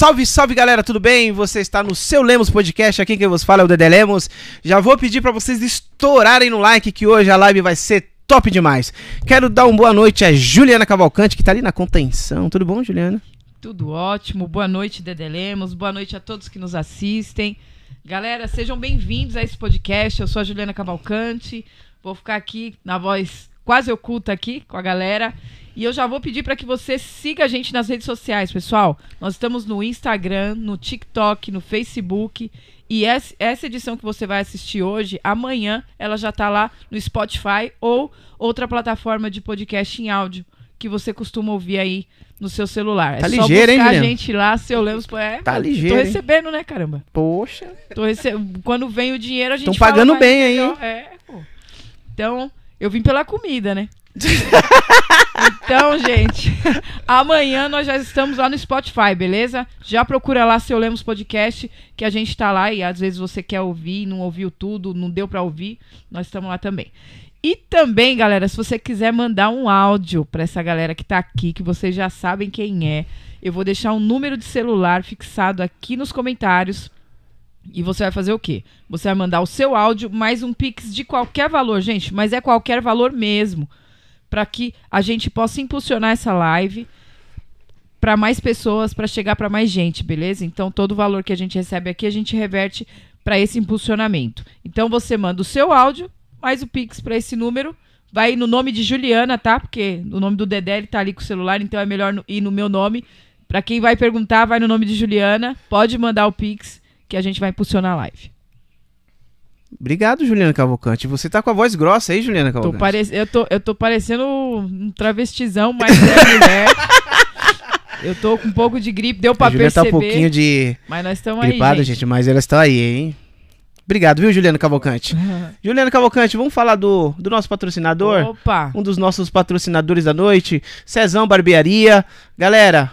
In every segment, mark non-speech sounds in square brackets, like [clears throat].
Salve, salve galera, tudo bem? Você está no seu Lemos Podcast, aqui quem vos fala é o Dedé Lemos. Já vou pedir para vocês estourarem no like que hoje a live vai ser top demais. Quero dar uma boa noite a Juliana Cavalcante, que tá ali na contenção. Tudo bom, Juliana? Tudo ótimo. Boa noite, Dedé Lemos. Boa noite a todos que nos assistem. Galera, sejam bem-vindos a esse podcast. Eu sou a Juliana Cavalcante. Vou ficar aqui na voz quase oculta aqui com a galera. E eu já vou pedir para que você siga a gente nas redes sociais, pessoal. Nós estamos no Instagram, no TikTok, no Facebook. E essa edição que você vai assistir hoje, amanhã, ela já está lá no Spotify ou outra plataforma de podcast em áudio que você costuma ouvir aí no seu celular. Tá é ligeiro, só buscar hein, a gente lá, seu Lemos. É, Tá tô ligeiro, hein? recebendo, né, caramba? Poxa. Tô rece... Quando vem o dinheiro, a gente Tão fala pagando bem aí, melhor. É, pô. Então, eu vim pela comida, né? Então, gente, [laughs] amanhã nós já estamos lá no Spotify, beleza? Já procura lá seu Lemos Podcast, que a gente tá lá e às vezes você quer ouvir, não ouviu tudo, não deu pra ouvir, nós estamos lá também. E também, galera, se você quiser mandar um áudio pra essa galera que tá aqui, que vocês já sabem quem é, eu vou deixar um número de celular fixado aqui nos comentários. E você vai fazer o quê? Você vai mandar o seu áudio mais um pix de qualquer valor, gente, mas é qualquer valor mesmo, para que a gente possa impulsionar essa live para mais pessoas, para chegar para mais gente, beleza? Então todo o valor que a gente recebe aqui a gente reverte para esse impulsionamento. Então você manda o seu áudio mais o pix para esse número. Vai no nome de Juliana, tá? Porque o nome do Dedé ele tá ali com o celular, então é melhor ir no meu nome. Para quem vai perguntar, vai no nome de Juliana. Pode mandar o pix que a gente vai impulsionar a live. Obrigado, Juliana Cavalcante. Você tá com a voz grossa aí, Juliana Tô Cavalcante? parec... eu, tô, eu tô parecendo um travestizão, mas é [laughs] mulher. Eu tô com um pouco de gripe, deu pra a Juliana tá perceber. um pouquinho de Mas nós estamos aí, gripada, gente. gente, mas ela está aí, hein? Obrigado, viu, Juliana Cavalcante? [laughs] Juliana Cavalcante, vamos falar do, do nosso patrocinador? Opa! um dos nossos patrocinadores da noite, Cezão Barbearia. Galera,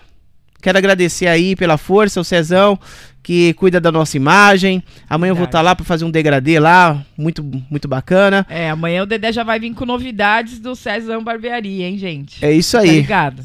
quero agradecer aí pela força, o Cezão, que cuida da nossa imagem. Amanhã eu vou Verdade. estar lá para fazer um degradê lá, muito, muito bacana. É, amanhã o Dedé já vai vir com novidades do Cezão Barbearia, hein, gente? É isso Tá aí. ligado?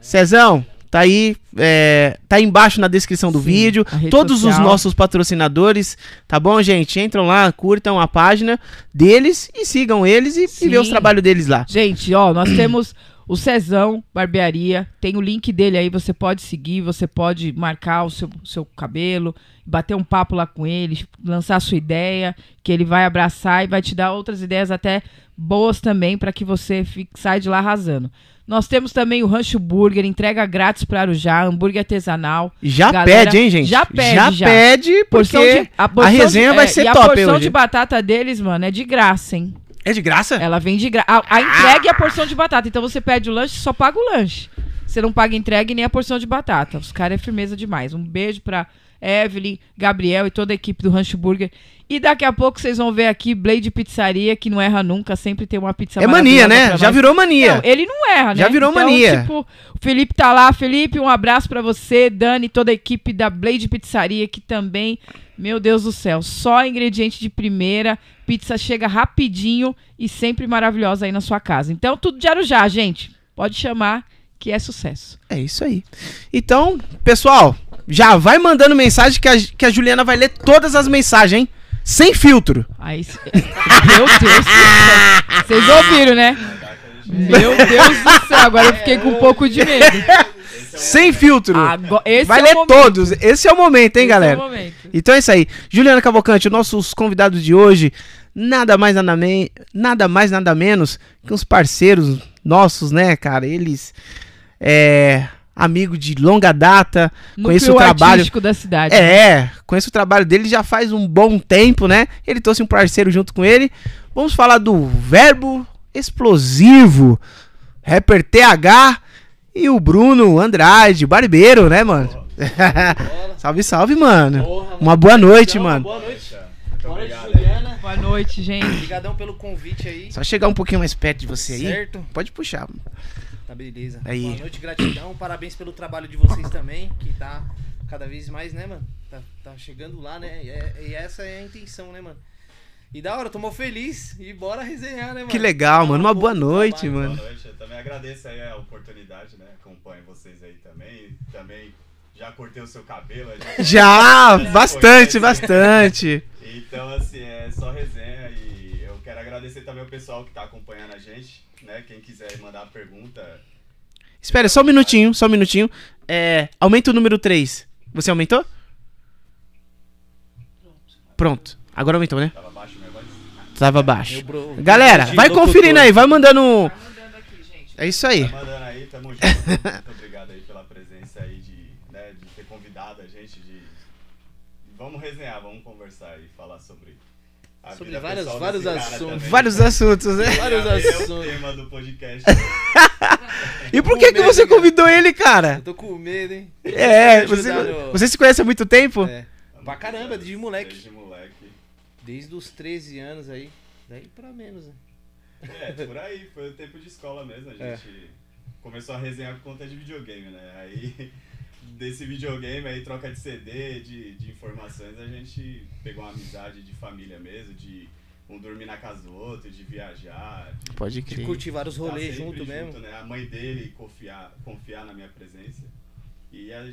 Cezão, tá aí, é, tá aí embaixo na descrição do Sim, vídeo. Todos os social. nossos patrocinadores, tá bom, gente? Entram lá, curtam a página deles e sigam eles e, e Sim. vê os trabalhos deles lá. Gente, ó, nós temos o Cezão Barbearia, tem o link dele aí, você pode seguir, você pode marcar o seu, seu cabelo, bater um papo lá com ele, lançar a sua ideia, que ele vai abraçar e vai te dar outras ideias até boas também para que você fique, sai de lá arrasando. Nós temos também o Rancho Burger, entrega grátis para Arujá, hambúrguer artesanal. Já Galera, pede, hein, gente? já pede, Já, já. pede, porque Porção de- a, porção resenha de- vai é, ser top a porção hoje. de batata deles, mano, é de graça, hein? É de graça? Ela vem de graça. A, entrega e a porção de batata. Então você pede o lanche, só paga o lanche. Você não paga entrega nem a porção de batata. Os caras é firmeza demais. Um beijo pra Evelyn, Gabriel e toda a equipe do Rancho Burger. E daqui a pouco vocês vão ver aqui Blade Pizzaria, que não erra nunca, sempre tem uma pizza É mania, né? Já virou mania. Não, ele não erra, né? Já virou Então, mania. Tipo, o Felipe tá lá. Felipe, um abraço pra você, Dani, toda a equipe da Blade Pizzaria, que também, meu Deus do céu, só ingrediente de primeira. Pizza chega rapidinho e sempre maravilhosa aí na sua casa. Então, tudo de Arujá, gente. Pode chamar que é sucesso. É isso aí. Então, pessoal, já vai mandando mensagem que a, que a Juliana vai ler todas as mensagens, hein? Sem filtro. [laughs] Meu Deus do céu. Vocês ouviram, né? Meu Deus do céu, agora eu fiquei com um pouco de medo. Sem filtro. Agora, vai é ler momento. todos. Esse é o momento, hein, Esse galera? É o momento. Então é isso aí. Juliana Cavalcante, nossos convidados de hoje, nada mais nada, me... nada mais nada menos que uns parceiros nossos, né, cara? Eles é amigo de longa data, conheço o Núcleo trabalho. da cidade. É, conheço o trabalho dele já faz um bom tempo, né? Ele trouxe um parceiro junto com ele. Vamos falar do Verbo Explosivo, rapper TH e o Bruno Andrade, barbeiro, né, mano? [laughs] salve, salve, mano. Porra, Uma boa noite, Então, mano. Boa noite. Boa noite. Juliana. Boa noite, gente. Obrigadão pelo convite aí. Só chegar um pouquinho mais perto de você aí. Certo? Pode puxar. Tá beleza. Aí. Boa noite, gratidão. Parabéns pelo trabalho de vocês também, que tá cada vez mais, né, mano? Tá, tá chegando lá, né? E, é- e essa é a intenção, né, mano? E da hora, mó feliz e bora resenhar, né, mano? Que legal, mano. um Uma boa noite, trabalho. mano. Boa noite, eu também agradeço aí a oportunidade, né? Acompanho vocês aí também. Também já cortei o seu cabelo. gente- [laughs] Já, Já bastante, bastante. Então, assim, é só resenha e eu quero agradecer também o pessoal que tá acompanhando a gente, né? Quem quiser mandar pergunta, Espera, só um minutinho, só um minutinho. É, aumenta o número 3. Você aumentou? Pronto. Agora aumentou, né? tava baixo minha voz. Tava baixo. Galera, vai conferindo aí, vai mandando. Tá. É isso aí. Tá mandando aí, tamo junto. [laughs] Muito obrigado aí pela presença aí de, né, de ter convidado a gente de. Vamos resenhar, vamos conversar e falar sobre a Sobre várias- vários cara assuntos. também. Vários assuntos, né? Vários Esse É o assuntos. tema do podcast. [laughs] E por que, que medo, você cara. convidou ele, cara? Eu tô com medo, hein? É, você, no- você se conhece há muito tempo? É. Pra caramba, desde moleque. Desde moleque. Desde os 13 anos aí. Daí pra menos, né? É, por aí, foi o tempo de escola mesmo. A É. gente começou a resenhar por conta de videogame, né? Aí, desse videogame aí, troca de CD, de, de informações, a gente pegou uma amizade de família mesmo, de um dormir na casa do outro, de viajar, de Pode De crer. curtir vários tá rolês sempre junto mesmo. Né? A mãe dele confiar, confiar na minha presença. E, a-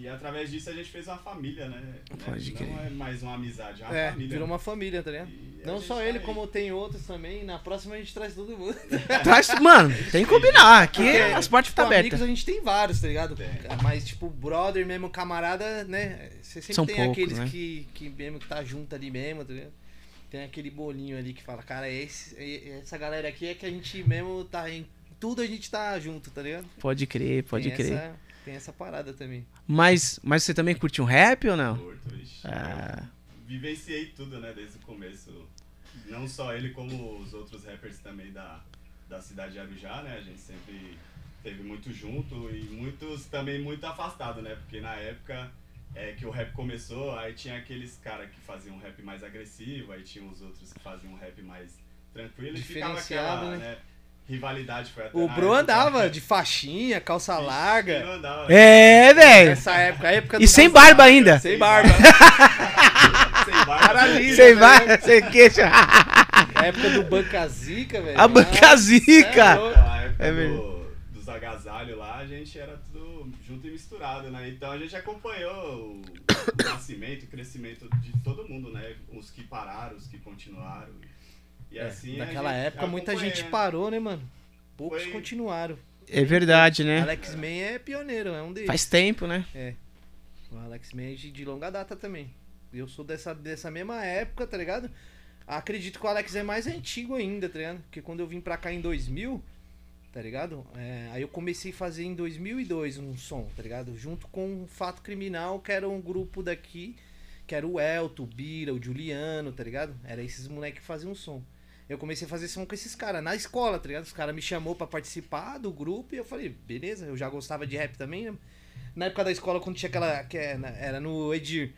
e através disso a gente fez uma família, né? Pode Não é mais uma amizade, é uma É, família. virou uma família, tá ligado? E Não só tá ele, aí. como tem outros também. Na próxima a gente traz todo mundo. [laughs] Traz, mano, tem que combinar. Aqui as portas tipo, ficam abertas. amigos a gente tem vários, tá ligado? Tem. Mas, tipo, brother mesmo, camarada, né? Você sempre São tem poucos, aqueles né? que, que mesmo que tá junto ali mesmo, tá ligado? Tem aquele bolinho ali que fala, cara, esse, é- essa galera aqui é que a gente mesmo tá em. Tudo a gente tá junto, tá ligado? Pode crer, pode tem crer. Essa, tem essa parada também. Mas, mas você também curte um rap ou não? Curto, ixi. Ah, vivenciei tudo, né, desde o começo. Não só ele, como os outros rappers também da, da cidade de Arujá, né? A gente sempre teve muito junto e muitos também muito afastado, né? Porque na época é, que o rap começou, aí tinha aqueles caras que faziam um rap mais agressivo, aí tinha os outros que faziam um rap mais tranquilo e ficava Diferenciado, aquela, né? né? Rivalidade foi até O Bro época. andava de faixinha, calça Ixi, larga. andava? É, velho. Nessa época, a época E sem barba larga. ainda. Sem barba. [laughs] sem barba. Sem vai, sem queixa. A época do Banca Zica, velho. A banca É zica. época É do- dos agasalhos lá, a gente era tudo junto e misturado, né? Então a gente acompanhou o, o [coughs] nascimento, o crescimento de todo mundo, né? Os que pararam, os que continuaram. E É, assim. Naquela gente época, muita gente parou, né, mano? Poucos Foi- continuaram. É verdade, né? Alex Man é pioneiro, é um deles. Faz tempo, né? O Alex Man é de, de longa data também. Eu sou dessa, dessa mesma época, tá ligado? Acredito que o Alex é mais antigo ainda, tá ligado? Porque quando eu vim pra cá em 2000, tá ligado? É, aí eu comecei a fazer em 2002 um som, tá ligado? Junto com o Fato Criminal, que era um grupo daqui, que era o Elton, o Bira, o Juliano, tá ligado? Era esses moleques que faziam som. Eu comecei a fazer som com esses caras na escola, tá ligado? Os caras me chamou pra participar do grupo e eu falei, beleza, eu já gostava de rap também, né? Na época da escola, quando tinha aquela. Que é, na- era no Edir.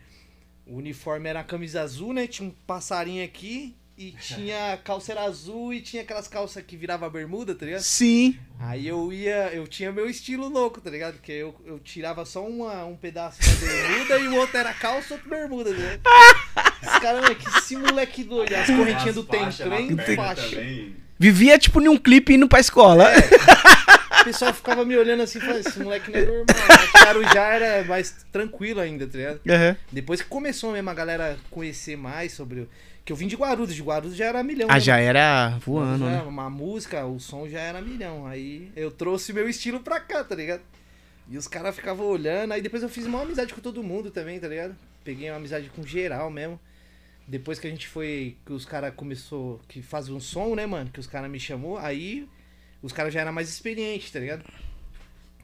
O uniforme era a camisa azul, né? Tinha um passarinho aqui. E tinha calça era azul e tinha aquelas calças que virava bermuda, tá ligado? Sim. Aí eu ia, eu tinha meu estilo louco, tá ligado? Porque eu, eu tirava só uma, um pedaço da bermuda e o outro era calça, outro bermuda, né? Esse cara, mano, que esse moleque doido, as correntinhas do tempo, faixas na trem, perna faixa. também. Vivia tipo num clipe indo pra escola. O pessoal ficava me olhando assim e falando, esse moleque não é normal. Mas cara já era mais tranquilo ainda, tá ligado? Aham. Depois que começou mesmo a galera conhecer mais sobre. Que eu vim de Guarulhos, de Guarulhos já era milhão. Ah, né, já era voando, já né? Uma música, o som já era milhão. Aí eu trouxe meu estilo pra cá, tá ligado? E os caras ficavam olhando. Aí depois eu fiz uma amizade com todo mundo também, tá ligado? Peguei uma amizade com geral mesmo. Depois que a gente foi. Que os caras começou. Que fazia um som, né, mano? Que os caras me chamou. Aí os caras já eram mais experientes, tá ligado?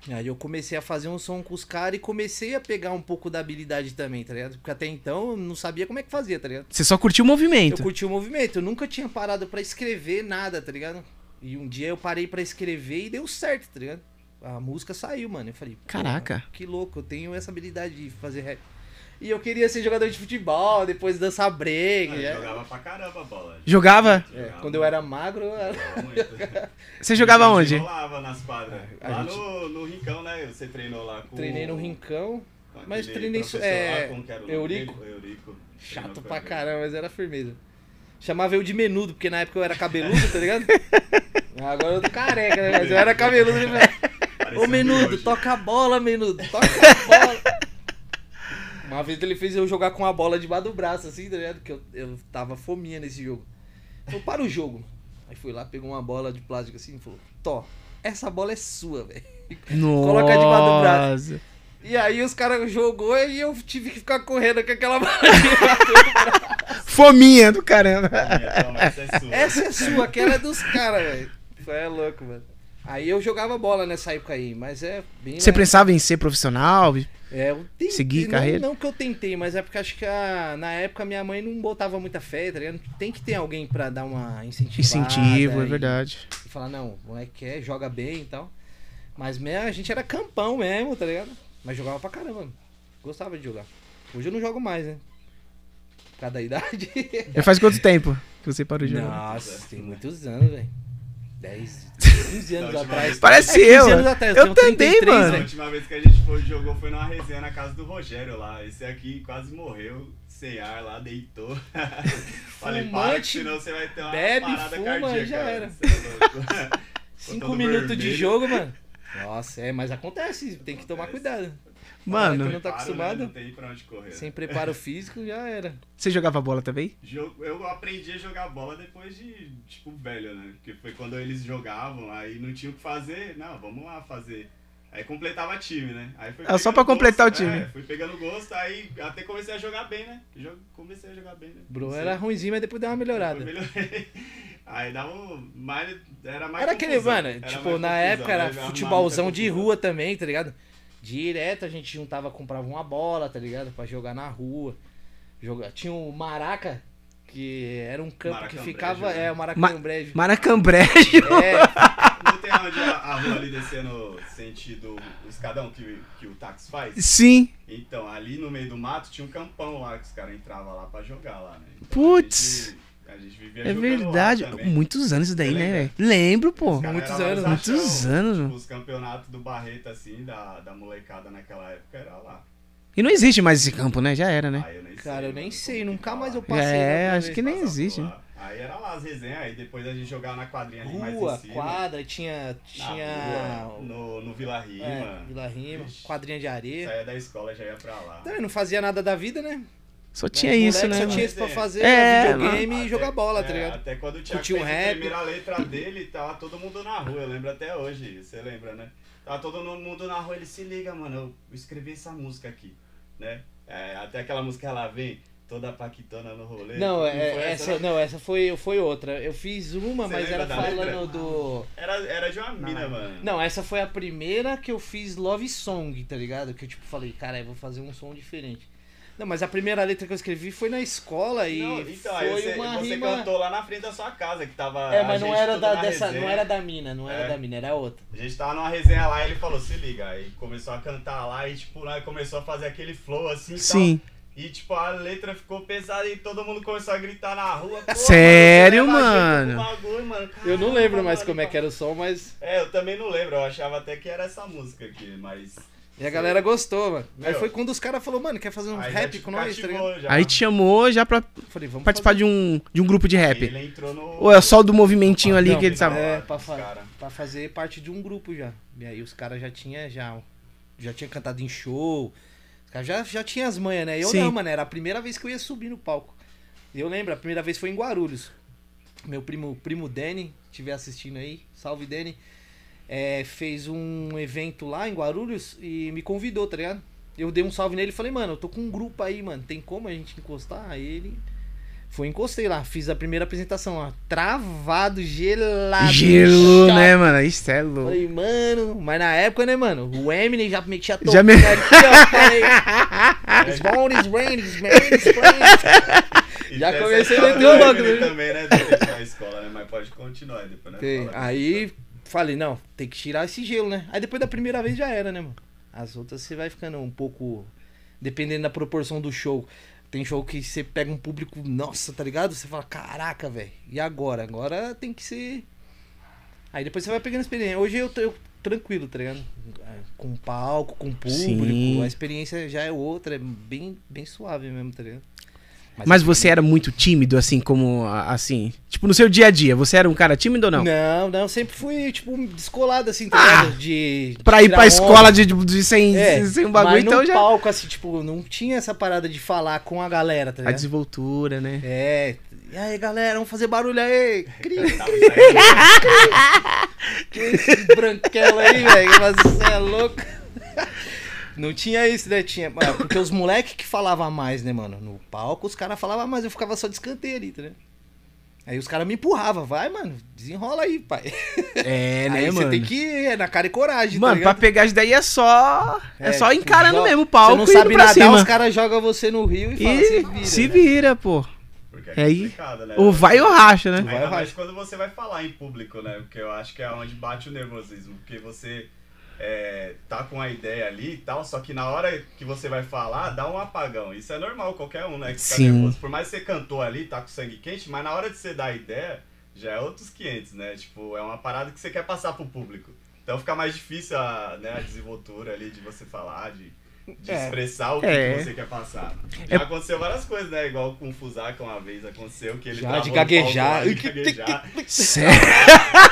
Aí eu comecei a fazer um som com os caras e comecei a pegar um pouco da habilidade também, tá ligado? Porque até então eu não sabia como é que fazia, tá ligado? Você só curtiu o Eu movimento. curti o movimento, eu nunca tinha parado pra escrever nada, tá ligado? E um dia eu parei pra escrever e deu certo, tá ligado? A música saiu, mano. Eu falei, Caraca. que louco, eu tenho essa habilidade de fazer rap. E eu queria ser jogador de futebol, depois dançar break. Eu é. jogava pra caramba a bola. Jogava? É, Jogava quando eu era magro, eu era... Jogava muito. [laughs] Você jogava onde? rolava nas quadras. A Lá gente- no, no Rincão, né? Você treinou lá com treinei no Rincão. mas treinei é, lá, como que era o nome Eurico. Eurico. Chato pra caramba, mas era firmeza. Chamava eu de menudo, porque na época eu era cabeludo, tá ligado? [laughs] Agora eu tô careca, né? Mas eu era cabeludo. Parecia Ô menudo, toca a bola, menudo, toca a bola. Uma vez ele fez eu jogar com a bola debaixo do braço, assim, tá ligado? Que eu, eu tava fominha nesse jogo. Falou, para o jogo. Aí fui lá, pegou uma bola de plástico assim e falou, Tó, essa bola é sua, velho. [laughs] Coloca debaixo do braço. E aí os caras jogou e eu tive que ficar correndo com aquela [laughs] bola debaixo do braço. Fominha do caramba. Toma, essa é sua. Essa é sua, aquela é dos caras, velho. É louco, mano. Aí eu jogava bola nessa época aí, mas é bem. Você na- pensava em ser profissional? É, eu tentei, seguir não, carreira? Não que eu tentei, mas é porque acho que a- na época minha mãe não botava muita fé, tá ligado? Tem que ter alguém pra dar uma incentivada. Incentivo, é e- verdade. E falar, não, o moleque quer, joga bem e tal. Mas me- a gente era campão mesmo, tá ligado? Mas jogava pra caramba. Gostava de jogar. Hoje eu não jogo mais, né? Por causa da idade. Já faz quanto tempo que você parou de jogar? Nossa, tem muitos anos, velho. 10, 15 anos atrás. vez- Parece É, 15 eu. anos atrás, eu tenho também, 33, mano. A velho. última vez que a gente foi, jogou foi numa resenha na casa do Rogério lá. Esse aqui quase morreu sem ar lá, deitou. [laughs] Falei, para, senão você vai ter uma bebe, parada fuma cardíaca. já era. É louco. [laughs] 5 todo minutos de vermelho. jogo, mano. Nossa, é, mas acontece, tem que tomar cuidado. Mano, não tá acostumado? Né? Não tem pra onde correr. Sem preparo físico já era. você jogava bola também? Eu aprendi a jogar bola depois de, tipo, velho, né? Porque foi quando eles jogavam, aí não tinha o que fazer. Não, vamos lá fazer. Aí completava time, né? Aí foi Ah, só pra completar gosto, o time. É, fui pegando gosto, aí até comecei a jogar bem, né? Comecei a jogar bem, né? Sei. era ruimzinho, mas depois deu uma melhorada. Melhorei. [laughs] Aí dava um- mais. Era mais. Era aquele, mano, Era tipo, na confusão, época né? era Arrumava futebolzão de rua também, tá ligado? Direto a gente juntava, comprava uma bola, tá ligado? Pra jogar na rua. Joga... Tinha o Maraca, que era um campo que ficava. né? É, o Maracambrejo. Maracambrejo. [laughs] É, Não tem onde a, a rua ali descendo sentido o escadão que, que o táxi faz? Sim. Então, ali no meio do mato tinha um campão lá que os caras entravam lá pra jogar lá, né? Então, Putz. A gente, vivia É verdade. Muitos anos isso daí, Você né, lembra? velho? Lembro, pô. Muitos anos, lá muitos achão. anos, mano. os campeonatos do Barreto, assim, da, da molecada naquela época era lá. E não existe mais esse campo, né? Já era, né? Aí eu nem Cara, eu nem mano, sei, como que nunca tá mais eu passei. É, acho que nem Passava existe. por lá. Aí era lá as resenhas, aí depois a gente jogava na quadrinha ali mais Rua, em cima. quadra, tinha. na Tinha. rua, no, no Vila Rima. é, Vila Rima, Vixe. quadrinha de areia. Saía da escola já ia pra lá. Também não fazia nada da vida, né? Só tinha Moleque isso, né? Só mano? tinha isso pra fazer É, videogame Até- e jogar bola, tá é, ligado? Até quando o Thiago Curtir um fez a primeira letra dele, tava todo mundo na rua. Eu lembro até hoje, você lembra, né? Tava todo mundo na rua, ele se liga, mano, eu escrevi essa música aqui, né? É, até aquela música ela vem, toda paquitona no rolê. Não, é, foi essa, não? não, essa foi, foi outra. Eu fiz uma, Você mas era falando letra? do. Era, era de uma mina, mano. Não, essa foi a primeira que eu fiz love song, tá ligado? Que eu tipo falei, cara, eu vou fazer um som diferente. Não, mas a primeira letra que eu escrevi foi na escola e Não, então, aí foi você, uma você rima. cantou lá na frente da sua casa, que tava. É, a mas não gente era da dessa, não resenha. era da mina, não era É. da mina, era outra. A gente tava numa resenha lá e ele falou, se liga. Aí começou a cantar lá e, tipo, nós começou a fazer aquele flow assim e Sim. tal. E, tipo, a letra ficou pesada e todo mundo começou a gritar na rua. Pô, Sério, mano? bagulho, mano. Eu não Caramba, lembro mais mano, como é que era o som, mas. É, eu também não lembro. Eu achava até que era essa música aqui, mas... E a galera gostou, mano. Aí Meu. foi quando os caras falaram, mano, quer fazer um Aí rap com nós, tá. Aí te chamou já pra falei, vamos participar de um, de um grupo de rap. Ele entrou no... Ou é só do movimentinho ali Não, que ele sabe? É, pra, fa cara. pra fazer parte de um grupo já. E aí os caras já tinham já, já tinha cantado em show. Os caras já, já tinham as manhas, né? Eu Sim. não, mano. Era a primeira vez que eu ia subir no palco. Eu lembro, a primeira vez foi em Guarulhos. Meu primo, primo Danny, estiver assistindo aí, salve Danny, é, fez um evento lá em Guarulhos e me convidou, tá ligado? Eu dei um salve nele e falei, mano, eu tô com um grupo aí, mano, tem como a gente encostar? Aí ele. Foi, encostei lá, fiz a primeira apresentação lá. Travado, gelado. Gelo, chato. né, mano? Isso é louco. Falei, mano, mas na época, né, mano? O Eminem já metia toque. Já me- [laughs] aqui, ó, falei, It's born, it's rain, it's rain, it's rain. Já comecei a meter o né? também, né? Na escola, né? Mas pode continuar depois, né? Aí. Falei, não, tem que tirar esse gelo, né? Aí depois da primeira vez já era, né, mano? As outras você vai ficando um pouco. Dependendo da proporção do show. Tem show que você pega um público, nossa, tá ligado? Você fala, caraca, velho. E agora? Agora tem que ser. Aí depois você vai pegando experiência. Hoje eu tô eu- tranquilo, tá ligado? Com palco, com público. Sim. A experiência já é outra, é bem, bem suave mesmo, tá ligado? Mas você era muito tímido, assim, como, a- assim... Tipo, no seu dia a dia, você era um cara tímido ou não? Não, não, sempre fui, tipo, descolado, assim, tá Ah, ligado? De, de Pra ir pra onda. escola de, de, de sem, É, sem um bagulho, mas então no já... palco, assim, tipo, não tinha essa parada de falar com a galera, tá A ligado? desenvoltura, né? É. E aí, galera, vamos fazer barulho aí. Cri, [laughs] Tava saindo- esse branquelo aí, velho. Mas você é louco. Não tinha isso, né? Tinha. Porque os moleques que falavam mais, né, mano? No palco, os caras falavam mais, eu ficava só de escanteio ali, tá ligado? Aí os caras me empurravam, vai, mano, desenrola aí, pai. É, [laughs] né, aí mano? você tem que ir é, na cara e coragem, Mano, tá pra pegar isso daí é só. É, É, só tipo, encarando joga- mesmo o palco Você não sabe indo pra nadar, cima. os caras jogam você no rio e, falam, E se vira. se né? vira, pô. Porque É é aí. complicado, né? Ou vai ou racha, né? Vai Ainda ou mais racha. quando você vai falar em público, né? Porque eu acho que é onde bate o nervosismo. Porque você é, tá com a ideia ali e tal, só que na hora que você vai falar, dá um apagão. Isso é normal, qualquer um, né? Que fica Sim. nervoso. Por mais que você cantou ali, tá com sangue quente, mas na hora de você dar a ideia, já é outros 500, né? Tipo, é uma parada que você quer passar pro público. Então fica mais difícil a, né, a desenvoltura ali de você falar, de, de É. expressar o que, É. que você quer passar. É- Já aconteceu várias coisas, né? Igual com o Fusaka uma vez aconteceu que ele Já, de gaguejar. lá, de gaguejar. Sério?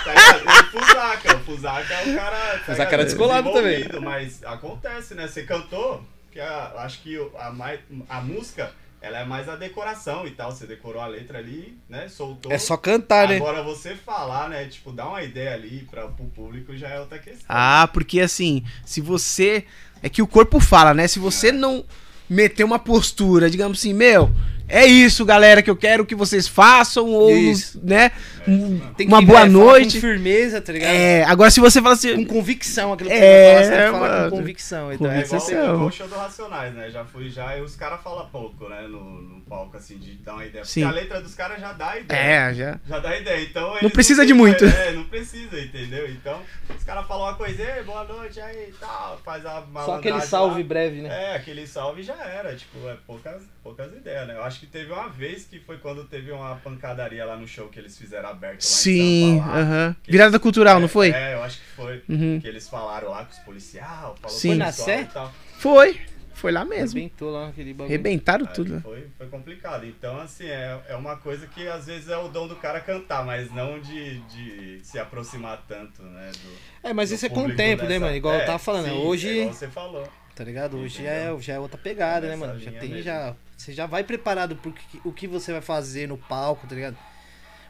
Tá o Fusaka, o Fusaka é o cara. tá Fusaka era descolado também. Mas acontece, né? Você cantou, que a- acho que a, mais, a música, ela é mais a decoração e tal. Você decorou a letra ali, né? Soltou. É só cantar, né? Agora você falar, né? Tipo, dar uma ideia ali para o público já é outra questão. Ah, porque assim, se você. É que o corpo fala, né? Se você não meter uma postura, digamos assim, meu, é isso, galera, que eu quero que vocês façam, ou, Isso. né? um- Tem uma boa é, noite. Com firmeza, tá ligado? É, agora se você fala Com assim. convicção, aquilo que É, você vai falar, você mano. com convicção. Então, É é Convicção. igual, você- é igual o show do Racionais, né? Já fui já e os caras falam pouco, né? No, no palco, assim, de dar uma ideia. Sim. Porque a letra dos caras já dá ideia. É, já. Já dá ideia, então eles precisa têm- de muito. É, não precisa, entendeu? Então, os caras falam uma coisa, "Ei, boa noite aí e tal, faz a Só malandragem aquele salve lá. breve, né? É, aquele salve já era, tipo, é poucas, poucas ideias, né? Eu acho que teve uma vez que foi quando teve uma pancadaria lá no show que eles fizeram aberto lá Sim, em aham. Que Virada eles- cultural, é, não foi? É, eu acho que foi. Uhum. Que eles falaram lá com os policiais, falou Sim. com o Foi na Sé? e tal. Foi. Foi lá mesmo. Arrebentou lá naquele bagulho. Arrebentaram tudo. né? Foi, foi complicado. Então, assim, é, é uma coisa que às vezes é o dom do cara cantar, mas não de, de se aproximar tanto, né? Do, É, mas do isso é com o tempo, né, dessa- mano? Igual eu É, tava falando, sim, hoje, é igual você falou. tá ligado? Hoje Entendeu? é, já é outra pegada, né, Nessa mano? Já tem, mesmo. já... Você já vai preparado pro que, o que você vai fazer no palco, tá ligado?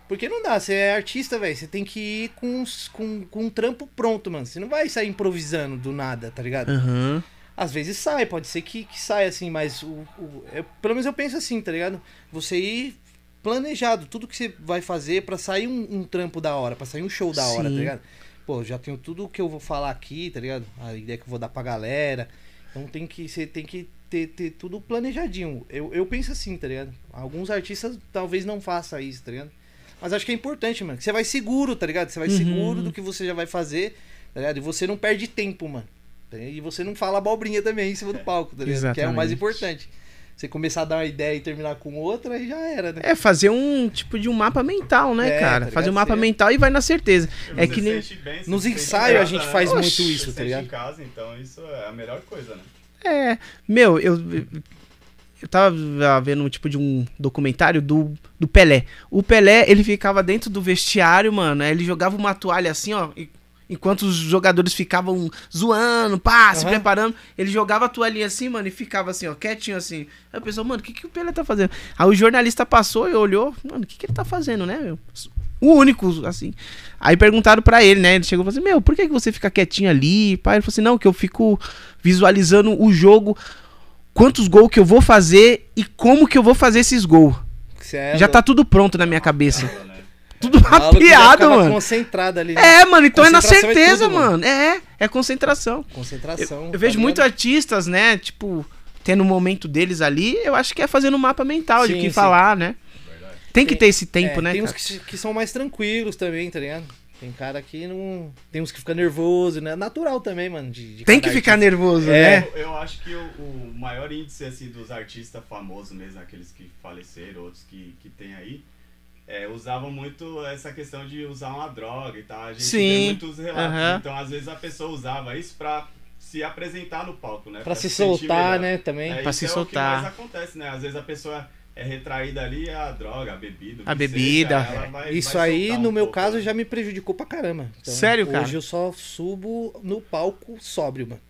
Porque não dá, você é artista, velho. Você tem que ir com, com, com um trampo pronto, mano. Você não vai sair improvisando do nada, tá ligado? Aham. Às vezes sai, pode ser que, que saia assim, mas o, o- eu- pelo menos eu penso assim, tá ligado? Você ir planejado, tudo que você vai fazer pra sair um, um trampo da hora, pra sair um show da hora, Sim. tá ligado? Pô, já tenho tudo que eu vou falar aqui, tá ligado? A ideia que eu vou dar pra galera. Então tem que, você tem que ter, ter tudo planejadinho. Eu, eu penso assim, tá ligado? Alguns artistas talvez não façam isso, tá ligado? Mas acho que é importante, mano. que Você vai seguro, tá ligado? Você vai Uhum. seguro do que você já vai fazer, tá ligado? E você não perde tempo, mano. Tá? E você não fala abobrinha também em cima do palco, tá ligado? Que é o mais importante. Você começar a dar uma ideia e terminar com outra, aí já era, né? É fazer um tipo de um mapa mental, né, É, cara? tá fazer um mapa mental e vai na certeza. É que nem. bem, Nos ensaios a gente né? faz muito isso, Você tá ligado? em casa, então isso é a melhor coisa, né? É. Meu, eu. Eu tava vendo um tipo de um documentário do, do Pelé. O Pelé, ele ficava dentro do vestiário, mano. aí Ele jogava uma toalha assim, ó. e- Enquanto os jogadores ficavam zoando, pá, se preparando, ele jogava a toalhinha assim, mano, e ficava assim, ó, quietinho assim. Aí a pessoa, mano, o que, que o Pelé tá fazendo? Aí o jornalista passou e olhou, mano, o que, que ele tá fazendo, né, meu? O único, assim. Aí perguntaram pra ele, né? Ele chegou e falou assim: Meu, por que, que você fica quietinho ali? Pai, ele falou assim: Não, que eu fico visualizando o jogo, quantos gols que eu vou fazer e como que eu vou fazer esses gols. Você é Já tá tudo pronto na minha cabeça. [laughs] Tudo O mapeado, mano. concentrado ali. né? É, mano, então é na é certeza, tudo, mano. mano. É, é concentração. Concentração. Eu, tá vejo ligado? muito artistas, né? Tipo, tendo um momento deles ali, eu acho que é fazendo um mapa mental de Sim, que sim. falar, né? Verdade. Tem que Tem- ter esse tempo, É, né? Tem uns cara? que, que são mais tranquilos também, tá ligado? Tem cara que não. Tem uns que fica nervoso, né? Natural também, mano. de- de Tem que ficar artista. nervoso, É. né? Eu, eu acho que o, o maior índice assim, dos artistas famosos mesmo, aqueles que faleceram, outros que, que tem aí, é, usavam muito essa questão de usar uma droga e tal. A gente Sim, vê muitos relatos. aham. Então, às vezes, a pessoa usava isso pra se apresentar no palco, né? Pra se sentir soltar, melhor. né? Também. É, Pra isso se é soltar. o que mais acontece, né? Às vezes a pessoa é retraída ali a droga, a bebida. o A bebida. seja, ela vai- Isso vai aí, um no meu pouco, caso, né? já me prejudicou pra caramba. Então, Sério, cara? Hoje eu só subo no palco sóbrio, mano.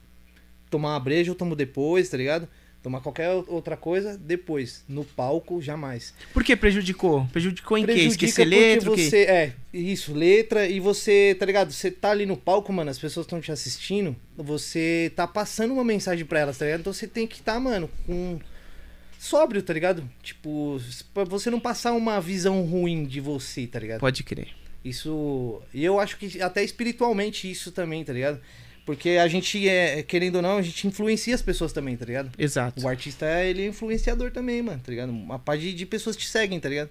Tomar uma breja eu tomo depois, tá ligado? Tomar qualquer outra coisa depois. No palco, jamais. Por que prejudicou? Prejudicou em quê? Prejudica Esquecer porque letra, quê? você, É, isso, letra. E você, tá ligado? Você tá ali no palco, mano, as pessoas estão te assistindo. Você tá passando uma mensagem pra elas, tá ligado? Então você tem que estar, tá, mano, com. Sóbrio, tá ligado? Tipo, pra você não passar uma visão ruim de você, tá ligado? Pode crer. Isso. E eu acho que até espiritualmente isso também, tá ligado? Porque a gente, é, querendo ou não, a gente influencia as pessoas também, tá ligado? Exato. O artista, ele é influenciador também, mano, tá ligado? Uma parte de, de pessoas te seguem, tá ligado?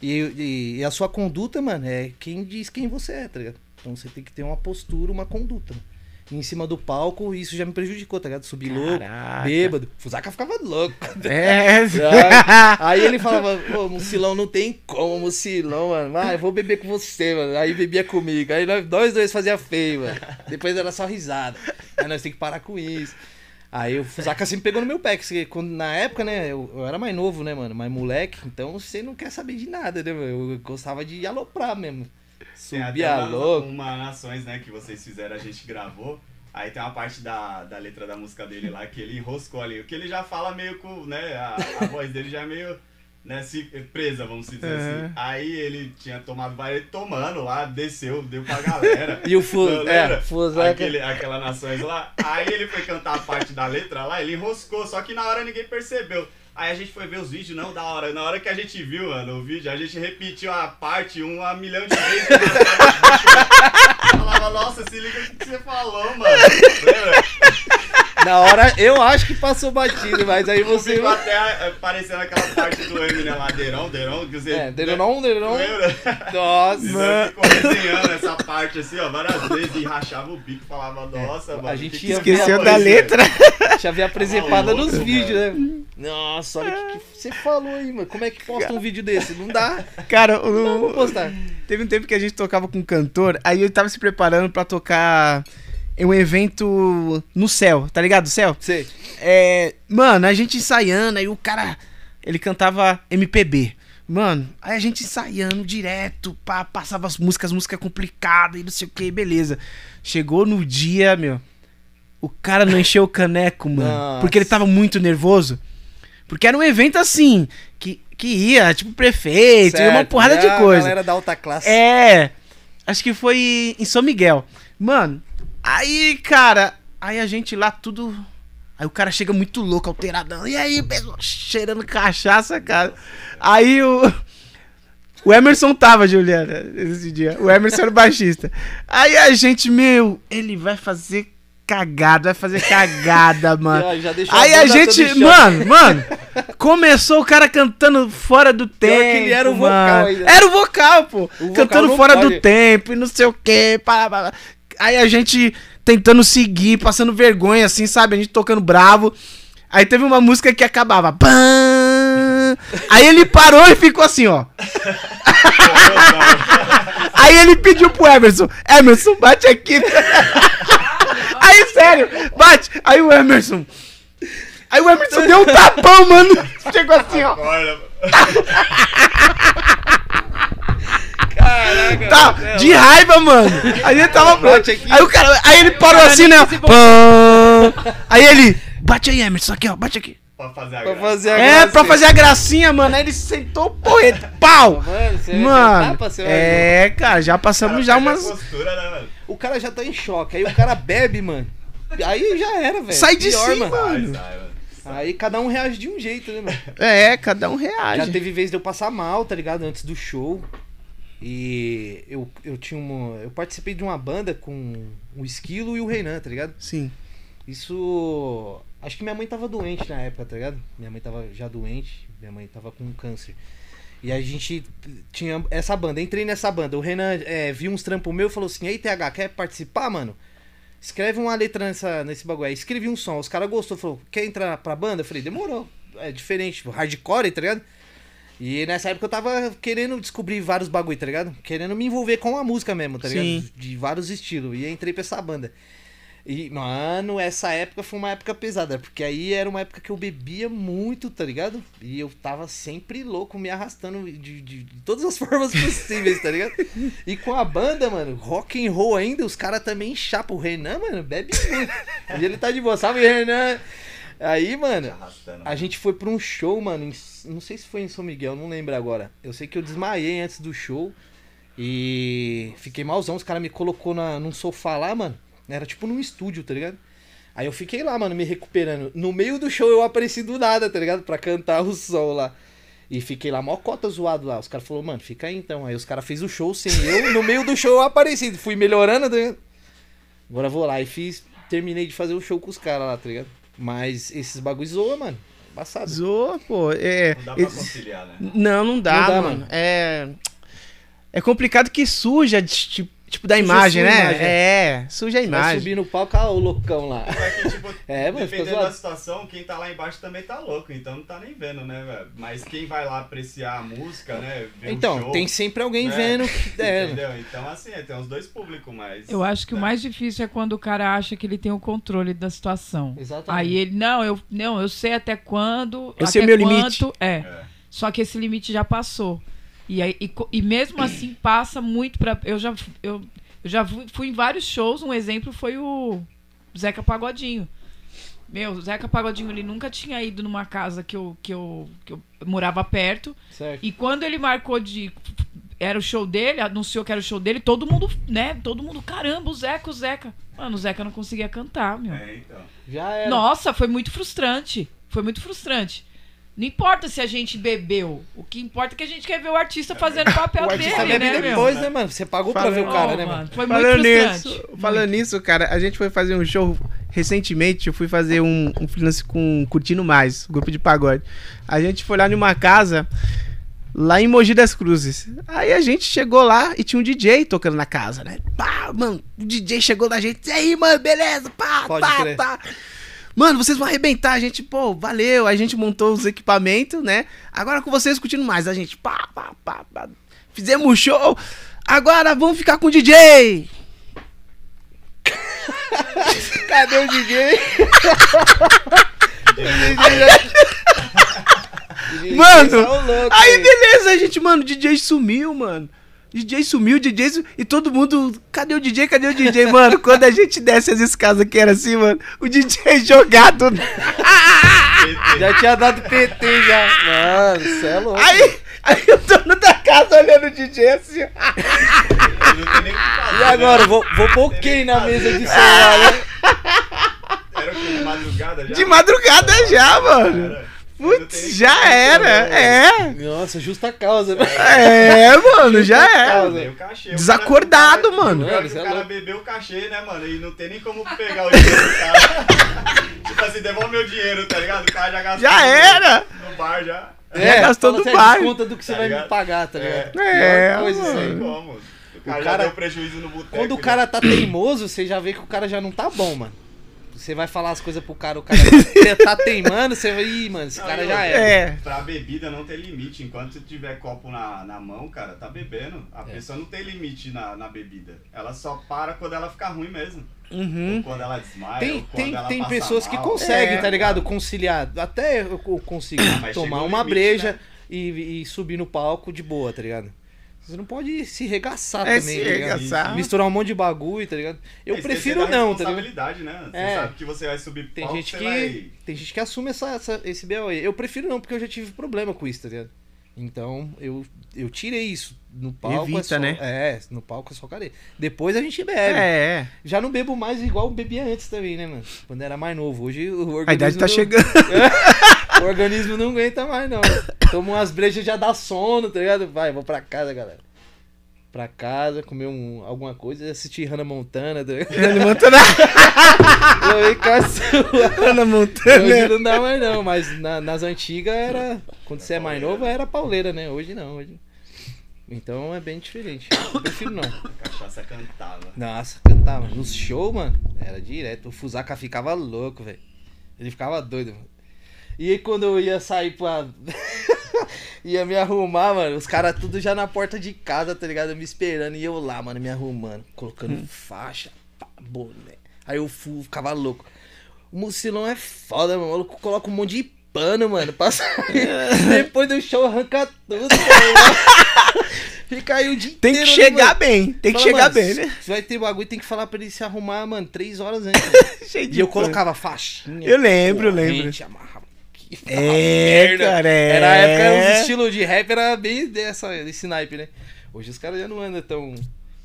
E, e- e a sua conduta, mano, é quem diz quem você é, tá ligado? Então você tem que ter uma postura, uma conduta. E em cima do palco, isso já me prejudicou, tá ligado? Subir louco, bêbado. Fusaca ficava louco. [laughs] É. [laughs] [laughs] Aí ele falava, pô, Mucilão não tem como, Mucilão, mano. Ah, eu vou beber com você, mano. Aí bebia comigo. Aí nós, nós dois fazia feio, mano. Depois era só risada. Aí nós tem que parar com isso. Aí o Fusaka sempre pegou no meu pé, que quando, na época, né, eu, eu era mais novo, né, mano, mais moleque, então você não quer saber de nada, né, mano? Eu gostava de aloprar mesmo. Subia uma, louco. uma Nações, né, que vocês fizeram, a gente gravou. Aí tem uma parte da, da letra da música dele lá que ele enroscou ali. O que ele já fala meio com, né, a, a voz dele já é meio, né, se, presa, vamos dizer É. assim. Aí ele tinha tomado, vai tomando lá, desceu, deu pra galera. [laughs] E o Fu- Não, é, lembra? Fusaka- Aquele, aquela Nações lá. Aí ele foi cantar a parte da letra lá, ele enroscou, só que na hora ninguém percebeu. Aí a gente foi ver os vídeos, não, da hora. Na hora que a gente viu, mano, o vídeo, a gente repetiu a parte uma milhão de vezes. [laughs] Falava, nossa, se liga o que você falou, mano. Na hora, eu acho que passou batido, mas aí você... Ficou até é, parecendo aquela parte do Eminem lá, Deirão, Deirão, que você... É, Deronon, Deronon. Lembra? Nossa. Então eu ficou resenhando essa parte assim, ó, várias vezes e rachava o bico, falava, nossa, mano. gente que ia que Esqueceu você da letra. [laughs] Já vi a presepada Tá nos vídeos, né? Nossa, olha o que, que você falou aí, mano. Como é que posta um vídeo desse? Não dá. Cara, Não vou o, postar. teve um tempo que a gente tocava com um cantor, aí eu tava se preparando pra tocar um evento no céu, tá ligado? Céu? Sei. É, mano, a gente ensaiando, aí o cara, ele cantava MPB. Mano, aí a gente ensaiando direto, pá, passava as músicas, música complicada e não sei o que, beleza. Chegou no dia, meu, o cara não encheu o caneco, mano, Nossa. porque ele tava muito nervoso. Porque era um evento assim, que, que ia, tipo, prefeito, e uma Certo, porrada e de a coisa. galera da alta classe. É, acho que foi em São Miguel. Mano, aí, cara, aí a gente lá tudo. Aí o cara chega muito louco, alteradão. E aí, pessoal, cheirando cachaça, cara. Aí o. O Emerson tava, Juliana, esse dia. O Emerson era o baixista. Aí a gente, meu, ele vai fazer cagada, vai fazer cagada, [laughs] mano. Aí a banda gente, mano, mano, começou o cara cantando fora do tempo. Pior que ele era o vocal mano. ainda. Era o vocal, pô. O vocal cantando fora pode. do tempo e não sei o quê. pá, pá, pá. Aí a gente tentando seguir, passando vergonha, assim, sabe? A gente tocando bravo. Aí teve uma música que acabava. Pã! Aí ele parou e ficou assim, ó. [laughs] Aí ele pediu pro Emerson: Emerson, bate aqui. [laughs] Aí, sério, bate. Aí o Emerson. Aí o Emerson deu um tapão, mano. Chegou assim, ó. [laughs] Caraca. Tá, velho. de raiva, mano. Aí ele tava Bate aqui. Aí o cara. Aí ele parou assim, né? Pã. Aí ele. Bate aí, Emerson, aqui, ó. Bate aqui. pra fazer a Pra graça. fazer a É, pra fazer a gracinha, mano. Aí ele sentou o porrete. Pau! Mano, você Mano, tapa, você vai- é, cara, já passamos já Cara, umas. perde a postura, né, mano? O cara já tá em choque. Aí o cara bebe, mano. Aí já era, velho. Sai de Pior, cima. Sai, Mano. sai, mano. Aí cada um reage de um jeito, né, mano? É, cada um Já reage. teve vez de eu passar mal, tá ligado? Antes do show. E eu, eu tinha uma. Eu participei de uma banda com o Esquilo e o Reinan, tá ligado? Sim. Isso. Acho que minha mãe tava doente na época, tá ligado? Minha mãe tava já doente, minha mãe tava com câncer. E a gente tinha essa banda, entrei nessa banda. O Renan é, viu uns trampos meu e falou assim: Ei, TH, quer participar, mano? Escreve uma letra nessa, nesse bagulho aí. Escrevi um som. Os caras gostou, falou: Quer entrar pra banda? Eu falei: Demorou. É diferente, tipo, hardcore, tá ligado? E nessa época eu tava querendo descobrir vários bagulho, tá ligado? Querendo me envolver com a música mesmo, tá ligado? Sim. De vários estilos. E entrei pra essa banda. E, mano, essa época foi uma época pesada, porque aí era uma época que eu bebia muito, tá ligado? E eu tava sempre louco, me arrastando de, de, de todas as [laughs] formas possíveis, tá ligado? E com a banda, mano, rock and roll ainda, os caras também chapam. O Renan, mano, bebe muito. E ele tá de boa, salve, Renan! Aí, mano, a gente foi pra um show, mano, em- não sei se foi em São Miguel, não lembro agora. Eu sei que eu desmaiei antes do show e fiquei malzão. Os caras me colocou na, num sofá lá, mano. Era tipo num estúdio, tá ligado? Aí eu fiquei lá, mano, me recuperando. No meio do show eu apareci do nada, tá ligado? Pra cantar o sol lá. E fiquei lá, mó cota zoado lá. Os caras falaram, mano, fica aí então. Aí os caras fez o show sem eu. No meio do show eu apareci. Fui melhorando, tá ligado? Agora vou lá e fiz. Terminei de fazer o show com os caras lá, tá ligado? Mas esses bagulhos zoa, mano. Embaçado. Zoa, pô. É, Não dá pra conciliar, né? Não, não dá, Não dá, mano. mano. É. É complicado que suja, de- tipo, tipo da imagem, né? imagem. É, suja a Vai imagem. subir no palco, ah, o loucão lá. É que, tipo, [laughs] É, mano, dependendo da situação, quem tá lá embaixo também tá louco, então não tá nem vendo, né, velho? Mas quem vai lá apreciar a música, né? Ver o Então, show, tem sempre alguém né? vendo que é, Entendeu? Então, assim, é, tem os dois públicos, mas. Eu acho que o né? mais difícil é quando o cara acha que ele tem o controle da situação. Exatamente. Aí ele, não, eu, não, eu sei até quando. Eu até sei o meu quanto- limite. É. É. Só que esse limite já passou. E, aí, e, e mesmo assim passa muito pra. Eu já, eu, eu já fui, fui em vários shows. Um exemplo foi o Zeca Pagodinho. Meu, o Zeca Pagodinho ele nunca tinha ido numa casa que eu, que eu, que eu morava perto. Certo. E quando ele marcou de. Era o show dele, anunciou que era o show dele, todo mundo, né? Todo mundo, caramba, o Zeca, o Zeca. Mano, o Zeca não conseguia cantar, meu. É, então. Já era. Nossa, foi muito frustrante. Foi muito frustrante. Não importa se a gente bebeu. O que importa é que a gente quer ver o artista fazendo o papel o artista dele, bebe né, meu? depois, né, mano? Você pagou pra Fala- ver o cara, Oh, né, mano? Foi muito Falando frustrante. nisso, falando nisso, cara, a gente foi fazer um show recentemente. Eu fui fazer um, um freelance com Curtindo Mais, grupo de pagode. A gente foi lá numa casa, lá em Mogi das Cruzes. Aí a gente chegou lá e tinha um DJ tocando na casa, né? Pá, mano, o DJ chegou na gente. E aí, mano, beleza? Pá, Pode pá, crer. pá. Mano, vocês vão arrebentar. A gente, pô, valeu. Aí a gente montou os equipamentos, né? Agora com vocês curtindo mais. A gente, pá, pá, pá, pá. Fizemos show. Agora vamos ficar com o DJ. [laughs] Cadê o DJ? [laughs] Mano, Tá louco, Aí, beleza, a gente, mano, o DJ sumiu, mano. DJ sumiu, DJ su- e todo mundo, cadê o DJ, cadê o DJ, mano? Quando a gente desce as escadas aqui era assim, mano, o DJ [laughs] jogado. [laughs] Já tinha dado PT já. Mano, você é louco. Aí, aí o dono da casa olhando o DJ assim, ó. Não tem nem o que fazer, E agora? né? Vou, vou pôr quem na que mesa de celular, né? Era o que? De madrugada já? de madrugada já, mano. Era. Putz, já era, fazer, é. Nossa, justa causa, velho. É, mano, já é. O cachê. O Desacordado, cara- o cara- mano. O cara, Mano, o é cara louco. bebeu o cachê, né, mano? E não tem nem como pegar o dinheiro do cara. [laughs] tipo assim, devolve meu dinheiro, tá ligado? O cara já gastou. Já era. No bar já. Já gastou do assim, bar. desconta do que você Tá vai me ligado? pagar, tá É. ligado? É, Pior coisa aí. tem como. O cara, já cara- deu prejuízo no boteco. Quando o já. cara tá teimoso, você já vê que o cara já não tá bom, mano. Você vai falar as coisas pro cara, o cara [laughs] tá teimando, você vai, ih, mano, esse Não, cara e já era. É. Pra bebida não tem limite. Enquanto tiver copo na, na mão, cara, tá bebendo. A É. pessoa não tem limite na, na bebida. Ela só para quando ela fica ruim mesmo. Uhum. Ou quando ela desmaia. Tem, tem, ela tem pessoas que mal. conseguem, É, tá ligado? Conciliar. Até eu co- consigo mas tomar uma limite, breja né? e, e subir no palco de boa, tá ligado? Você não pode se regaçar É, também, se tá ligado? regaçar. Misturar um monte de bagulho, tá ligado? Eu É, prefiro não, tá ligado? responsabilidade, né? Você É. sabe que você vai subir Tem palco, gente que. vai- Tem gente que assume essa, essa- esse BO aí. Eu prefiro não, porque eu já tive problema com isso, tá ligado? Então, eu, eu tirei isso. No palco Evita, é só, né? É, no palco é só careia. Depois a gente bebe. É, Já não bebo mais igual bebia antes também, né, mano? Quando era mais novo. Hoje o organismo. a idade tá chegando. [laughs] O organismo não aguenta mais, não. Toma umas brejas já dá sono, tá ligado? Vai, vou pra casa, galera. Pra casa, comer um, alguma coisa, assistir Hannah Montana, tá ligado? Hannah Montana. [laughs] Eu sua. Hannah Hoje Montana. não dá mais não, mas na- nas antigas era. Quando você é mais novo, era pauleira, né? Hoje não, hoje. Então é bem diferente. Eu prefiro não. A cachaça cantava. Nossa, cantava. Nos shows, mano, era direto. O Fusaka ficava louco, velho. Ele ficava doido, mano. E aí quando eu ia sair pra. [laughs] ia me arrumar, mano, os caras tudo já na porta de casa, tá ligado? Me esperando. E eu lá, mano, me arrumando. Colocando faixa, pá, boné. Aí eu fu- ficava louco. O mucilão é foda, mano. O maluco coloca um monte de pano, mano. Passa [laughs] Depois do show arranca tudo, cara. [laughs] Fica aí o dia Tem que inteiro, né, chegar mano? bem, tem que Fala, chegar mano, bem, né? Se vai ter bagulho, tem que falar pra ele se arrumar, mano, três horas antes. Cheio E eu pano. colocava faixinha. Eu lembro, eu lembro. [laughs] É, merda. cara, é. Era a época, os estilos de rap era bem dessa, desse naipe, né? Hoje os caras já não andam tão,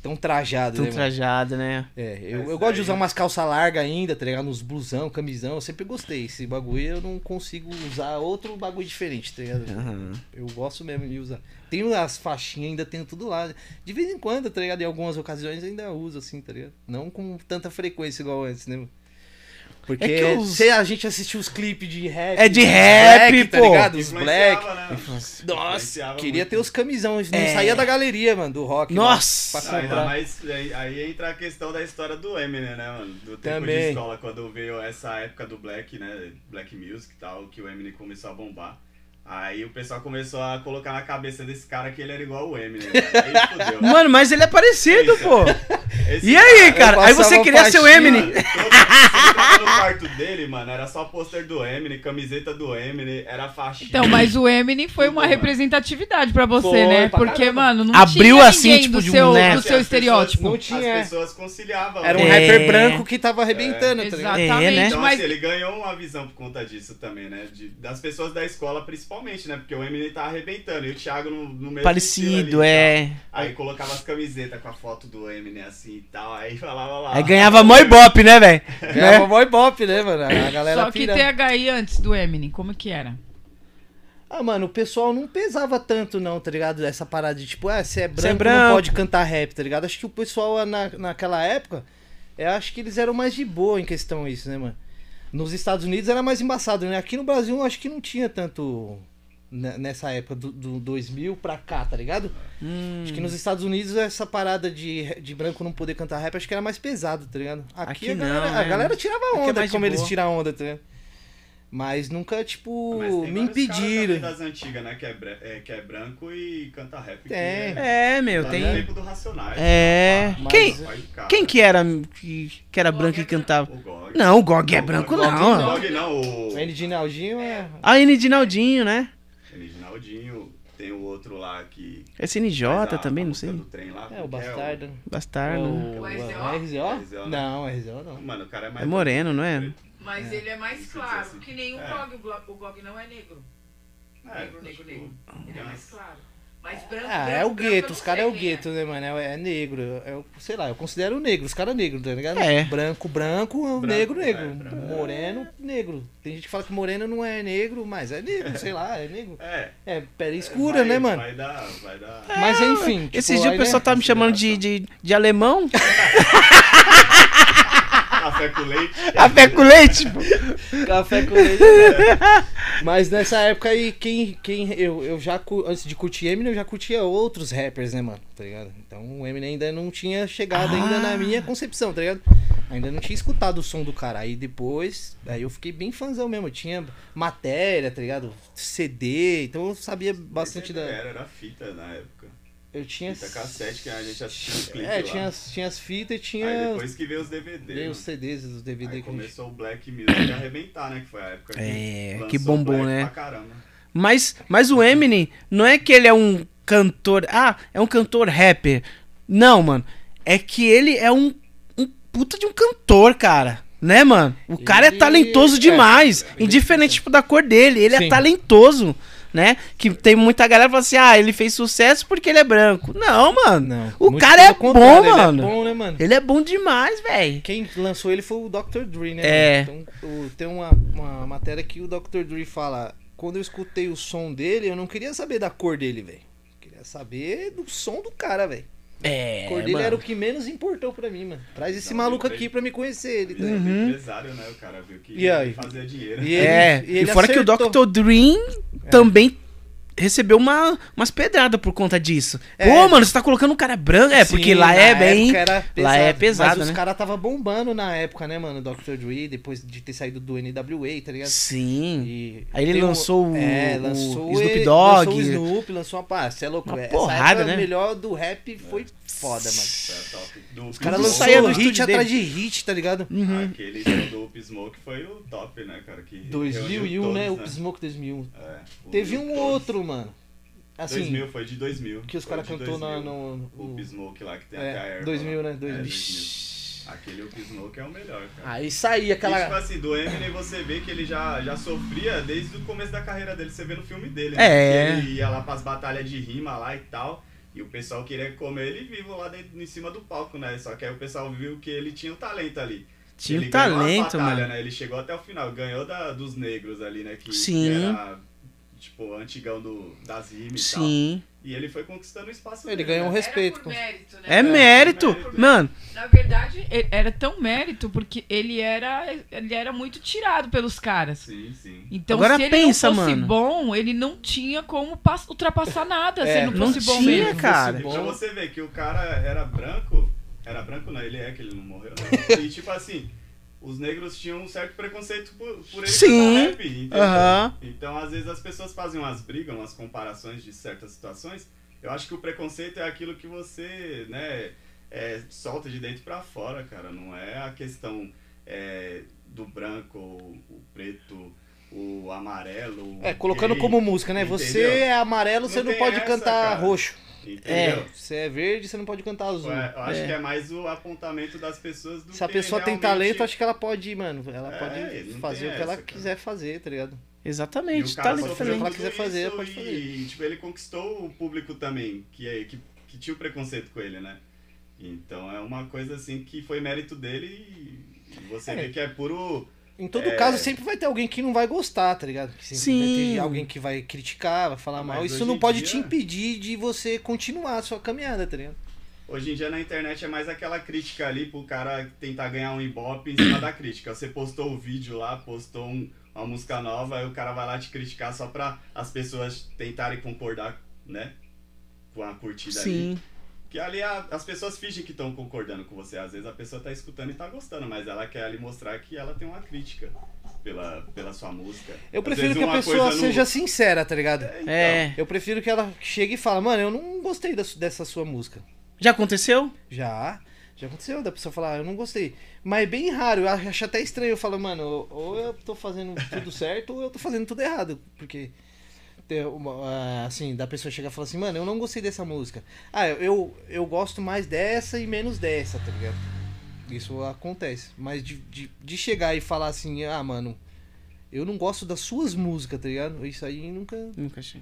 tão trajados, Tão né, mano? trajado, né? É, eu, eu gosto de usar umas calças largas ainda, tá ligado? Nos blusão, camisão, eu sempre gostei. Esse bagulho eu não consigo usar outro bagulho diferente, tá ligado? Aham. Eu gosto mesmo de usar. Tenho as faixinhas, ainda tenho tudo lá. De vez em quando, tá ligado? Em algumas ocasiões ainda uso, assim, tá ligado? Não com tanta frequência igual antes, né? Mano? Porque É que os- se a gente assistiu os clipes de rap. É de rap, black, tá pô. ligado? Os black. Né? Nossa, queria muito. ter os camisão. Não É. saía da galeria, mano, do rock. Nossa! pra Ainda mais, aí, aí entra a questão da história do Eminem, né, mano? Do tempo Também. de escola, quando veio essa época do Black, né? Black Music e tal, que o Eminem começou a bombar. Aí o pessoal começou a colocar na cabeça desse cara que ele era igual o Eminem. né? Aí fudeu. [laughs] Mano, mas ele é parecido, Isso. pô. [laughs] Esse E aí, cara? Aí você queria ser o. Eminem. Mano, todo- entrava no quarto dele, mano, era só pôster do Eminem, camiseta do Eminem, era faixa. Então, mas o Eminem foi uma representatividade pra você, Foi, né? pra Porque, caramba. mano, não Abriu tinha assim, ninguém tipo, do de um, seu, né? do seu as estereótipo. Não As tinha. pessoas conciliavam. Era um né? É. rapper branco que tava arrebentando, tá ligado? Exatamente, É, né? Então, mas assim, ele ganhou uma visão por conta disso também, né? De- das pessoas da escola, principalmente, né? Porque o Eminem tá arrebentando e o Thiago no, no mesmo Parecido, ali, é. tal. Aí colocava as camisetas com a foto do Eminem assim e tal, aí falava lá. Aí ganhava mó ibope, né, velho? Ganhava boy bop, né, mano? A [laughs] galera só que pira. THI antes do Eminem, como que era? Ah, mano, o pessoal não pesava tanto, não, tá ligado? Essa parada de tipo, ah, você é branco, branco. não pode cantar rap, tá ligado? Acho que o pessoal na, naquela época, eu acho que eles eram mais de boa em questão isso, né, mano? Nos Estados Unidos era mais embaçado, né? Aqui no Brasil eu acho que não tinha tanto nessa época do, do 2000 pra cá, tá ligado? Hum. Acho que nos Estados Unidos essa parada de, de branco não poder cantar rap acho que era mais pesado, tá ligado? Aqui a, não, galera, né? a galera tirava Aqui é onda de como eles tiram onda, tá ligado? Mas nunca, tipo, Mas tem me impediram. das antigas, né? Que é, é, que é branco e canta rap. que Tem. é- É, meu, tá tem. tempo do Racionais. É. Mas- Quem- mas, Quem que era que, que era branco e cantava? O Gog. Não, o Gog é branco, não. O Gog não, o. O N de Naldinho é. A N de Naldinho, né? Tem o outro lá que. Esse NJ faz a- também, a não sei. lá, É, o como que Bastardo. Bastardo. o, O o RZO? RZO, né? Não, RZO não. Mano, o cara é mais. É moreno, não é? Mas É, ele é mais claro, assim. que nem o É. Gog. O Gog- O não é negro. É, negro, negro, tipo, negro. Ele é mais claro. Mas branco, Ah, branco, é o eu gueto, os caras é o gueto, né, mano? É, é negro. É, o- sei lá, eu considero negro, os caras negros, tá ligado? É. Branco, branco, Branco, negro, é, negro. branco. Moreno, negro. Tem gente que fala que moreno não é negro, mas é negro, sei lá, é negro. [laughs] É. É pele escura, vai- né, mano? Vai dar. Vai dar. Mas enfim. tipo, Esses dias o pessoal né? tava me chamando de, de, de alemão. [laughs] Café com leite. [laughs] Café com leite. pô. Café com leite. né? Mas nessa época aí, quem, quem eu, eu já, antes de curtir Eminem, eu já curtia outros rappers, né, mano? Tá ligado? Então o Eminem ainda não tinha chegado ainda Ah. na minha concepção, tá ligado? Ainda não tinha escutado o som do cara. Aí depois, aí eu fiquei bem fãzão mesmo. Eu tinha matéria, tá ligado? CD, então eu sabia bastante da. Era, era fita na época. Eu tinha. Fita cassete que a gente assistia os clipes É, lá. tinha, as- tinha as fitas e tinha. Aí depois que veio os DVD. veio né? os CDs, os DVD Aí que a gente. começou o Black Music a arrebentar, né? Que foi a época que, É, que bombou, né? Pra caramba. Mas, mas o Eminem não é que ele é um cantor. Ah, é um cantor rapper. Não, mano. É que ele é um, um puta de um cantor, cara. Né, mano? O cara é talentoso é, demais. ele é indiferente tipo, da cor dele. Ele é Sim. talentoso. Né? Que tem muita galera que fala assim: ah, ele fez sucesso porque ele é branco. Não, mano. Não. O cara é bom, mano. Ele é bom, né, mano? Ele é bom demais, velho. Quem lançou ele foi o Dr. Dre, né? É. Então, o- tem uma, uma matéria que o Dr. Dre fala. Quando eu escutei o som dele, eu não queria saber da cor dele, velho. Queria saber do som do cara, velho. É. A cor dele mano. era o que menos importou pra mim, mano. Traz esse Não, maluco aqui pra me conhecer ele. tá? Uhum. é empresário, né? O cara viu que E aí? ele fazia dinheiro. E ele- É, e e, fora que o acertou. Dr. Dream também recebeu uma, umas pedradas por conta disso. É. Pô, mano, você tá colocando um cara branco? É, porque Sim, lá na é bem. lá é pesado, Mas os né? caras tava bombando na época, né, mano? Dr. Dre, depois de ter saído do NWA, tá ligado? Sim. E Aí ele um- lançou o- é, o lançou Snoop ele- Dogg. Lançou o Snoop, lançou uma pá, você é louco. Uma porrada, né? O melhor do rap foi foda, mano. É Os caras lançaram hit estúdio atrás dele. de hit, tá ligado? Uhum. Aquele do Up Smoke foi o top, né, cara? Que 2001, reuniu né? O todos, Smoke 2001. É, Teve um outro, mano. Assim, 2000, foi de 2000. que os caras cantou na, 2000. no... O Up o- Smoke lá, que tem É, até a erva 2000, lá. né? 2000. É, 2000. Aquele Up Smoke é o melhor, cara. Aí saía E, tipo aquela... assim, do Eminem você vê que ele já, já sofria desde o começo da carreira dele, você vê no filme dele. né? É. Que ele ia lá pras batalhas de rima lá e tal. E o pessoal queria comer ele vivo lá dentro, em cima do palco, né? Só que aí o pessoal viu que ele tinha um talento ali. Tinha ele um talento, batalhas, mano. Né? Ele chegou até o final, ganhou da, dos negros ali, né? Que, Sim. que era, tipo, antigão do, das rimas e tal. Sim. E ele foi conquistando o espaço Ele dele, ganhou um né? respeito. Era por mérito, né? É mérito. mérito. Mano, Na verdade, ele- era tão mérito porque ele era, ele era muito tirado pelos caras. Sim, sim. Então, Agora se ele pensa, não fosse mano. bom, ele não tinha como pas- ultrapassar nada [laughs] É, se não não fosse bom tinha, mesmo. cara. E Bom. pra você ver que o cara era branco, era branco não, ele é que ele não morreu, né? [laughs] E tipo assim, os negros tinham um certo preconceito por, por ele Sim. rap, entendeu? Aham. Então às vezes as pessoas fazem umas brigas, umas comparações de certas situações. Eu acho que o preconceito é aquilo que você, né, é, solta de dentro pra fora, cara. Não é a questão é, do branco, o preto, o amarelo. o É, colocando gay, como música, né? Você entendeu? é amarelo, você Não não tem pode essa, cantar cara. roxo. Entendeu? Você é verde, você não pode cantar azul. É, eu acho É. que é mais o apontamento das pessoas do Se a pessoa tem realmente- talento, acho que ela pode, mano, ela É, pode fazer tem o que ela essa, cara. quiser fazer, tá ligado? Exatamente. o cara Talento o que ela quiser fazer, isso pode e, fazer. E, tipo, ele conquistou o público também, que, é, que, que tinha o preconceito com ele, né? Então é uma coisa assim que foi mérito dele e e você É. vê que é puro. Em todo É. caso, sempre vai ter alguém que não vai gostar, tá ligado? Que sempre Sim. vai ter alguém que vai criticar, vai falar Ah, mal. Isso não pode dia- te impedir de você continuar a sua caminhada, tá ligado? Hoje em dia na internet é mais aquela crítica ali pro cara tentar ganhar um ibope em cima da crítica. Você postou o vídeo lá, postou um- uma música nova, aí o cara vai lá te criticar só pra as pessoas tentarem concordar, né? Com a curtida ali. Que ali a- as pessoas fingem que estão concordando com você. Às vezes a pessoa tá escutando e tá gostando, mas ela quer ali mostrar que ela tem uma crítica pela, pela sua música. Eu Às prefiro vezes que a pessoa não- seja sincera, tá ligado? É, então. É. Eu prefiro que ela chegue e fale, mano, eu não gostei da dessa sua música. Já aconteceu? Já, já aconteceu da pessoa falar, eu não gostei. Mas é bem raro, eu acho até estranho. Eu falo, mano, ou eu tô fazendo tudo [laughs] certo ou eu tô fazendo tudo errado. Porque, uma, ah, assim, da pessoa chegar e falar assim, mano, eu não gostei dessa música. Ah, eu, eu gosto mais dessa e menos dessa, tá ligado? Isso acontece. Mas de, de, de chegar e falar assim, ah, mano, eu não gosto das suas músicas, tá ligado? Isso aí nunca. Nunca achei.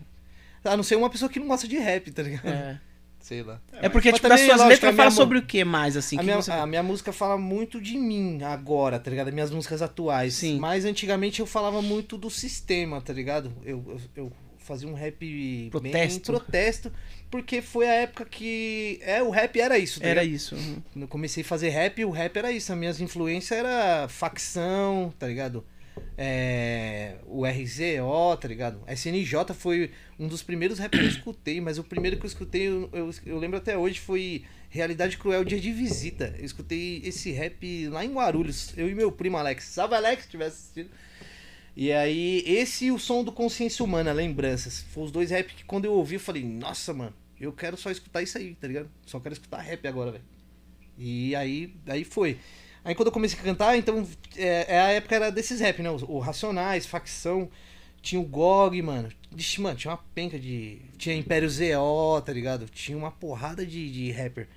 A não ser uma pessoa que não gosta de rap, tá ligado? É, [laughs] Sei lá. é porque, Mas tipo, também, suas letras minha fala mu- sobre o que mais, assim? a, que minha, você- a minha música fala muito de mim agora, tá ligado? Minhas músicas atuais. Sim. Mas antigamente eu falava muito do sistema, tá ligado? Eu, eu, eu fazia um rap bem Protesto. protesto, porque foi a época que. É, o rap era isso, tá Era ligado? isso. uhum. Quando eu comecei a fazer rap, o rap era isso. As minhas influências era facção, tá ligado? É, o RZO, tá ligado? SNJ foi um dos primeiros rap que eu escutei, mas o primeiro que eu escutei, eu, eu, eu lembro até hoje, foi Realidade Cruel Dia de Visita. Eu escutei esse rap lá em Guarulhos, eu e meu primo Alex. Salve Alex, se tivesse assistido. E aí, esse e o som do Consciência Humana, Lembranças. Foi os dois rap que quando eu ouvi, eu falei, nossa, mano, eu quero só escutar isso aí, tá ligado? Só quero escutar rap agora, velho. E aí, aí foi. Aí quando eu comecei a cantar, então, é, é a época era desses rap, né? O, Racionais, Facção, tinha o GOG, mano. Ixi, mano, tinha uma penca de... Tinha Império ZO, tá ligado? Tinha uma porrada de, de rapper.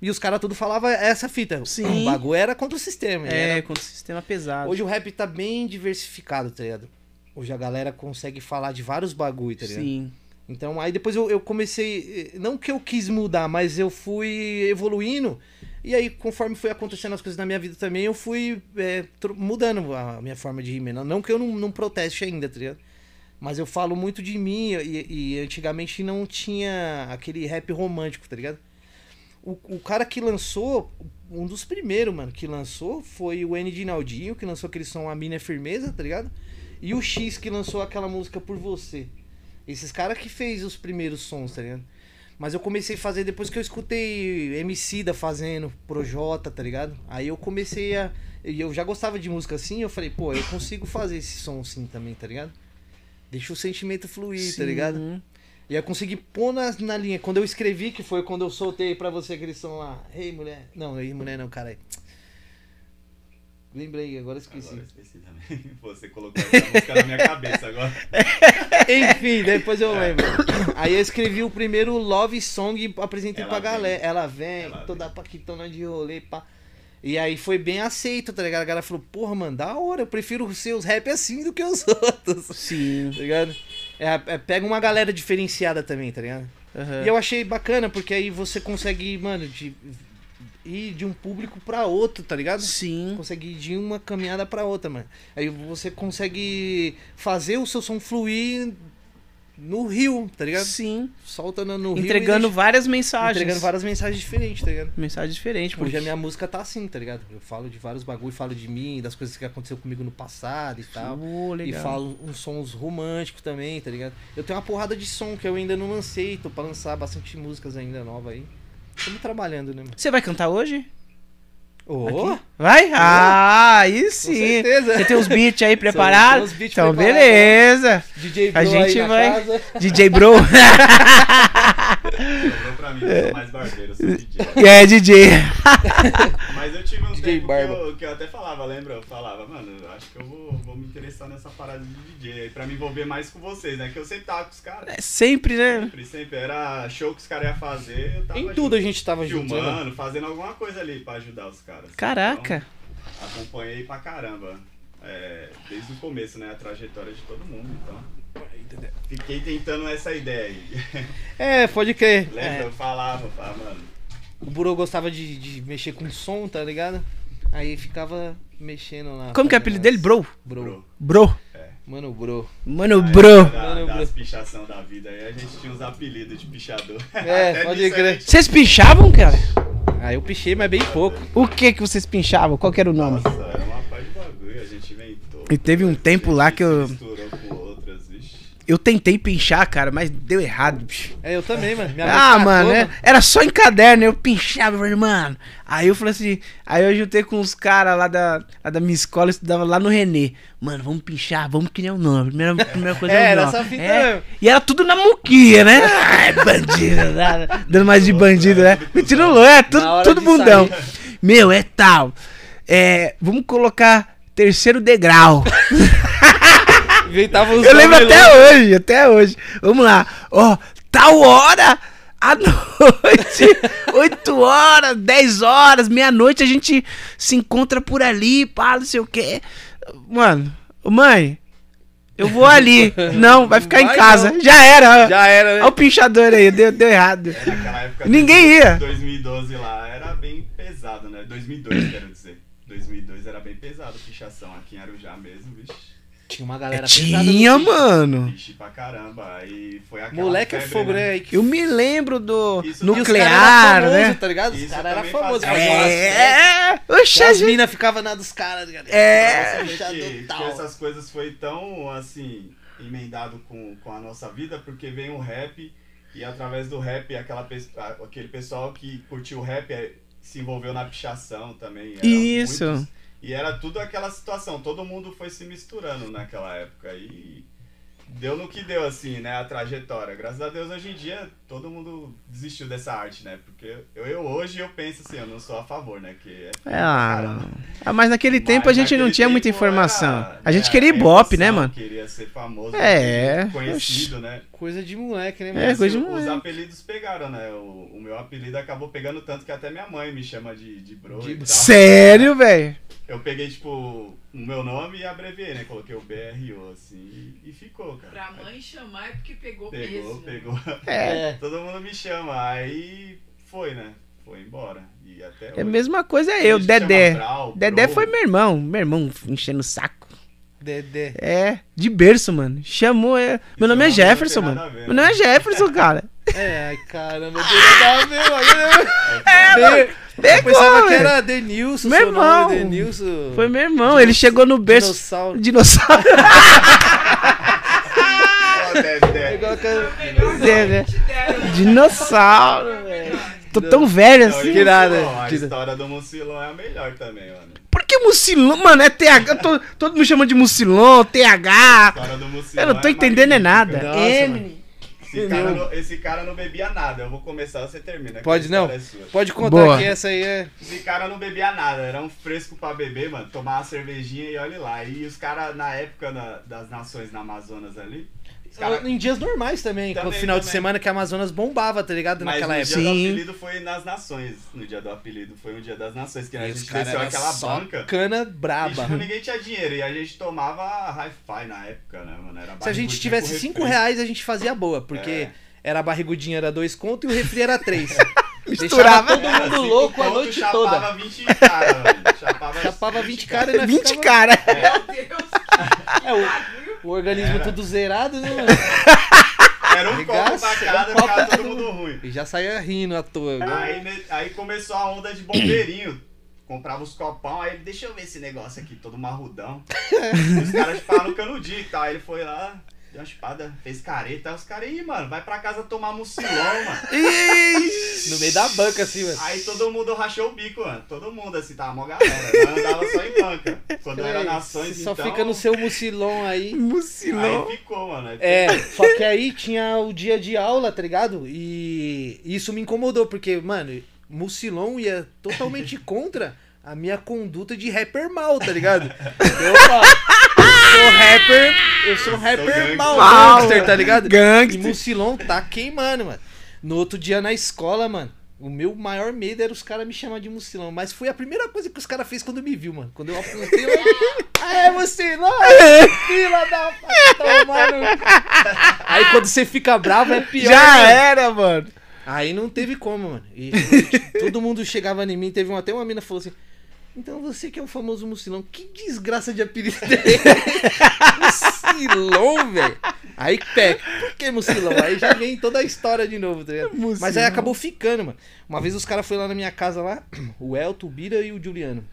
E os caras tudo falavam essa fita. Sim. O bagulho era contra o sistema. É, era com o sistema pesado. Hoje o rap tá bem diversificado, tá ligado? Hoje a galera consegue falar de vários bagulho, tá ligado? Sim. Então aí depois eu, eu comecei. eh, Não que eu quis mudar, mas eu fui evoluindo. E aí, conforme foi acontecendo as coisas na minha vida também, eu fui tro- mudando a minha forma de rimar. Não, não que eu não, não proteste ainda, tá ligado? Mas eu falo muito de mim e, e antigamente não tinha aquele rap romântico, tá ligado? O, o cara que lançou, um dos primeiros, mano, que lançou foi o N de Naldinho, que lançou aquele som A Mina é Firmeza, tá ligado? E o X que lançou aquela música Por Você. Esses caras que fez os primeiros sons, tá ligado? Mas eu comecei a fazer depois que eu escutei MC da fazendo, Projota, tá ligado? Aí eu comecei a. Eu já gostava de música assim, eu falei, pô, eu consigo fazer esse som assim também, tá ligado? Deixa o sentimento fluir, tá ligado? Sim. E eu consegui pôr na, na linha. Quando eu escrevi, que foi quando eu soltei pra você aquele som lá. Ei, mulher. Não, ei, mulher não, caralho. Lembrei, agora esqueci. Agora esqueci também. [laughs] Você colocou essa música na minha cabeça agora. [laughs] Enfim, depois eu lembro. Aí eu escrevi o primeiro Love Song e apresentei Ela pra vem. galera. Ela vem, Ela toda vem. paquitona de rolê, pá. E aí foi bem aceito, tá ligado? A galera falou, porra, mano, da hora, eu prefiro ser os rap assim do que os [laughs] outros. Sim. Tá ligado? É, é, pega uma galera diferenciada também, tá ligado? Aham. E eu achei bacana, porque aí você consegue, mano, de, ir de um público pra outro, tá ligado? Sim. Consegue ir de uma caminhada pra outra, mano. Aí você consegue fazer o seu som fluir no rio, tá ligado? Sim. Solta no, rio. e Entregando várias mensagens. entregando várias mensagens diferentes, tá ligado? Mensagens diferentes. Hoje Porque a minha música tá assim, tá ligado? Eu falo de vários bagulho, falo de mim, das coisas que aconteceu comigo no passado e tal. E legal. falo uns sons românticos também, tá ligado? Eu tenho uma porrada de som que eu ainda não lancei, tô pra lançar bastante músicas ainda novas aí. Estamos trabalhando, né, mano? Você vai cantar hoje? Aqui? Vai? Ah, aí com sim. certeza. Você tem os beats aí preparados? Beats então, preparados. beleza. DJ A Bro gente aí na vai- casa. DJ Bro. [laughs] Pra mim, eu sou mais barbeiro, eu sou DJ. [laughs] é, DJ. Mas eu tive um DJ tempo que Barba. eu, que eu até falava, lembra? Eu falava, mano, eu acho que eu vou, vou me interessar nessa parada de DJ pra me envolver mais com vocês, né? Que eu sempre tava com os caras. É sempre, né? Sempre, sempre. Era show que os caras iam fazer, eu tava Em junto, tudo a gente tava junto, né, mano? filmando, fazendo alguma coisa ali pra ajudar os caras. Caraca. Então, acompanhei pra caramba. é, desde o começo, né? A trajetória de todo mundo, então. Fiquei tentando essa ideia aí. [laughs] É, pode crer. Lembra? É, Eu falava, falava, mano. o Buro gostava de, de mexer com som, tá ligado? Aí ficava mexendo lá. Como que é o apelido dele? Bro. Bro. Bro. Bro. Mano, Bro. Mano, Aí, bro. Da, Mano, das bro. pichação da vida aí, a gente tinha uns apelidos de pichador. É, [laughs] pode crer. gente- Vocês pinchavam, cara? Aí eu pichei, mas bem pouco. O que que vocês pinchavam? Qual que era o nome? Nossa, era uma paz de bagulho, a gente inventou. E teve um tempo lá que eu- Misturou. Eu tentei pinchar, cara, mas deu errado, bicho. É, eu também, mano. Minha Ah, mano, é- era só em caderno, eu pinchava, eu falei, mano. Aí eu falei assim, aí eu juntei com os caras lá da, lá da minha escola, eu estudava lá no Renê. Mano, vamos pinchar, vamos criar um nome. Primeira, primeira coisa É, é o era nome. essa fita É, mesmo. E era tudo na muquia, né? Ai, bandido, nada, dando mais de bandido, né? Mentira, é, tudo, tudo bundão. sair. Meu, é tal. É, vamos colocar terceiro degrau. [laughs] Inventava os Eu lembro até loucos. hoje, até hoje. Vamos lá. Ó, tal hora à [laughs] noite, 8 horas, 10 horas, meia-noite, a gente se encontra por ali, pá, não sei o quê. Mano, mãe, eu vou ali. [laughs] Não, vai ficar em Vai casa. não. Já era. Já era, né? Olha o pinchador aí, deu, deu errado. Naquela época. Ninguém ia. 2012 lá era bem pesado, né? 2002, quero dizer. 2002 era bem pesado, pichação aqui em Arujá mesmo, vixe. Tinha uma galera É, pesada tinha, mano. Piche pra caramba. Aí foi aquela Moleque é febre, fogo, né? né? Eu me lembro do Isso os nuclear, famoso, né? Tá ligado? Os caras eram famosos. festas, É, oxe, a as gente- minas ficavam na dos caras. tá É. Nossa, que, que essas coisas foi tão assim emendado com, com a nossa vida porque vem o rap e através do rap aquela aquele pessoal que curtiu o rap se envolveu na pichação também Isso. muitos- e era tudo aquela situação todo mundo foi se misturando naquela época e deu no que deu assim né a trajetória graças a Deus hoje em dia todo mundo desistiu dessa arte né porque eu, eu hoje eu penso assim eu não sou a favor né que é É, ah, ah, mas naquele Mas tempo a gente não tinha muita informação. era- A gente era queria ibope, né, mano? Queria ser famoso, É, conhecido, né? Coisa de moleque, né, É, coisa de Os moleque. apelidos pegaram, né? O, o meu apelido acabou pegando tanto que até minha mãe me chama de, de bro De- e tal. Sério, velho? Eu peguei, tipo, o meu nome e abreviei, né? Coloquei o BRO, assim, e, ficou, cara. Pra mãe chamar é porque pegou, Pegou, mesmo. pegou. É. [laughs] Todo mundo me chama, aí foi, né? Foi embora. E até É a hoje. mesma coisa eu, Dedé. Brau, Dedé Bro. foi meu irmão. Meu irmão enchendo o saco. Dedé. É, de berço, mano. Chamou. É... Meu nome é não Jefferson, tem mano. nada a ver, Meu nome é Jefferson, cara. É, ai caramba, Dedé meu. É, Eu Pegou, pensava que velho. era Denilson, Meu irmão. Denilson. Foi meu irmão. Ele chegou no berço. Dinossauro. Dinossauro. [laughs] Que eu- né? Dinossauro, velho. Tô tão velho assim. Que nada, A história do Mucilon é a melhor também, mano. Por que Mucilon? Mano, é TH. eu tô- todo mundo chama de Mucilon, A TH. história do Mucilon Eu não tô é entendendo é nada. Nossa, M. Esse cara, não, esse cara não bebia nada. Eu vou começar, você termina. Pode não? é. Pode contar Boa. que essa aí é. Esse cara não bebia nada, era um fresco pra beber, mano. Tomar uma cervejinha e olha lá. E os caras, na época na- das nações na Amazonas ali, os caras. Em dias normais também, Também, quando final de também. semana que a Amazonas bombava, tá ligado? Mas Naquela no época. dia Sim. do apelido foi nas nações. No dia do apelido foi um dia das nações, que a E os gente caras desceu eram aquela só banca. cana E, braba. tipo, ninguém tinha dinheiro e a gente tomava hi-fi na época, né, mano? Era Se a gente tivesse com 5 refri. reais, a gente fazia boa, porque É. era a barrigudinha era dois conto e o refri era três. [laughs] Misturava. Todo Era mundo cinco louco a noite chapava toda. 20 cara, mano. Chapava, Chapava 20 cara e nós 20 ficava- cara. [laughs] É, o, o organismo Era. tudo zerado, né, mano? [laughs] Era um copo pra cada, um ficava todo mundo ruim. E já saía rindo à toa. Aí, né, aí começou a onda de bombeirinho. [clears throat] Comprava os copão, aí ele, deixa eu ver esse negócio aqui, todo marrudão. [laughs] os caras no canudinho e tal. Aí ele foi lá, deu uma chupada, fez careta. Aí os caras, ih, mano, vai pra casa tomar mucilão, mano. [laughs] No meio da banca, assim, mano. Aí todo mundo rachou o bico, mano. Todo mundo, assim, tava mó galera. Nós andava só em banca. Quando era nações, só então, fica no seu mucilão aí. Mucilon. Aí ficou, mano. Aí É, só que aí tinha o dia de aula, tá ligado? E isso me incomodou, porque, mano, Mucilon ia totalmente [laughs] contra a minha conduta de rapper mal, tá ligado? Eu falo, eu sou rapper, eu sou rapper gangster. mal, gangster, tá ligado? E Gangster. Mucilon tá queimando, mano. No outro dia na escola, mano, o meu maior medo era os caras me chamar de Mucilão. Mas foi a primeira coisa que os caras fez quando me viu, mano. Quando eu apontei, eu... Ah, é Mucilão? [laughs] Filha da... Toma no... Aí quando você fica bravo é pior. Já mano. era, mano. Aí não teve como, mano. E [laughs] todo mundo chegava em mim, teve uma, até uma mina falou assim. Então você que é o famoso Mucilão, que desgraça de apelido é? [laughs] Mucilão, velho. Aí pega, por que Mucilão? Aí já vem toda a história de novo, tá ligado? Mucilão. Mas aí acabou ficando, mano. Uma vez os caras foram lá na minha casa lá, [clears throat] o Elton, o Bira e o Juliano.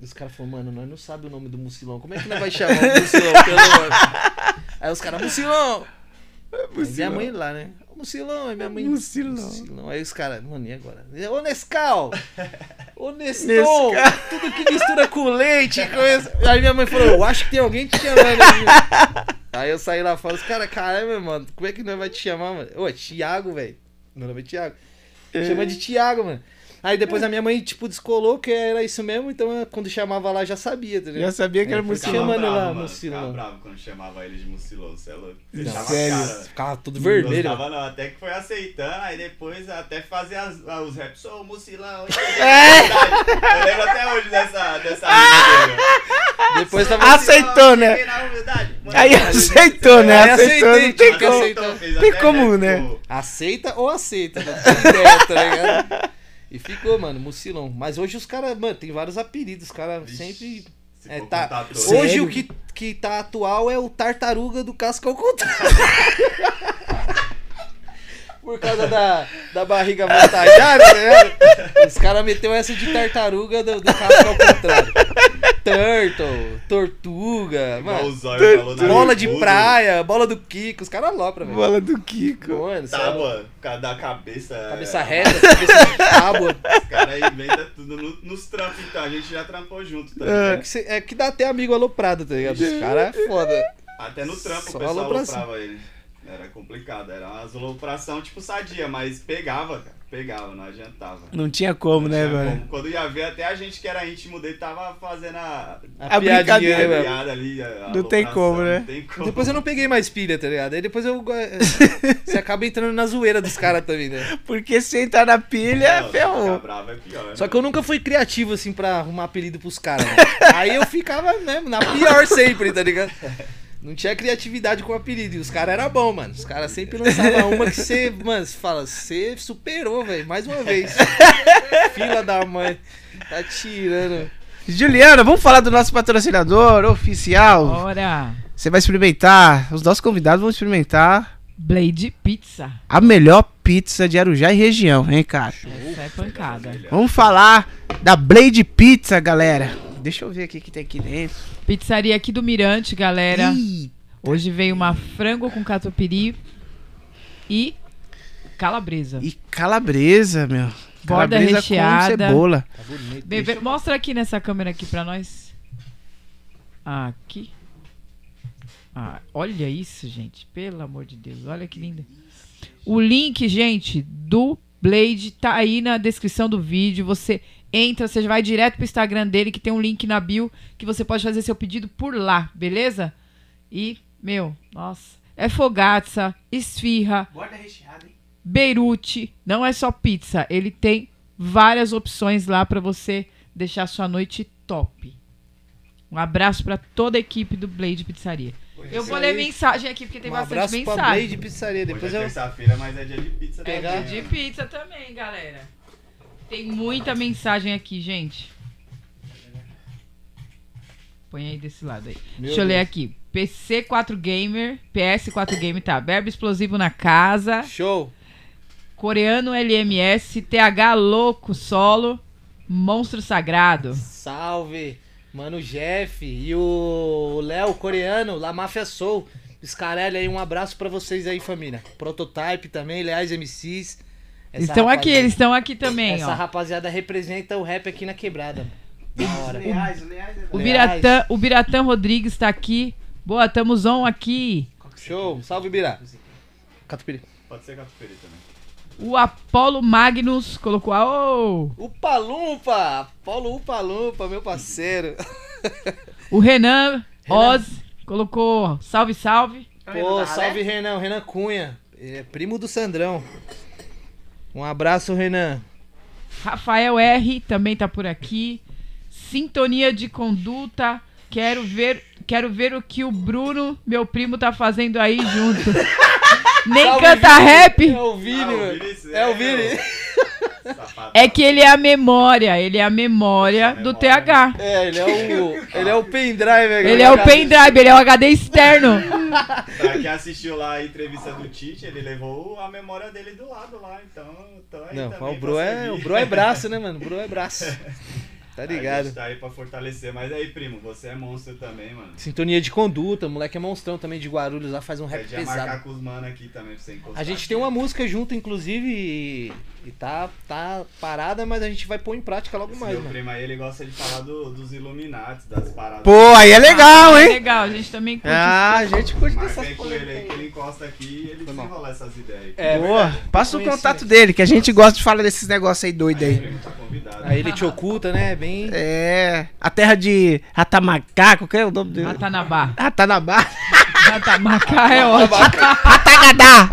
Os caras falaram, mano, nós não sabemos o nome do Mucilão. Como é que nós vai chamar o Mucilão pelo nome? Aí os caras, Mucilão! Aí minha mãe lá, né? Mucilão, aí minha mãe. Mucilão. Aí os caras, mano, e agora? Ô Nescau! Ô Neston! Tudo que mistura com leite. Com. Aí minha mãe falou, eu acho que tem alguém te chamando aí. Aí eu saí lá falei, os caras, caramba, mano, como é que nós vai te chamar, mano? Ô, é Thiago, velho. Meu nome é Thiago. Chama de Thiago, mano. Aí depois a minha mãe, tipo, descolou que era isso mesmo, então quando chamava lá já sabia, tá Já sabia que era É, foi Mucilão. chamando bravo, lá, mano, Mucilão. Ficava bravo quando chamava ele de Mucilão, você é louco. A Sério? cara. Ficava tudo Não vermelho. gostava não, até que foi aceitando, aí depois até fazer as, ah, os raps, sou o Mucilão. [laughs] É. Eu lembro até hoje dessa, dessa dele. Depois tava Aceitou, né? Aí aceitou, né? Aí Aceitou, não tem como. Tem rap, né? pô. Aceita ou aceita, não tem ideia, tá ligado? E ficou, mano, Mucilão. Mas hoje os caras, mano, tem vários apelidos, os caras sempre. Se É, tá. Sério? Hoje o que, que tá atual é o tartaruga do casco ao contrário. [laughs] Por causa da, da barriga avantajada, né? Os caras meteu essa de tartaruga do, do ao contrário. Turtle, tortuga, mano. Bola de praia, bola do Kiko, os caras alopram, velho. Bola do Kiko. Mano, Tá, por causa da cabeça. Cabeça é, reta, cabeça de tábua. Os caras inventam tudo no- nos trampos, então. A gente já trampou junto, tá É ligado? que, cê- é que dá até amigo aloprado, tá ligado? Os [laughs] caras é foda. Até no trampo Só o pessoal aloprava ele. Era complicado, era uma alopração tipo sadia, mas pegava, cara. Pegava, não adiantava. Não tinha como, né, Tinha velho? como. Quando ia ver, até a gente que era íntimo dele tava fazendo a, A, A piadinha, brincadeira, né, a velho? piada ali. a Não tem como, né? Não tem como. Depois eu não peguei mais pilha, tá ligado? Aí depois eu. [laughs] Você acaba entrando na zoeira dos caras também, né? Porque se entrar na pilha, Não, ferrou. Ficar bravo é pior. Só que eu nunca fui criativo, assim, pra arrumar apelido pros caras. né? Aí eu ficava, né, na pior sempre, tá ligado? [laughs] Não tinha criatividade com apelido. E os caras eram bons, mano. Os caras sempre lançavam uma que você, [laughs] mano, você fala, você superou, velho, mais uma vez. [laughs] Fila da mãe. Tá tirando. Juliana, vamos falar do nosso patrocinador oficial. Ora, Você vai experimentar, os nossos convidados vão experimentar Blade Pizza. a melhor pizza de Arujá e região, hein, cara? Essa é pancada. Vamos falar da Blade Pizza, galera. Deixa eu ver aqui o que tem aqui dentro. Pizzaria aqui do Mirante, galera. Ih, Hoje veio uma frango com catupiry e calabresa. E calabresa, meu. Borda Calabresa recheada. com cebola. Tá bonito. Bebê, mostra aqui nessa câmera aqui pra nós. Aqui. Ah, olha isso, gente. Pelo amor de Deus. Olha que linda. O link, gente, do Blade tá aí na descrição do vídeo. Você entra, você vai direto pro Instagram dele, que tem um link na bio, que você pode fazer seu pedido por lá, beleza? E, meu, nossa. É fogatza, esfirra, Borda recheada, hein? Beirute, não é só pizza, ele tem várias opções lá pra você deixar sua noite top. Um abraço pra toda a equipe do Blade Pizzaria. Eu vou ler mensagem aqui porque tem um bastante abraço pra mensagem. Blade Pizzaria. Depois Hoje é eu... terça-feira, mas é dia de pizza Pegar- também. De né? pizza também, galera. Tem muita mensagem aqui, gente. Põe aí desse lado aí. Meu Deixa eu ler aqui. PC4 Gamer, PS4 Game tá. Verbo explosivo na casa. Show. Coreano LMS, TH Louco Solo, Monstro Sagrado. Salve, mano Jeff e o Léo coreano, La Máfia Soul. Scarelli aí, um abraço pra vocês aí, família. Prototype também, Leais MCs. Eles estão aqui, eles estão aqui também, Essa ó. rapaziada representa o rap aqui na quebrada. Da hora. Leais, leais, é O. Biratã, o Biratã Rodrigues tá aqui. Boa, tamo on aqui. Show, salve Bira. Catupiry. Pode ser catupiry também. O Apolo Magnus colocou. Aô! Upa Lumpa, Paulo Upa Lumpa, meu parceiro. [laughs] O Renan Oz colocou salve, salve. Pô, salve Renan, Renan Cunha. Ele é primo do Sandrão. Um abraço, Renan. Rafael R também tá por aqui. Sintonia de conduta. Quero ver, quero ver o que o Bruno, meu primo, tá fazendo aí junto. [laughs] Nem Salve, canta Vini. rap. É o Vini, Ah, o mano. Vini, É o é, Vini. É que ele é a memória, ele é a memória do Memória. TH. É, ele é o. Ele é o pendrive, Ele é o pendrive, ele é o HD externo. [laughs] Pra quem assistiu lá a entrevista do Tite, ele levou a memória dele do lado lá, então. tô aí Não, o Bro é, o Bro é braço, né, [laughs] mano? O Bro é braço. [laughs] Tá A ligado? gente tá aí pra fortalecer. Mas aí, primo, você é monstro também, mano. Sintonia de conduta, o moleque é monstrão também de Guarulhos lá, faz um rap Podia marcar pesado. com os mano aqui também pra você encostar. A gente aqui. tem uma música junto, inclusive, e, e tá, tá parada, mas a gente vai pôr em prática logo Esse mais, meu mano. primo aí, ele gosta de falar do- dos Illuminati, das paradas. Pô, aí é legal, É hein? legal, a gente também curte. Ah, a gente curte Mas dessas com ele aí que ele encosta aqui e ele mal. desenrola essas ideias. É, Boa. verdade. Passa o contato dele, que a gente gosta de falar desses negócios aí doidos Aí, aí. Convidado. Aí ele te oculta, né? Bem. É. A terra de Ratamacaco, que é o nome dele? Ratanabá. Ratanabá. Ratamacá é ótimo. Ratagadá.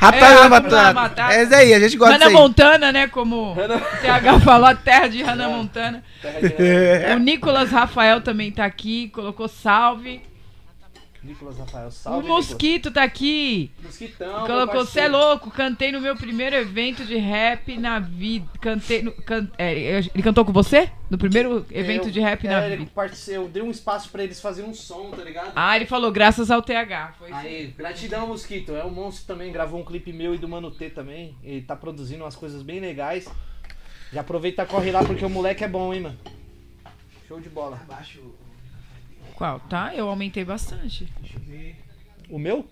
Hakuna Matata. É isso aí, a gente gosta Hannah disso aí. Montana, né? Como o TH falou, a terra de Hannah Montana. É. O Nicolas Rafael também tá aqui, colocou salve. Nicolas Rafael, o salve. Mosquito tá aqui. Mosquitão. Colocou, cê é louco, cantei no meu primeiro evento de rap na vida. Cantei. No, can- é, ele cantou com você? No primeiro evento de rap na é, ele vida. Eu dei um espaço pra eles fazerem um som, tá ligado? Ah, ele falou, graças ao TH. Foi isso. Aí, gratidão, Mosquito. É o Monstro também, gravou um clipe meu e do Mano T também. Ele tá produzindo umas coisas bem legais. Já aproveita e corre lá porque o moleque é bom, hein, mano. Show de bola. Qual? Tá? Eu aumentei bastante. O meu?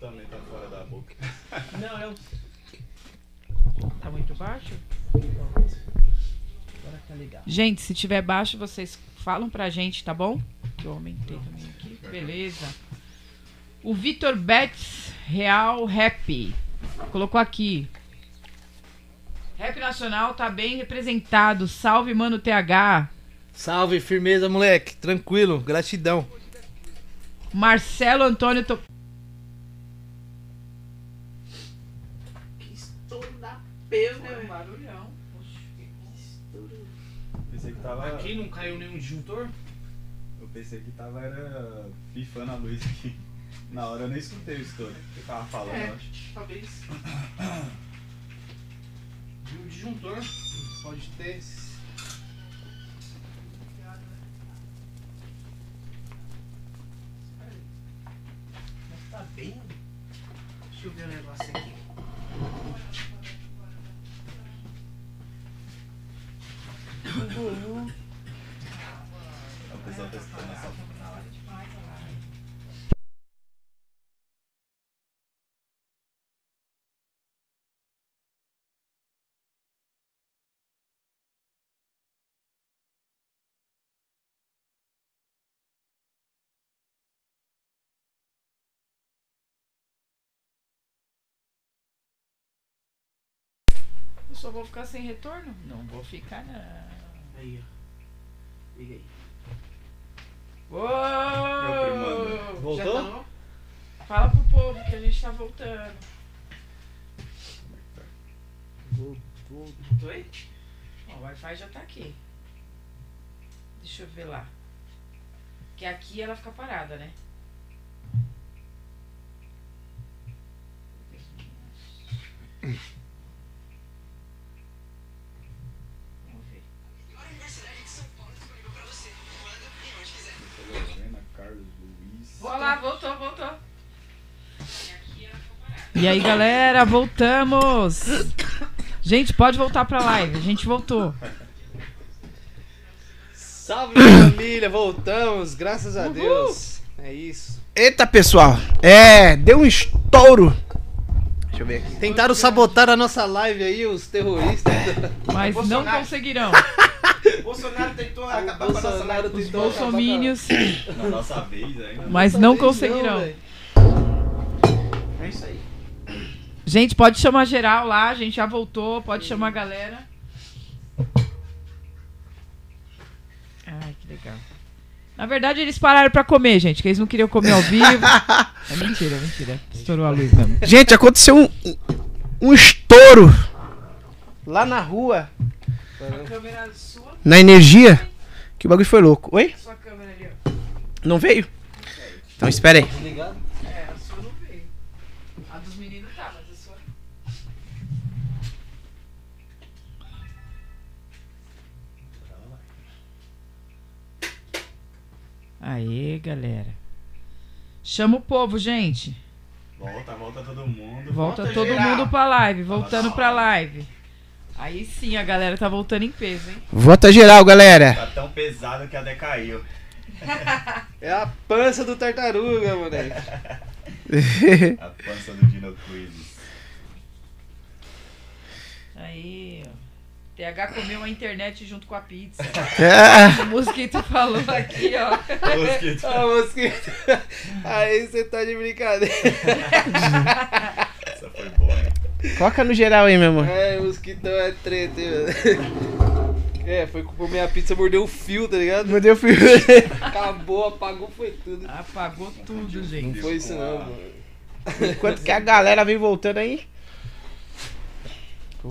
Também tá fora da boca. [laughs] Não, eu. Tá muito baixo? Agora tá legal. Gente, se tiver baixo, vocês falam pra gente, tá bom? Que eu aumentei também aqui. Beleza. O Vitor Betts Real Rap colocou aqui. Rap Nacional tá bem representado. Salve, mano TH. Salve, firmeza, moleque. Tranquilo, gratidão. Marcelo Antônio to... Que estouro da peso, né, velho? Barulhão. Pensei que tava. não caiu nenhum disjuntor? Eu pensei que tava era fifando a luz aqui. Na hora eu nem escutei o estouro. que eu tava falando, É. eu acho. Talvez. Um disjuntor. Pode ter. Tá bem. Deixa eu ver o negócio aqui. O pessoal tá escutando essa. Só vou ficar sem retorno? Não vou ficar, não. Aí, ó. Liga aí. Uou! primando. Voltou? Já tá Fala pro povo que a gente tá voltando. Voltou. Voltou aí? Ó, o Wi-Fi já tá aqui. Deixa eu ver lá. Que aqui ela fica parada, né? Luiz. Vou lá, voltou, voltou. E aí, galera, voltamos! Gente, pode voltar pra live. A gente voltou. Salve família, voltamos, graças a Deus. É isso. Eita, pessoal. É, deu um estouro. Deixa eu ver aqui. Tentaram sabotar a nossa live aí, os terroristas. Mas não Bolsonaro. conseguirão. [laughs] [laughs] Bolsonaro tentou O Bolsonaro Os tentou bolsomínios, [coughs] Na nossa vez ainda. mas não conseguirão. É isso aí. Gente, pode chamar geral lá, a gente já voltou, pode chamar a galera. Ai, que legal. Na verdade, eles pararam pra comer, gente, que eles não queriam comer ao vivo. [laughs] É mentira, é mentira. Estourou a luz mesmo. Gente, aconteceu um, um estouro lá na rua, A na energia, que o bagulho foi louco. Oi? sua câmera ali, ó. Não veio? Então espera aí. É, a sua não veio. A dos meninos tá, mas a sua. Aê, galera. Chama o povo, gente. Volta, volta todo mundo. Volta, Volta todo geral. mundo pra live, voltando pra live. Aí sim, a galera tá voltando em peso, hein? Vota geral, galera. Tá tão pesado que até caiu. [laughs] É a pança do tartaruga, moleque. [laughs] A pança do Dino Quizzes. Aí, ó. TH comeu a internet junto com a pizza. [laughs] O mosquito falou aqui, ó. Mosquito. Ah, mosquito. Aí você tá de brincadeira. Essa foi boa, hein? Coloca no geral aí, meu amor. É, mosquitão é treta, hein, mano. É, foi comer a pizza, mordeu o fio, tá ligado? Meu Deus, filho. Acabou, apagou, foi tudo. Apagou tudo, Não gente. foi isso não, mano. Enquanto que a galera vem voltando aí.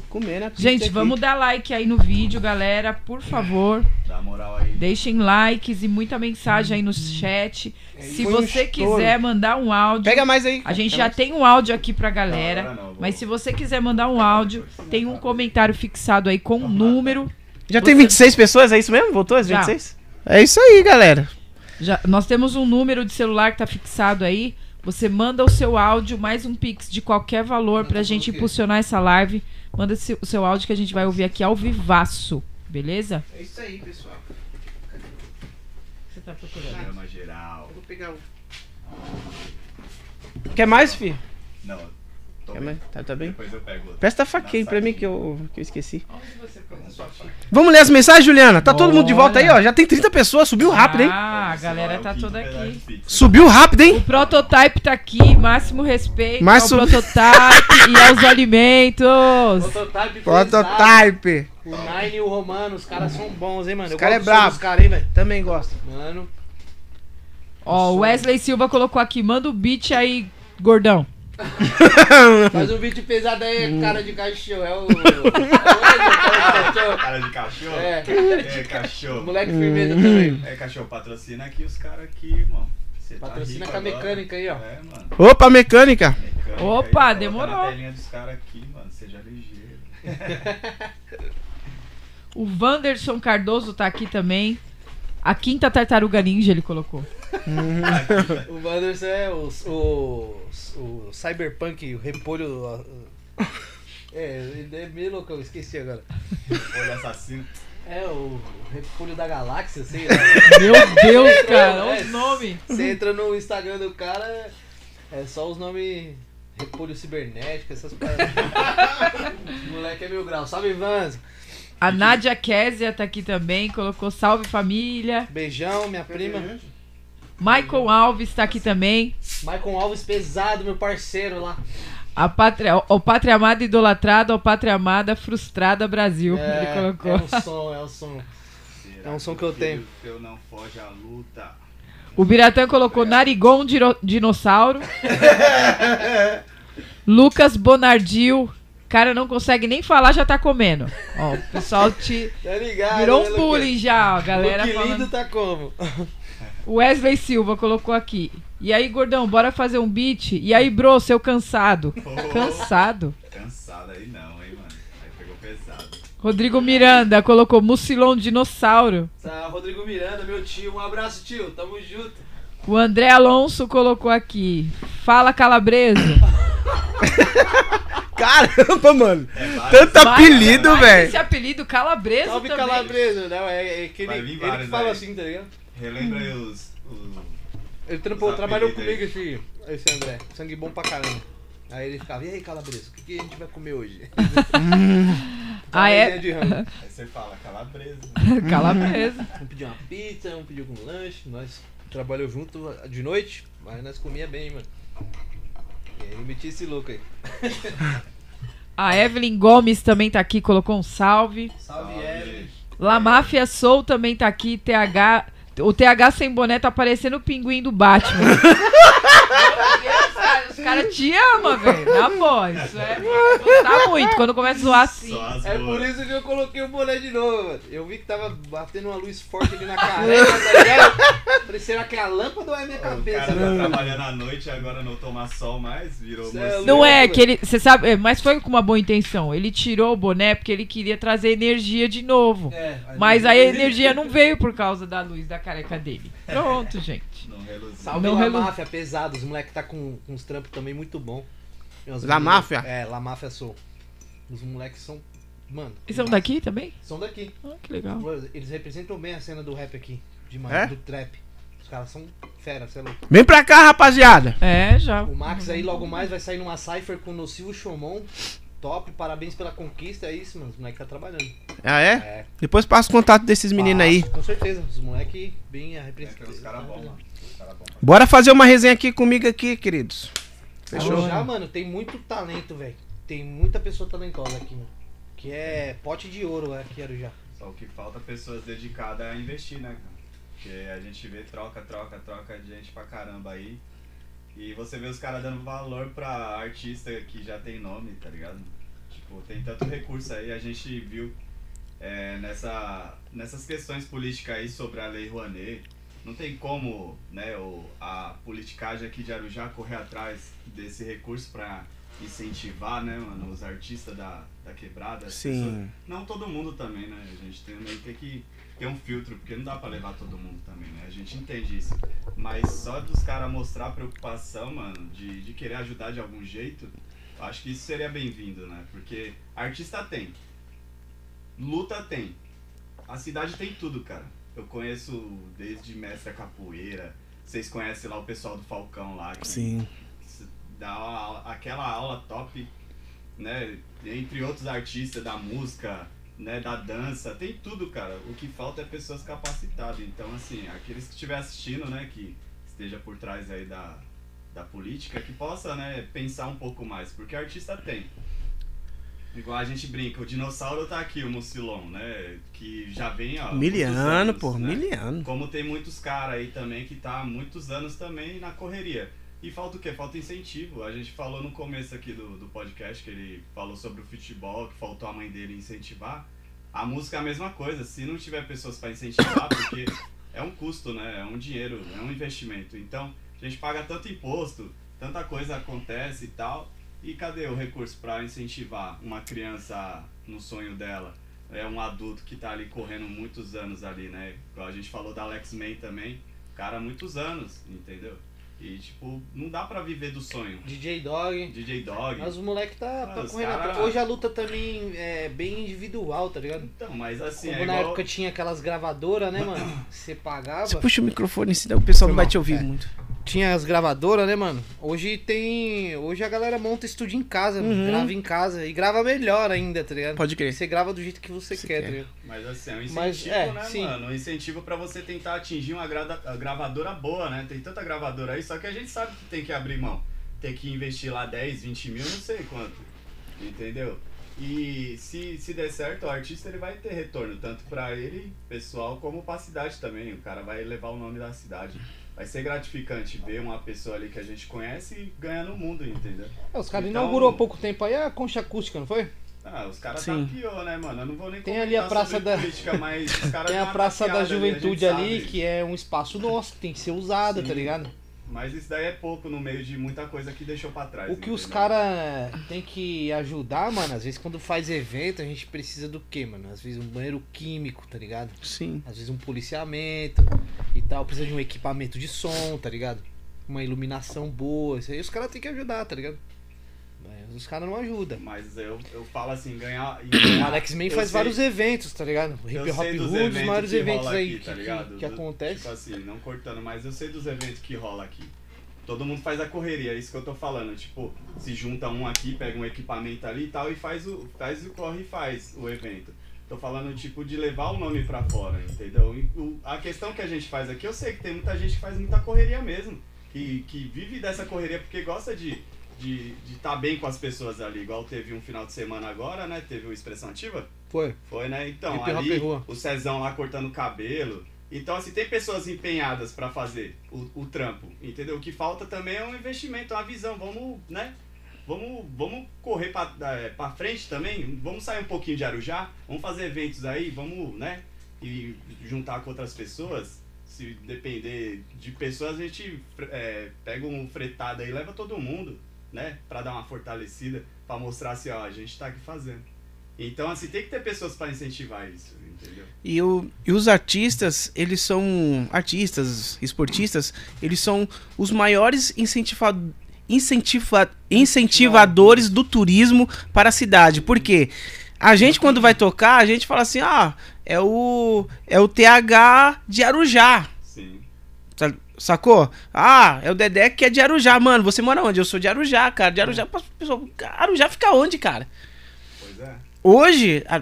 Comer, né? Gente, vamos dar like aí no vídeo, galera, por favor. Dá moral aí. Deixem likes e muita mensagem aí no chat. Se Foi um você estouro. quiser mandar um áudio, Pega mais aí. a gente Pega já mais. tem um áudio aqui pra galera. Não, agora não, vou- Mas se você quiser mandar um áudio, tem um comentário fixado aí com um número. Já tem você- 26 pessoas, é isso mesmo? Voltou as Já. 26? É isso aí, galera. Já, nós temos um número de celular que tá fixado aí. Você manda o seu áudio, mais um pix de qualquer valor pra gente impulsionar essa live. Manda o seu áudio que a gente vai ouvir aqui ao vivaço. Beleza? É isso aí, pessoal. Você tá procurando? Programa geral. Vou pegar um. Quer mais, filho? Não, tô Quer bem. mais? Tá, tá bem? Depois eu pego outro. Presta a faquinha pra mim que eu, que eu esqueci. Onde você Vamos ler as mensagens, Juliana? Tá todo mundo de volta aí, ó. Já tem 30 pessoas, subiu rápido, hein? Ah, a galera o tá toda aqui. Subiu rápido, O hein? prototype tá aqui, máximo respeito Mas ao sub- prototype e aos [laughs] alimentos. Prototype. Prototype. O Nine e o Romano, os caras são bons, hein, mano. Os cara é brabo. dos caras, hein, velho. Também gosto. Mano. Ó, o Wesley Silva colocou aqui, manda o beat aí, gordão. [laughs] Faz um vídeo pesado aí, cara de cachorro. É o. É cara de cachorro. Cara de cachorro? É. É, cachorro. Moleque firmeza também. É, cachorro, patrocina aqui os caras aqui, irmão. Você tá Patrocina rico com a agora. mecânica aí, ó. É, mano. Opa, mecânica. Mecânica Opa, aí, demorou. Na telinha dos caras aqui, mano. Seja ligeiro. [laughs] O Wanderson Cardoso tá aqui também. A quinta tartaruga ninja ele colocou. O Wanderson é o, o, o Cyberpunk, o repolho. ó, É, ele é meio louco, eu esqueci agora. Olho assassino. É o repolho da galáxia, sei lá. Meu Deus, cara, É. olha os nomes. Você entra no Instagram do cara, é só os nomes repolho cibernético, essas paradas. [laughs] Moleque é mil grau. Salve, Vans. A Nádia Késia tá aqui também, colocou salve família. Beijão, minha prima. Michael Alves tá aqui também. Maicon Alves pesado, meu parceiro lá. A pátria, o pátria amada idolatrada, o pátria amada frustrada Brasil. ele colocou. é um som, é um som. Será É um som que eu o filho tenho. Eu não foge à luta. O Biratã colocou Narigon diro- Dinossauro. [laughs] Lucas Bonardil. Cara, não consegue nem falar, já tá comendo. Ó, o pessoal te. Tá ligado? Virou né, um bullying já, ó, galera. Falando- lindo tá como? Wesley Silva colocou aqui. E aí, gordão, bora fazer um beat? E aí, bro, seu cansado. Oh. Cansado. Cansado aí não, hein, mano. Aí pegou pesado. Rodrigo Miranda colocou Mucilon Dinossauro. Tá, Rodrigo Miranda, meu tio. Um abraço, tio. Tamo junto. O André Alonso colocou aqui. Fala, Calabreso. [laughs] Caramba, mano. É, vai, Tanto Mas- apelido, velho. Esse apelido, Calabreso Salve também. Calabreso, né? É, é que ele, Vai que fala assim, tá ligado? Relembra aí os. os- Ele trampou, Os trabalhou comigo esse, esse André. Sangue bom pra caramba. Aí ele ficava, e aí, Calabreso, o que, que a gente vai comer hoje? [laughs] Ah, é? Cabelinha de. Aí você fala, calabresa. [laughs] Calabreso. Um pediu uma pizza, um pediu com lanche. Nós trabalhamos junto de noite, mas nós comia bem, mano. Eu meti esse louco aí. [laughs] A Evelyn Gomes também tá aqui, colocou um salve. Salve, Salve. Evelyn. La Máfia Soul também tá aqui. TH. O TH sem boné tá parecendo o pinguim do Batman. [laughs] Deus, cara, Os caras te amam, velho. Na boa. Isso é. Tá muito quando começa a zoar assim. É por isso que eu coloquei o boné de novo, mano. Eu vi que tava batendo uma luz forte ali na [laughs] careca, tá ligado? Falei, será que é a lâmpada ou é a minha O cabeça? cara tá trabalhando à noite e agora não toma sol mais, virou é. Não é que ele. Você sabe, é, mas foi com uma boa intenção. Ele tirou o boné porque ele queria trazer energia de novo. É, Mas aí a energia não veio por causa da luz da careca dele. Pronto, gente. Não reluziu. Salve Não relu- Máfia, pesado. Os moleques tá com, com uns trampos também muito bom. Umas La Máfia? É, La Máfia Soul. Os moleques são. Mano. E são daqui também? São daqui. Ah, que legal. Eles representam bem a cena do rap aqui. De É? do trap. Os caras são fera, cê é louco. Vem pra cá, rapaziada. É, já. O Max aí logo mais vai sair numa Cypher com o Nocivo Chomon. Top, parabéns pela conquista. É isso, mano. Os moleques tá trabalhando. Ah, é? É. Depois passa o contato desses meninos aí. Com certeza. Os moleques bem a É, uns caras bons, mano. Cara bom. Bora fazer uma resenha aqui comigo aqui, queridos. Fechou? Já, mano, tem muito talento, velho. Tem muita pessoa talentosa aqui, mano. Que é pote de ouro aqui, Arujá. Só o que falta é pessoas dedicadas a investir, né, cara? Porque a gente vê troca, troca, troca de gente pra caramba aí. E você vê os caras dando valor pra artista que já tem nome, tá ligado? Tipo, tem tanto recurso aí, a gente viu é, nessa, nessas questões políticas aí sobre a Lei Rouanet. Não tem como, né, o, a politicagem aqui de Arujá correr atrás desse recurso pra incentivar, né, mano, os artistas da, da quebrada. as pessoas- Sim. não todo mundo também, né? A gente também tem que ter um filtro, porque não dá pra levar todo mundo também, né? A gente entende isso. Mas só dos caras mostrar preocupação, mano, de, de querer ajudar de algum jeito, eu acho que isso seria bem-vindo, né? Porque artista tem, luta tem, a cidade tem tudo, cara. Eu conheço desde mestre capoeira, vocês conhecem lá o pessoal do Falcão lá, que Sim. dá aquela aula top, né? Entre outros artistas da música, né? Da dança, tem tudo, cara. O que falta é pessoas capacitadas. Então, assim, aqueles que estiver assistindo, né? Que esteja por trás aí da, da política, que possa, né? Pensar um pouco mais, porque artista tem. Igual a gente brinca, o dinossauro tá aqui, o Mucilon, né? Que já vem, ó. Miliano, anos, pô, né? miliano. Como tem muitos caras aí também que tá há muitos anos também na correria. E falta o quê? Falta incentivo. A gente falou no começo aqui do, do podcast que ele falou sobre o futebol, que faltou a mãe dele incentivar. A música é a mesma coisa. Se não tiver pessoas para incentivar, [coughs] porque é um custo, né? É um dinheiro, é um investimento. Então, a gente paga tanto imposto, tanta coisa acontece e tal. E cadê o recurso para incentivar uma criança no sonho dela? É um adulto que tá ali correndo muitos anos ali, né? Igual a gente falou da Alex May também. Cara, há muitos anos, entendeu? E, tipo, não dá pra viver do sonho. DJ Dog. DJ Dog. Mas o moleque tá, tá correndo cara- atrás. Hoje a luta também é bem individual, tá ligado? Então, mas assim, Como é na igual... época tinha aquelas gravadoras, né, mano? Você pagava. Você puxa o microfone, senão o pessoal não vai te ouvir É. muito. Tinha as gravadoras, né, mano? Hoje tem. Hoje a galera monta estúdio em casa, Uhum. grava em casa. E grava melhor ainda, tá ligado? Pode crer. Você grava do jeito que você Você quer, quer. tá ligado? Mas assim, é um Mas, incentivo, é, né, sim. mano? Um incentivo pra você tentar atingir uma gravadora boa, né? Tem tanta gravadora aí, só que a gente sabe que tem que abrir mão. ter que investir lá 10, 20 mil, não sei quanto. Entendeu? E se, se der certo, o artista ele vai ter retorno, tanto pra ele, pessoal, como pra cidade também. O cara vai levar o nome da cidade. Vai ser gratificante ver uma pessoa ali que a gente conhece e ganhar no mundo, entendeu? É, os caras Então- inaugurou há pouco tempo aí a concha acústica, não foi? Ah, os caras Sim. tapeou, né, mano? Eu não vou nem Tem ali a Praça sobre da- política, mas os [laughs] caras Tem a Praça da ali, Juventude ali, sabe. que é um espaço nosso, que tem que ser usado, Sim. tá ligado? Mas isso daí é pouco no meio de muita coisa que deixou pra trás. O que os entendeu? caras tem que ajudar, mano, às vezes quando faz evento, a gente precisa do quê, mano? Às vezes um banheiro químico, tá ligado? Sim. Às vezes um policiamento e tal, precisa de um equipamento de som, tá ligado? Uma iluminação boa, isso aí os caras têm que ajudar, tá ligado? Os caras não ajudam. Mas eu, eu falo assim, ganhar. [clears throat] Alex Man faz sei- vários eventos, tá ligado? Hip Hop Hood, os eventos maiores que eventos aí aqui, tá que, ligado? que Do- acontece. Tipo assim, não cortando, mas eu sei dos eventos que rola aqui. Todo mundo faz a correria, é isso que eu tô falando. Tipo, se junta um aqui, pega um equipamento ali e tal, e faz o, faz o corre e faz o evento. Tô falando, tipo, de levar o nome pra fora, entendeu? O- a questão que a gente faz aqui, eu sei que tem muita gente que faz muita correria mesmo. Que, que vive dessa correria porque gosta de de estar bem com as pessoas ali. Igual teve um final de semana agora, né? Teve o Expressão Ativa. Foi. Foi, né? Então, Hop ali, o Cezão lá cortando o cabelo. Então, assim, tem pessoas empenhadas pra fazer o, o trampo, entendeu? O que falta também é um investimento, uma visão. Vamos, né? Vamos, vamos correr pra, é, pra frente também. Vamos sair um pouquinho de Arujá. Vamos fazer eventos aí, vamos, né? E juntar com outras pessoas. Se depender de pessoas, a gente é, pega um fretado aí e leva todo mundo, né? Pra dar uma fortalecida, pra mostrar assim, ó, a gente tá aqui fazendo. Então, assim, tem que ter pessoas pra incentivar isso, entendeu? E, o, e os artistas, eles são. Artistas, esportistas, eles são os maiores incentiva, incentiva, incentivadores do turismo para a cidade. Por quê? A gente, quando vai tocar, a gente fala assim: ah, é o, é o TH de Arujá. Sacou? Ah, é o Dedé que é de Arujá. Mano, você mora onde? Eu sou de Arujá, cara. De Arujá, pessoal, Arujá fica onde, cara? Pois é. Hoje, a-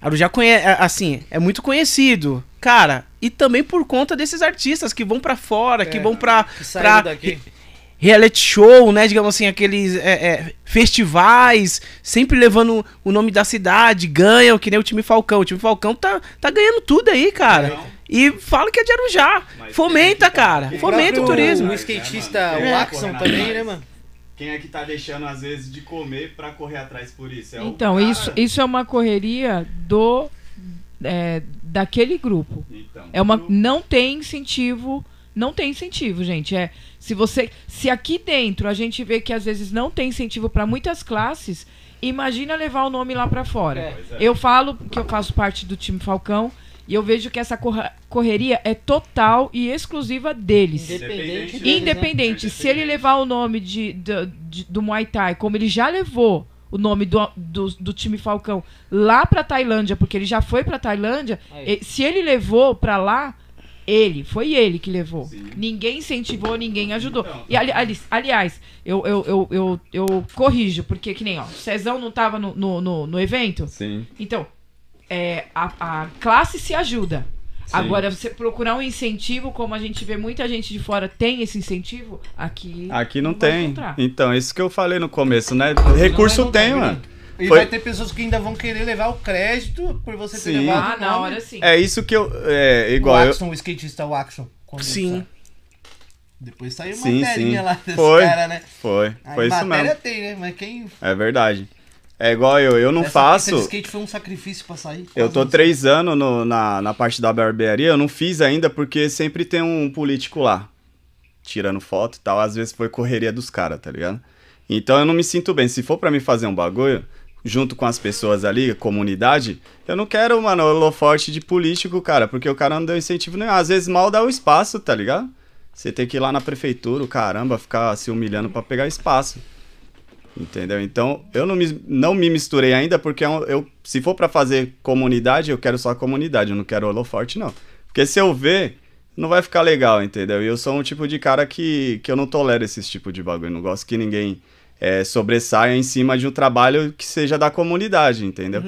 Arujá conhece, assim, é muito conhecido. Cara, e também por conta desses artistas que vão pra fora, que É, vão pra, Que pra daqui. reality show, né? Digamos assim, aqueles é, é, festivais, sempre levando o nome da cidade, ganham, que nem o time Falcão. O time Falcão tá, tá ganhando tudo aí, cara. Não, E fala que é de Arujá. Mas Fomenta, é tá- cara. Fomenta o próprio- turismo. O skatista, É, o É. Axon Correndo também, né, mano? Quem é que tá deixando, às vezes, de comer pra correr atrás por isso? É Então, cara. isso, isso é uma correria do é, daquele grupo. Então, É uma não tem incentivo, não tem incentivo, gente. É se você se aqui dentro a gente vê que às vezes não tem incentivo para muitas classes, imagina levar o nome lá para fora. É. É. Eu falo que eu faço parte do time Falcão e eu vejo que essa correria é total e exclusiva deles. Independente. Independente. deles, né? Independente, se ele levar o nome de, do- de- do Muay Thai, como ele já levou o nome do, do, do time Falcão lá pra Tailândia, porque ele já foi pra Tailândia, e- se ele levou pra lá, ele, foi ele que levou. Sim. Ninguém incentivou, ninguém ajudou. Então. E ali, ali- aliás, eu, eu, eu, eu, eu corrijo, porque que nem, ó, o Cezão não tava no, no, no, no evento? Sim. Então, é, a, a classe se ajuda. Sim. Agora, você procurar um incentivo, como a gente vê muita gente de fora tem esse incentivo, aqui. Aqui não, vai tem. encontrar. Então, isso que eu falei no começo, né? Recurso Não tem, mano. E Foi- vai ter pessoas que ainda vão querer levar o crédito por você ter Sim. levado Ah, o na hora sim. É isso que eu. É, O igual eu. Axon, o skatista, o Axon. Sim. Depois saiu uma Sim, sim. lá desse Foi. cara, né? Foi. Aí Foi isso matéria mesmo. tem, né? Mas quem... É verdade. É igual eu. Eu não Essa faço. de skate foi um sacrifício pra sair. Eu tô três anos no- na, na parte da barbearia, eu não fiz ainda porque sempre tem um político lá, tirando foto e tal, às vezes foi correria dos caras, tá ligado? Então eu não me sinto bem. Se for pra mim fazer um bagulho, junto com as pessoas ali, comunidade, eu não quero, mano, holoforte de político, cara, porque o cara não deu incentivo nenhum. Às vezes mal dá o espaço, tá ligado? Você tem que ir lá na prefeitura, o caramba, ficar se humilhando pra pegar espaço. Entendeu? Então, eu não me, não me misturei ainda porque eu, eu- se for pra fazer comunidade, eu quero só a comunidade, eu não quero holoforte, não. Porque se eu ver, não vai ficar legal, entendeu? E eu sou um tipo de cara que, que eu não tolero esse tipo de bagulho. Não gosto que ninguém é, sobressaia em cima de um trabalho que seja da comunidade, entendeu?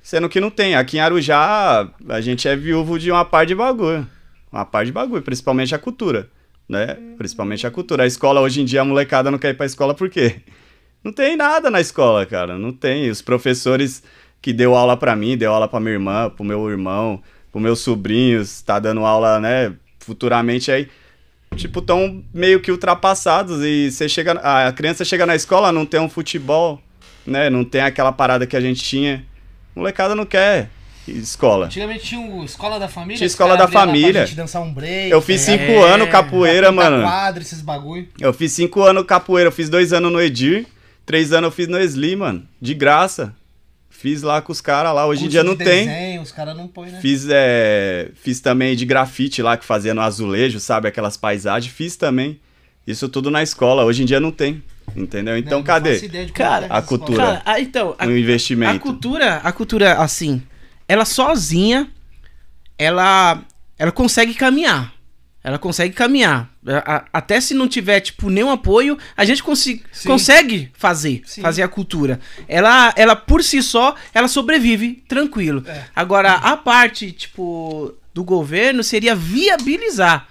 Sendo que não tem. Aqui em Arujá, a gente é viúvo de uma par de bagulho. Uma par de bagulho, principalmente a cultura. né? Principalmente a cultura. A escola, hoje em dia, a molecada não quer ir pra escola por quê? Não tem nada na escola, cara. Não tem. Os professores que deu aula pra mim, deu aula pra minha irmã, pro meu irmão, pro meus sobrinhos, tá dando aula, né? Futuramente aí. Tipo, tão meio que ultrapassados. E você chega. A criança chega na escola, não tem um futebol, né? Não tem aquela parada que a gente tinha. Molecada não quer escola. Antigamente tinha o Escola da Família. Tinha Escola da Família. dançar um break. Eu fiz ligado? cinco anos capoeira, mano. quadro, esses bagulho. Eu fiz cinco anos capoeira, eu fiz dois anos no Edir, três anos eu fiz no Esli, mano. De graça. Fiz lá com os caras lá. Hoje em dia de não tem. desenho, Os caras não põem, né? Fiz, é, fiz também de grafite lá, que fazia no azulejo, sabe? Aquelas paisagens. Fiz também. Isso tudo na escola. Hoje em dia não tem. Entendeu? Então Não, não cadê? de Cara, é a cultura. Cara, ah, então, a, Um investimento. a cultura, a cultura, assim, ela sozinha, ela, ela consegue caminhar. Ela consegue caminhar. A- a- até se não tiver, tipo, nenhum apoio, a gente consi- Sim. consegue fazer, Sim. fazer a cultura. Ela, ela, por si só, ela sobrevive tranquilo. É. Agora, a parte, tipo, do governo seria viabilizar.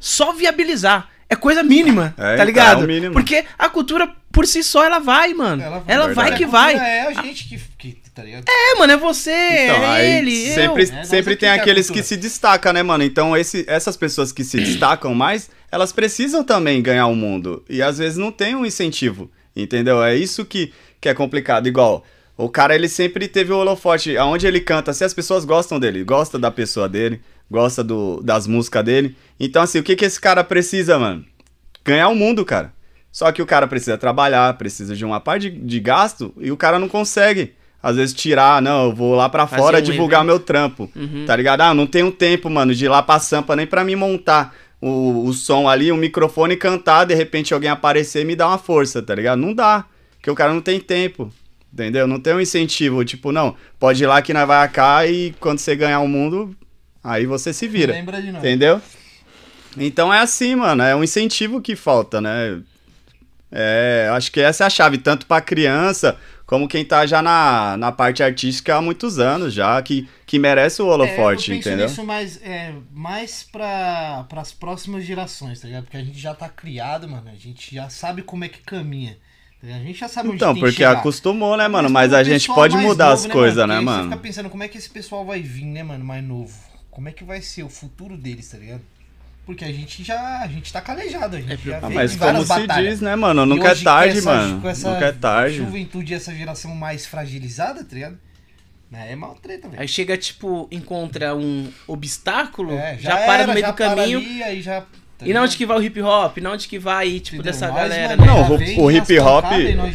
Só viabilizar. É coisa mínima, É, tá então, ligado? é. Porque a cultura, por si só, ela vai, mano. Ela, Ela vai, Verdade. que vai. É a gente que, que tá ligado? É, mano, é você, Então, é ele, sempre, eu. É, sempre tem é aqueles que se destacam, né, mano? Então, esse, essas pessoas que se [clears throat] destacam mais, elas precisam também ganhar o mundo. E às vezes não tem um incentivo, entendeu? É isso que, que é complicado. Igual, o cara, ele sempre teve o holofote. Aonde ele canta, se as pessoas gostam dele, gostam da pessoa dele, gostam do, das músicas dele. Então, assim, o que, que esse cara precisa, mano? Ganhar o mundo, cara. Só que o cara precisa trabalhar, precisa de uma parte de, de gasto e o cara não consegue. Às vezes tirar, não, eu vou lá pra Fazer fora um divulgar evento. meu trampo. Uhum. Tá ligado? Ah, não tenho tempo, mano, de ir lá pra Sampa nem pra me montar o, o som ali, o microfone e cantar, de repente alguém aparecer e me dar uma força, tá ligado? Não dá. Porque o cara não tem tempo. Entendeu? Não tem um incentivo, tipo, não, pode ir lá que nós vai cá e quando você ganhar o mundo, aí você se vira. Lembra de nós. Entendeu? Então é assim, mano, é um incentivo que falta, né? É, acho que essa é a chave, tanto pra criança como quem tá já na, na parte artística há muitos anos já, que, que merece o holofote, é, eu entendeu? nisso mais, é, mais pra, pras próximas gerações, tá ligado? Porque a gente já tá criado, mano. A gente já sabe como é que caminha. tá? A gente já sabe onde Então, porque acostumou, né, mano? Mas Mas a gente pode mudar novo, as coisas, né, aí Você mano? fica pensando como é que esse pessoal vai vir, né, mano, mais novo. Como é que vai ser o futuro deles, tá ligado? Porque a gente já, a gente tá calejado, a gente já Ah, mas como se batalhas. diz, né, mano? Nunca é tarde, essa- mano. Com essa Nunca é tarde. juventude, essa geração mais fragilizada, tá ligado? É mal treta, velho. Aí chega, tipo, encontra um obstáculo, É, já, para era, no meio já do para caminho. ali, aí já, tá E ligado? onde que vai o hip hop? Na onde que vai, tipo, Entendeu? dessa Nós, galera, né? Não, já o, o hip nas hop,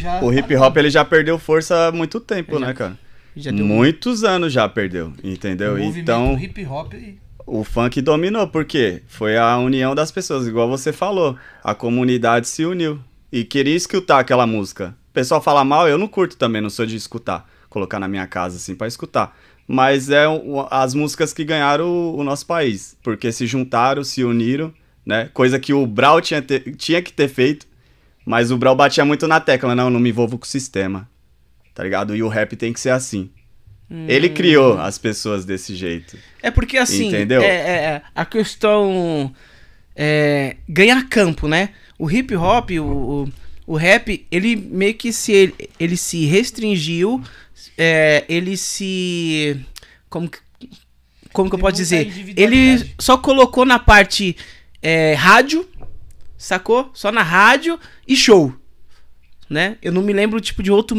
já o hip tá hop ele já perdeu força há muito tempo, Já- né, cara? Já deu Muitos anos já perdeu, entendeu? O movimento Então, hip hop e- o funk dominou, por quê? Foi a união das pessoas, igual você falou. A comunidade se uniu e queria escutar aquela música. O pessoal fala mal, eu não curto também, não sou de escutar. Colocar na minha casa assim pra escutar. Mas é as músicas que ganharam o, o nosso país, porque se juntaram, se uniram, né? Coisa que o Brau tinha, tinha que ter feito, mas o Brau batia muito na tecla, não, não me envolvo com o sistema. Tá ligado? E o rap tem que ser assim. Ele criou as pessoas desse jeito. É porque assim, Entendeu? É, é, é, a questão é ganhar campo, né? O hip hop, o, o, o rap, ele meio que se ele, ele se restringiu, é, ele se como que, como que eu posso muita dizer? Ele só colocou na parte é, rádio, sacou? Só na rádio e show, né? Eu não me lembro tipo de outro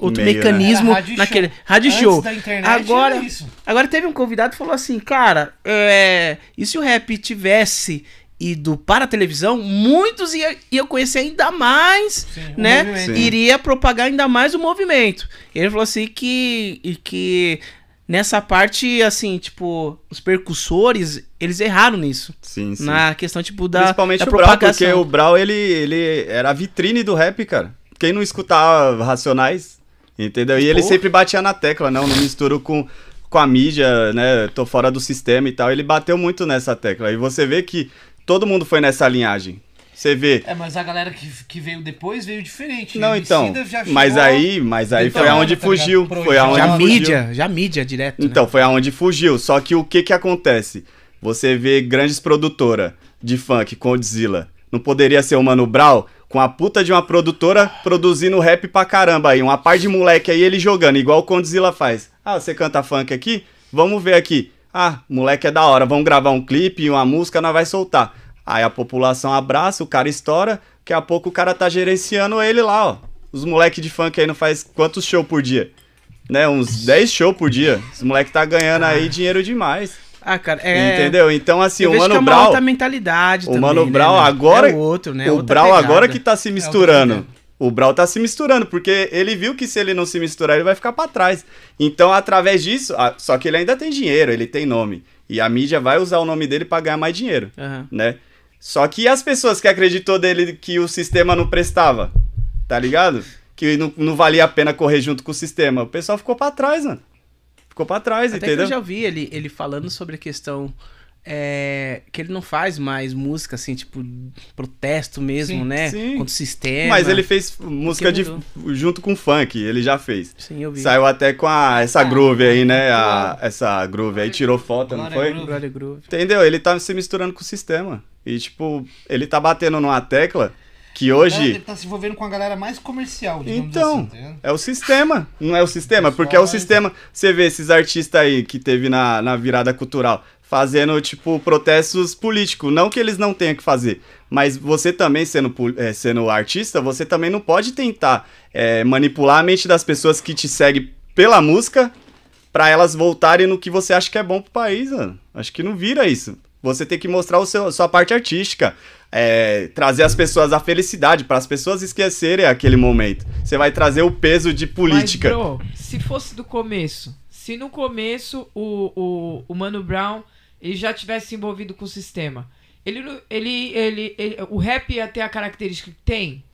outro Meio, né? mecanismo rádio naquele show. rádio Antes show. da internet Agora. Agora teve um convidado que falou assim, cara, é, e se o rap tivesse ido para a televisão, muitos ia, iam conhecer ainda mais, Sim, né? Iria propagar ainda mais o movimento. Ele falou assim que, e que nessa parte, assim, tipo, os percussores, eles erraram nisso. Sim, sim. Na questão, tipo, da, Principalmente da o Brau, propagação. porque o Brau, ele, ele era a vitrine do rap, cara. Quem não escutava Racionais, entendeu? E ele sempre batia na tecla, não, não misturo com, com a mídia, né? Tô fora do sistema e tal. Ele bateu muito nessa tecla. E você vê que todo mundo foi nessa linhagem. Você vê. É, mas a galera que, que veio depois veio diferente. Não, então. Mas aí, mas aí foi Então, aonde tá ligado? fugiu. Pro- Foi aonde já fugiu. mídia, já mídia direto. né? Então, foi aonde fugiu. Só que o que que acontece? Você vê grandes produtoras, de funk, Condzilla, não poderia ser o Mano Brown com a puta de uma produtora produzindo rap pra caramba aí, uma par de moleque aí ele jogando, igual o Condzilla faz. Ah, você canta funk aqui? Vamos ver aqui. Ah, moleque é da hora, vamos gravar um clipe, uma música, nós vai soltar. Aí a população abraça, o cara estoura, daqui a pouco o cara tá gerenciando ele lá, ó. Os moleque de funk aí não faz quantos shows por dia? Né, uns 10 shows por dia. Os moleque tá ganhando aí dinheiro demais. Ah, cara, é. Entendeu? Então, assim, eu o vejo que é Mano uma outra mentalidade O também, Mano né, Brown né? agora- É outra, né? o Outra Brau pegada. agora que tá se outra misturando. pegada. o Brau tá se misturando, porque ele viu que se ele não se misturar, ele vai ficar pra trás. Então, através disso, só que ele ainda tem dinheiro, ele tem nome. E a mídia vai usar o nome dele pra ganhar mais dinheiro, Aham. né? Só que as pessoas que acreditou dele que o sistema não prestava? Tá ligado? Que não, não valia a pena correr junto com o sistema. O pessoal ficou pra trás, mano. Ficou pra trás, Até entendeu? que eu já ouvi ele, ele falando sobre a questão é, que ele não faz mais música assim, tipo, protesto mesmo, Sim, né? sim. Contra o sistema. Mas ele fez música de, junto com funk, ele já fez. Sim, eu vi. Saiu até com a, essa groove aí, né? A, essa groove aí, tirou foto, não foi? Groove. Entendeu? Ele tá se misturando com o sistema. E, tipo, ele tá batendo numa tecla que hoje Ele tá se envolvendo com a galera mais comercial, digamos Então, assim, é o sistema. Não é o sistema, porque é o sistema. Você vê esses artistas aí que teve na, na virada cultural fazendo, tipo, protestos políticos. Não que eles não tenham que fazer. Mas você também, sendo, é, sendo artista, você também não pode tentar é, manipular a mente das pessoas que te seguem pela música pra elas voltarem no que você acha que é bom pro país, mano. Acho que não vira isso. Você tem que mostrar o seu, sua parte artística. é, trazer as pessoas a felicidade, para as pessoas esquecerem aquele momento. Você vai trazer o peso de política. Mas, bro, se fosse do começo, se no começo o, o, o Mano Brown ele já tivesse envolvido com o sistema, ele, não- ele, ele, ele- o rap ia ter a característica que tem?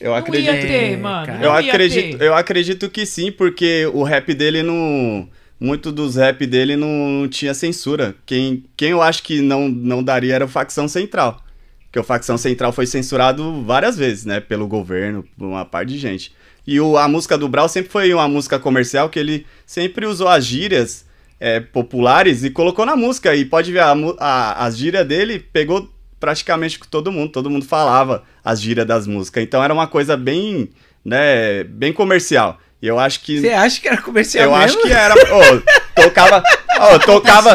eu não acredito. ia ter, É, mano. cara. não Eu ia acredito, ter. eu acredito que sim, porque o rap dele não. Muito dos rap dele não, não tinha censura. Quem, quem eu acho que não, não daria era o Facção Central. Porque o Facção Central foi censurado várias vezes, né? Pelo governo, por uma parte de gente. E o, a música do Brau sempre foi uma música comercial que ele sempre usou as gírias é, populares e colocou na música. E pode ver, a, a, as gírias dele pegou praticamente com todo mundo. Todo mundo falava as gírias das músicas. Então era uma coisa bem, né, bem comercial. E eu acho que. Você acha que era comercial eu mesmo? acho que era. Ô, tocava. [laughs] Ô, tocava.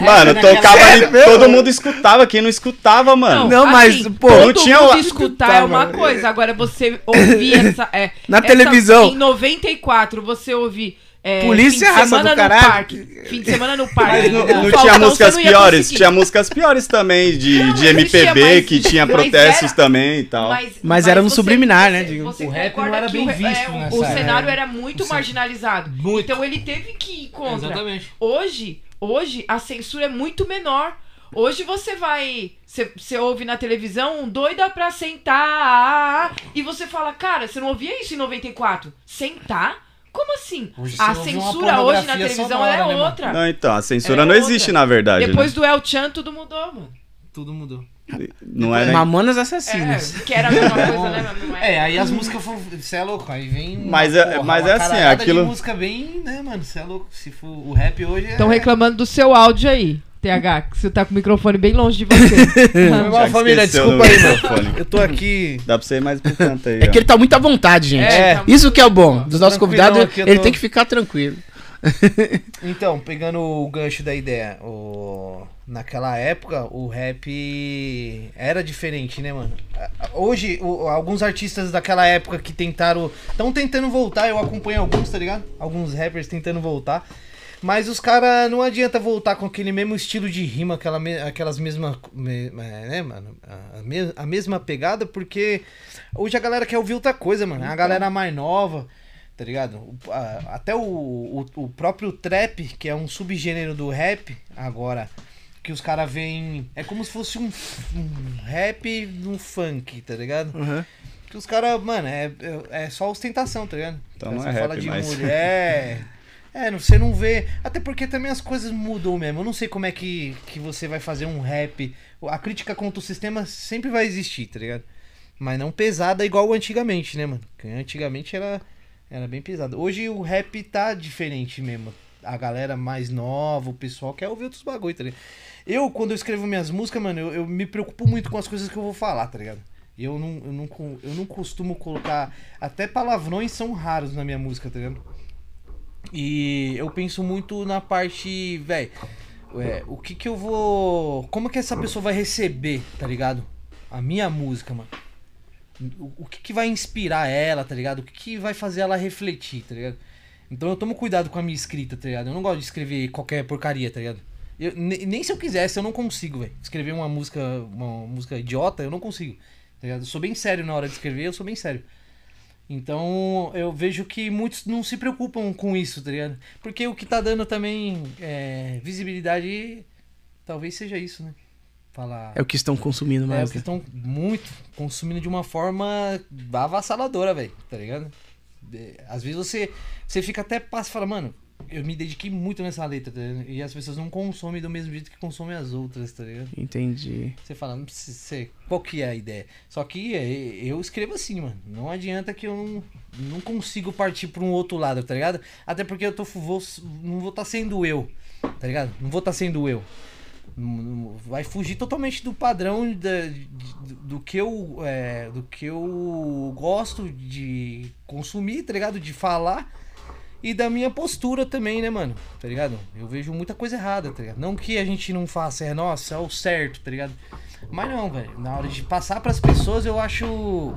Mano, tocava ali. Todo mundo escutava. Quem não escutava, mano. Não, mas, pô, todo não tinha mundo escutar é uma coisa. Agora, você ouvir [laughs] essa. É, Na essa- televisão. Em 94, você ouvir. É, Polícia fim de raça do no caralho. parque. Fim de semana no parque. Mas não, não tinha músicas não piores. conseguir. Tinha músicas piores também, de, Não, de MPB, mas- que tinha mas protestos era- também e tal. Mas era no você- subliminar, né, você- digo. você O rap não era que bem o, visto é, o- cenário era muito marginalizado. Muito. Então ele teve que ir contra. Exatamente. Hoje, hoje a censura é muito menor. Hoje você vai. Você, você ouve na televisão um doida pra sentar. E você fala, cara, você não ouvia isso em 94? Sentar? Como assim? Hoje a censura hoje na televisão sonora, é né, outra. Não, então, a censura É não outra. existe, na verdade. Depois do El Chan, tudo mudou, mano. Tudo mudou. né? Não era. Mamonas Assassinas. É, que era a mesma coisa, né? mas não É, aí as músicas foram. Você é louco, aí vem. Mas é- mas uma é assim, caralhada aquilo- De música bem, né, mano? Você é louco. Se for o rap hoje é. Estão reclamando do seu áudio aí, TH, que você tá com o microfone bem longe de você. [laughs] Foi Já família, desculpa aí, mano. Eu tô aqui. Dá pra você ir mais pro canto aí. É ó. que ele tá muito à vontade, gente. É, tá Isso que é o bom. Dos nossos convidados, eu ele tô- tem que ficar tranquilo. [laughs] Então, pegando o gancho da ideia, o... naquela época o rap era diferente, né, mano? Hoje, o- alguns artistas daquela época que tentaram. estão tentando voltar, eu acompanho alguns, tá ligado? Alguns rappers tentando voltar. Mas os caras não adianta voltar com aquele mesmo estilo de rima, aquela me- aquelas mesmas. me- né, mano? A, me- a mesma pegada, porque hoje a galera quer ouvir outra coisa, mano. A galera mais nova, tá ligado? O- a- até o, o, o próprio trap, que é um subgênero do rap, agora, que os caras veem. É como se fosse um, um rap num funk, tá ligado? Que os caras, mano, é, é, é só ostentação, tá ligado? Então não é fala rap de mais. mulher. [laughs] É, você não vê. Até porque também as coisas mudam mesmo. Eu não sei como é que, que você vai fazer um rap. A crítica contra o sistema sempre vai existir, tá ligado? Mas não pesada igual antigamente, né, mano? Porque antigamente era, era bem pesado. Hoje o rap tá diferente mesmo. a galera mais nova, o pessoal quer ouvir outros bagulho, tá ligado? Eu, quando eu escrevo minhas músicas, mano, eu, eu me preocupo muito com as coisas que eu vou falar, tá ligado? Eu não, eu, não, eu não costumo colocar. Até palavrões são raros na minha música, tá ligado? E eu penso muito na parte, velho. o que que eu vou. Como que essa pessoa vai receber, tá ligado? A minha música, mano. O, o que que vai inspirar ela, tá ligado? O que que vai fazer ela refletir, tá ligado? Então eu tomo cuidado com a minha escrita, tá ligado? Eu não gosto de escrever qualquer porcaria, tá ligado? Eu, ne- nem se eu quisesse, eu não consigo, velho. Escrever uma música, uma música idiota, eu não consigo. Tá ligado? Eu sou bem sério na hora de escrever, eu sou bem sério. Então eu vejo que muitos não se preocupam com isso, tá ligado? Porque o que tá dando também é, visibilidade talvez seja isso, né? Falar. É o que estão consumindo É, mais. os que estão muito consumindo de uma forma avassaladora, velho, tá ligado? É, Às vezes você, você fica até passa e fala, mano, eu me dediquei muito nessa letra, tá ligado? E as pessoas não consomem do mesmo jeito que consomem as outras, tá ligado? Entendi. Você fala, não precisa ser. Qual que é a ideia? Só que é, eu escrevo assim, mano. Não adianta que eu não, não consigo partir pra um outro lado, tá ligado? Até porque eu tô, vou, não vou estar sendo eu, tá ligado? Não vou estar sendo eu. Vai fugir totalmente do padrão da- do, do que eu é, do que eu gosto de consumir, tá ligado? De falar e da minha postura também, né, mano? Tá ligado? Eu vejo muita coisa errada, tá ligado? Não que a gente não faça, é nossa, é o certo, tá ligado? Mas não, velho. Na hora de passar pras pessoas, eu acho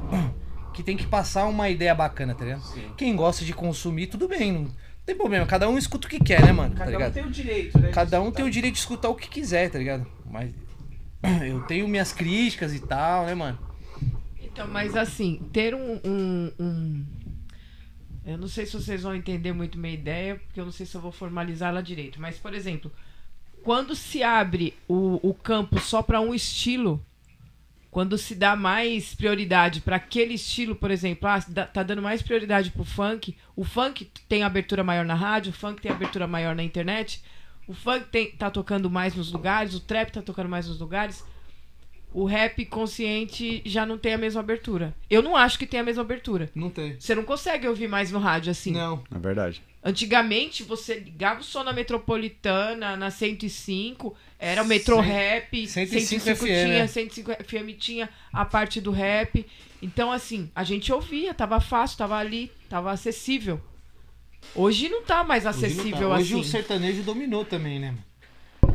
que tem que passar uma ideia bacana, tá ligado? Quem gosta de consumir, tudo bem, não tem problema. Cada um escuta o que quer, né, mano? tá ligado? o direito, né? Cada um tem o direito de escutar o que quiser, tá ligado? Mas [clears throat] eu tenho minhas críticas e tal, né, mano? Então, mas assim, ter um, um- um- Eu não sei se vocês vão entender muito minha ideia, porque eu não sei se eu vou formalizá-la direito. Mas, por exemplo, quando se abre o, o campo só para um estilo, quando se dá mais prioridade para aquele estilo, por exemplo, ah, tá dando mais prioridade pro funk, o funk tem abertura maior na rádio, o funk tem abertura maior na internet, o funk tem, tá tocando mais nos lugares, o trap tá tocando mais nos lugares o rap consciente já não tem a mesma abertura. Eu não acho que tem a mesma abertura. Não tem. Você não consegue ouvir mais no rádio assim. Não. É verdade. Antigamente, você ligava o som na Metropolitana, na 105, era o Metro Cem- Rap, 105 FM, tinha, né? 105 FM tinha a parte do rap. Então, assim, a gente ouvia, tava fácil, tava ali, tava acessível. Hoje não tá mais Hoje tá. acessível Hoje assim. o sertanejo dominou também, né? mano?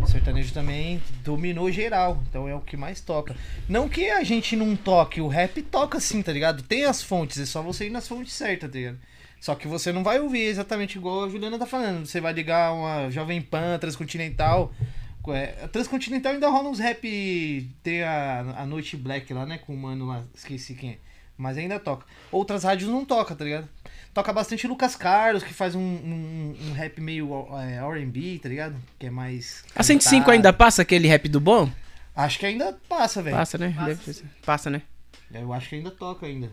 O sertanejo também dominou geral, então é o que mais toca. Não que a gente não toque, o rap toca sim, tá ligado? Tem as fontes, é só você ir nas fontes certas, tá ligado? Só que você não vai ouvir exatamente igual a Juliana tá falando. Você vai ligar uma Jovem Pan, Transcontinental. É, Transcontinental ainda rola uns rap. Tem a, a Noite Black lá, né? Com o mano lá, esqueci quem é. Mas ainda toca. Outras rádios não toca, tá ligado? Toca bastante Lucas Carlos, que faz um, um, um rap meio é, RB, tá ligado? Que é mais. A 105 cantado. ainda passa aquele rap do bom? Acho que ainda passa, velho. Passa, né? Passa. Passa, né? Eu acho que ainda toca ainda.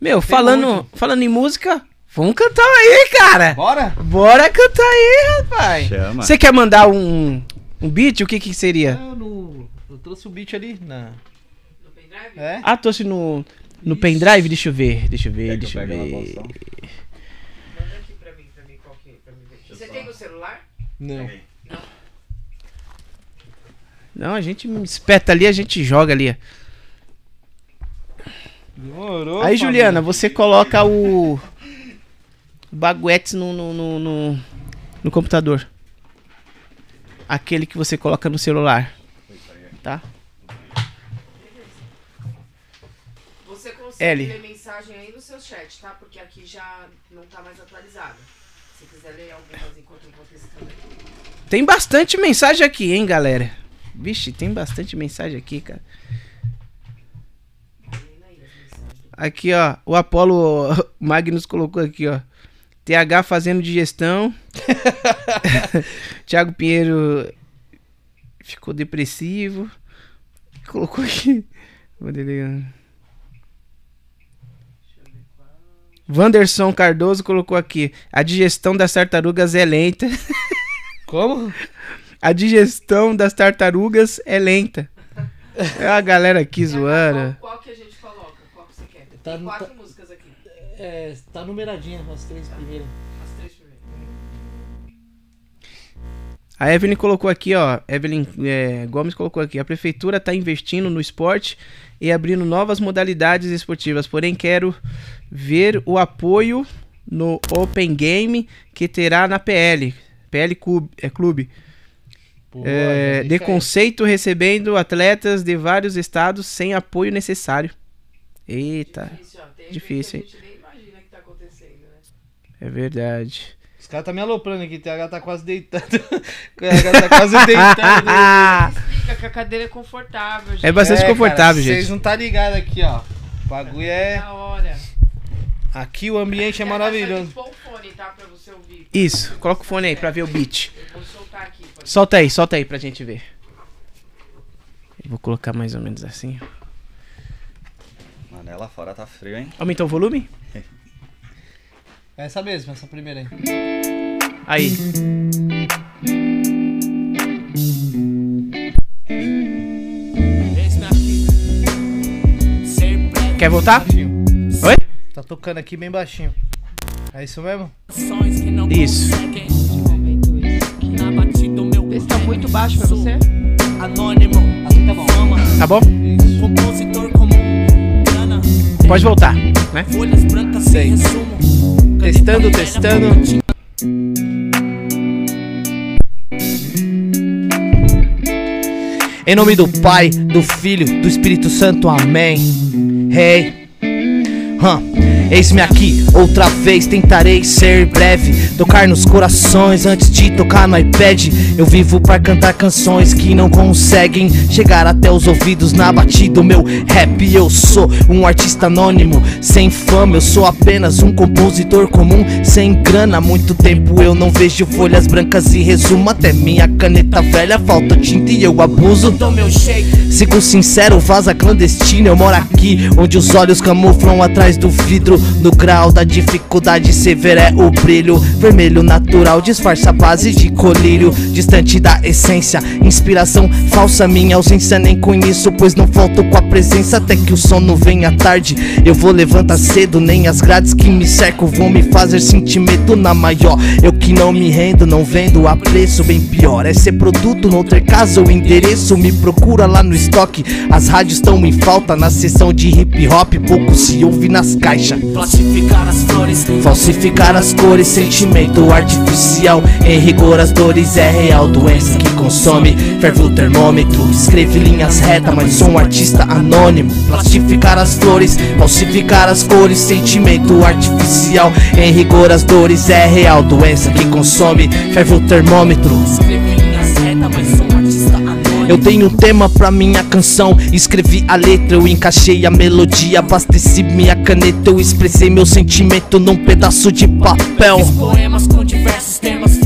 Meu, falando, falando em música, vamos cantar aí, cara. Bora? Bora cantar aí, rapaz. Chama. Você quer mandar um, um beat? O que que seria? Eu, no, eu trouxe o beat ali na. No pendrive? É? Ah, trouxe no, no pendrive? Deixa eu ver, deixa eu ver, deixa eu ver. Manda aqui pra mim, pra mim qual que é, pra mim ver. Você só- tem no celular? Não. Não, a gente espeta ali, a gente joga ali. Demorou. Aí, família. Juliana, você coloca o. o Baguetes no, no, no, no, no computador. Aquele que você coloca no celular. Tá? Você consegue L. ler mensagem aí no seu chat, tá? Porque aqui já não tá mais atualizado. Se quiser ler algumas enquanto eu vou. Tem bastante mensagem aqui, hein, galera? Vixe, tem bastante mensagem aqui, cara. Aqui, ó. O Apolo [laughs] Magnus colocou aqui, ó. TH fazendo digestão. [laughs] Thiago Pinheiro ficou depressivo. Colocou aqui. Vanderlei- Wanderson Cardoso colocou aqui. A digestão das tartarugas é lenta. [laughs] Como? A digestão das tartarugas é lenta. É a galera aqui zoando. Qual, qual que a gente coloca? Qual que você quer? Tá Tem quatro tá- músicas aqui. É, tá numeradinha as três primeiras. As três primeiras. A Evelyn colocou aqui, ó. Evelyn é, Gomes colocou aqui. A prefeitura está investindo no esporte e abrindo novas modalidades esportivas. Porém, quero ver o apoio no Open Game que terá na PL. PL Clube. É, clube. Pô, É, de aí. conceito recebendo atletas de vários estados sem apoio necessário. Eita, Difícil, ó. Difícil, que a gente nem imagina o que tá acontecendo, né? é verdade. Os caras tá me aloprando aqui, o TH tá quase deitando. [laughs] o TH tá quase [laughs] deitando. Explica que a cadeira é confortável, gente. É bastante confortável, Vocês gente. não tá ligado aqui, ó. O bagulho é. Da hora. Aqui o ambiente é Quer maravilhoso. pôr o fone, tá? Pra você ouvir. Isso, coloca o fone aí pra ver o beat. Eu vou soltar aqui. Pode... Solta aí, solta aí pra gente ver. Eu vou colocar mais ou menos assim. Mano, é lá fora tá frio, hein? Aumentou o volume? [laughs] Essa mesmo, essa primeira aí. Aí. Quer voltar? Oi? Tá tocando aqui bem baixinho. É isso mesmo? Isso. Esse tá muito baixo pra você? Anônimo, Assim tá bom. Tá bom? compositor comum, Pode voltar, né? folhas brancas sem resumo. Testando, testando. Em nome do Pai, do Filho, do Espírito Santo, amém. Hey. Hum. Eis-me aqui, outra vez tentarei ser breve. Tocar nos corações antes de tocar no iPad. Eu vivo para cantar canções que não conseguem chegar até os ouvidos na batida. Meu rap, eu sou um artista anônimo, sem fama. Eu sou apenas um compositor comum, sem grana. Há muito tempo eu não vejo folhas brancas e resumo. Até minha caneta velha falta tinta e eu abuso. Do meu jeito, Sigo sincero, vaza clandestina. Eu moro aqui, onde os olhos camuflam atrás do vidro. No grau da dificuldade severa é o brilho. Vermelho natural disfarça base de colírio. Distante da essência, inspiração falsa. Minha ausência nem conheço, pois não falto com a presença. Até que o sono venha tarde. Eu vou levantar cedo, nem as grades que me cercam vão me fazer sentir medo na maior. Eu que não me rendo, não vendo a preço. Bem pior é ser produto, não ter casa ou endereço. Me procura lá no estoque. As rádios estão em falta na sessão de hip hop. Pouco se ouve nas caixas. Classificar as flores. Falsificar as cores, sentimento artificial. Em rigor, as dores é real. Doença que consome, ferve o termômetro. Escreve linhas retas, mas sou um artista anônimo. Plastificar as flores, falsificar as cores, sentimento artificial. Em rigor, as dores é real. Doença que consome, ferve o termômetro. Escrevi linhas retas, mas sou. Eu tenho um tema pra minha canção. Escrevi a letra, eu encaixei a melodia. Abasteci minha caneta, eu expressei meu sentimento num pedaço de papel. Fiz poemas com diversos temas.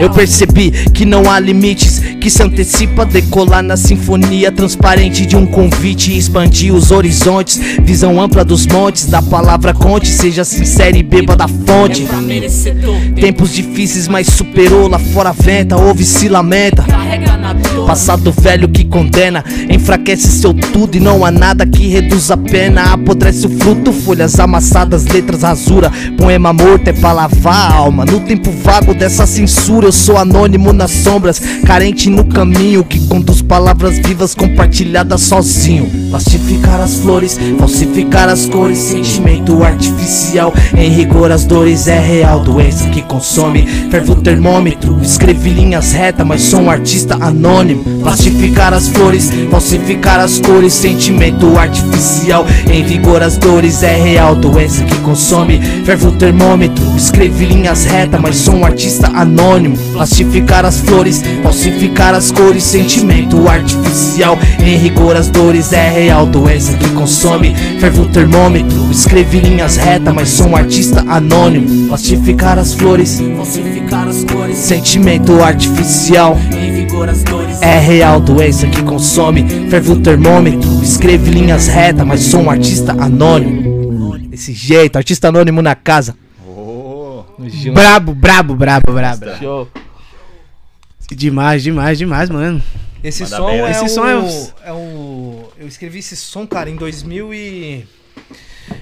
Eu percebi que não há limites, que se antecipa decolar na sinfonia transparente de um convite expandir os horizontes. Visão ampla dos montes, da palavra conte, seja sincero e beba da fonte. É Tempos difíceis, mas superou lá fora venta, ouve se lamenta. Passado velho que condena, enfraquece seu tudo e não há nada que reduza a pena. Apodrece o fruto, folhas amassadas, letras rasura. Poema morto é pra lavar a alma. No tempo vago dessa censura, eu sou anônimo nas sombras, carente no caminho que conduz palavras vivas compartilhadas sozinho. Plastificar as flores, falsificar as cores, sentimento artificial. Em rigor, as dores é real, doença que consome. Ferve o termômetro, escrevi linhas retas, mas sou um artista anônimo. Plastificar as flores, falsificar as cores, sentimento artificial. Em vigor, as dores é real, doença que consome. Ferve o termômetro, escrevi linhas retas, mas sou um artista anônimo. Plastificar as flores, falsificar as cores, sentimento artificial. Em rigor, as dores é real, doença que consome. Ferve o termômetro, escrevi linhas retas, mas sou um artista anônimo. Plastificar as flores, Falsificar as cores, sentimento artificial. em vigor as dores. É real, doença que consome. Ferve o termômetro, escreve linhas retas, mas sou um artista anônimo. Desse jeito, artista anônimo na casa. Ô, Brabo, brabo, brabo, brabo. Show. Demais, demais, demais, mano. Esse Manda som bem, é né? Esse o, som é o- é o. Eu escrevi esse som, cara, em 2000 e.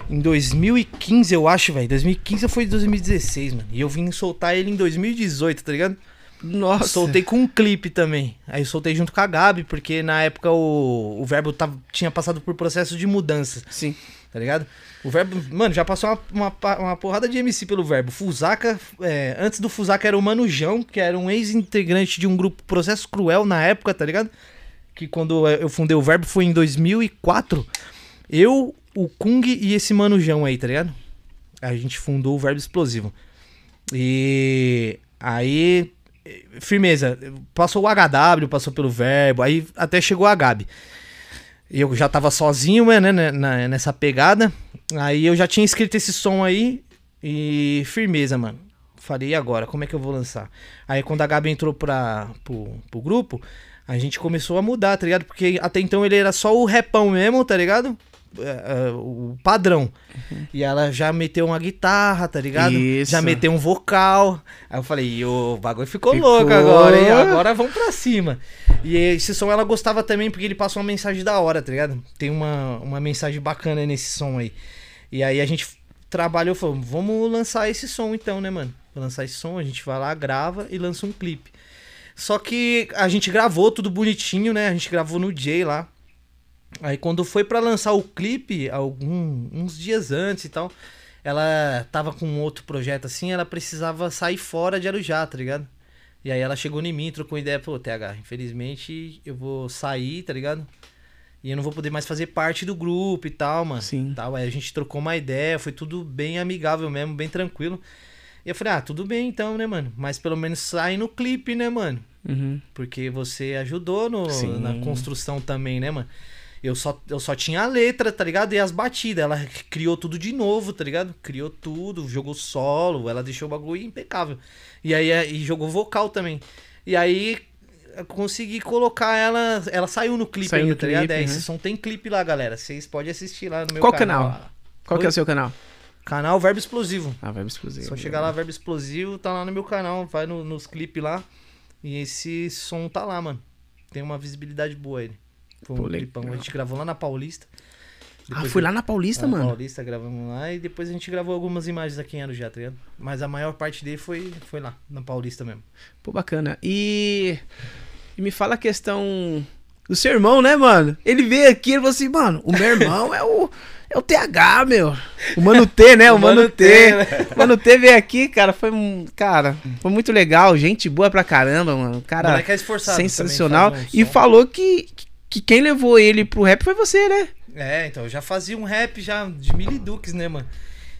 Em 2015, eu acho, velho. 2015 foi 2016, mano. E eu vim soltar ele em 2018, tá ligado? Nossa. Soltei com um clipe também. Aí eu soltei junto com a Gabi, porque na época o, o Verbo tava, tinha passado por processo de mudança, Sim. tá ligado? O Verbo, mano, já passou uma, uma, uma porrada de MC pelo Verbo. Fusaca, é, antes do Fusaca era o Manujão, que era um ex-integrante de um grupo Processo Cruel na época, tá ligado? Que quando eu fundei o Verbo foi em 2004. Eu, o Kung e esse Manujão aí, tá ligado? A gente fundou o Verbo Explosivo. E aí, firmeza. Passou o HW, passou pelo Verbo, aí até chegou a Gabi. Eu já tava sozinho, né, né, na- nessa pegada. Aí eu já tinha escrito esse som aí e firmeza, mano. Falei, e agora? Como é que eu vou lançar? Aí quando a Gabi entrou pra, pro, pro grupo, a gente começou a mudar, tá ligado? Porque até então ele era só o repão mesmo, tá ligado? É, é, o padrão. E ela já meteu uma guitarra, tá ligado? Isso. Já meteu um vocal. Aí eu falei, o bagulho ficou, Ficou. louco agora, hein? Agora vamos pra cima. E esse som ela gostava também porque ele passa uma mensagem da hora, tá ligado? Tem uma, uma mensagem bacana nesse som aí. E aí a gente trabalhou, falou, vamos lançar esse som então, né, mano? Vou lançar esse som, a gente vai lá, grava e lança um clipe. Só que a gente gravou tudo bonitinho, né? A gente gravou no J lá. Aí quando foi pra lançar o clipe, algum, uns dias antes e tal, ela tava com outro projeto assim, ela precisava sair fora de Arujá, tá ligado? E aí ela chegou em mim, trocou ideia, pô, TH, infelizmente eu vou sair, tá ligado? E eu não vou poder mais fazer parte do grupo e tal, mano. Sim. Tal. Aí a gente trocou uma ideia, foi tudo bem amigável mesmo, bem tranquilo. E eu falei, ah, tudo bem então, né, mano? Mas pelo menos sai no clipe, né, mano? Uhum. Porque você ajudou no, Sim. na construção também, né, mano? Eu só, eu só tinha a letra, tá ligado? E as batidas. Ela criou tudo de novo, tá ligado? Criou tudo, jogou solo, ela deixou o bagulho impecável. E aí é, e jogou vocal também. E aí eu consegui colocar ela. Ela saiu no clipe Saiu ainda, no tá ligado? É, uhum. esse som tem clipe lá, galera. Vocês podem assistir lá no meu Qual canal. canal? lá. Qual que é o seu canal? Canal Verbo Explosivo. Ah, Verbo Exclusivo. Só chegar lá, Verbo Explosivo, tá lá no meu canal, vai no- nos clipes lá. E esse som tá lá, mano. Tem uma visibilidade boa ele. Foi um Pô, legal. clipão. A gente gravou lá na Paulista. Ah, foi lá na Paulista, lá na mano. Paulista gravamos lá e depois a gente gravou algumas imagens aqui em Arujá, tá ligado? Mas a maior parte dele foi, foi lá, na Paulista mesmo. Pô, bacana. E... e me fala a questão do seu irmão, né, mano? Ele veio aqui e falou assim, mano, o meu irmão é o. É o TH, meu. O Mano T, né? [laughs] O, O Mano, Mano T. T, né? O Mano T veio aqui, cara. Foi um. Cara, foi muito legal. Gente boa pra caramba, mano. Cara, é esforçado também, sensacional. um E som. falou que, que quem levou ele pro rap foi você, né? É, então eu já fazia um rap já de Milidux, né, mano?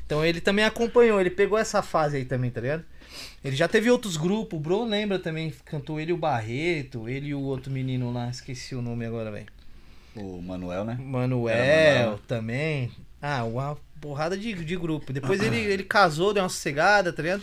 Então ele também acompanhou, ele pegou essa fase aí também, tá ligado? Ele já teve outros grupos, o Bro lembra também, cantou ele e o Barreto, ele e o outro menino lá, esqueci o nome agora, velho. O Manuel, né? Manuel Manuel. também. Ah, uma porrada de, de grupo. Depois ele, ele casou, deu uma sossegada, tá ligado?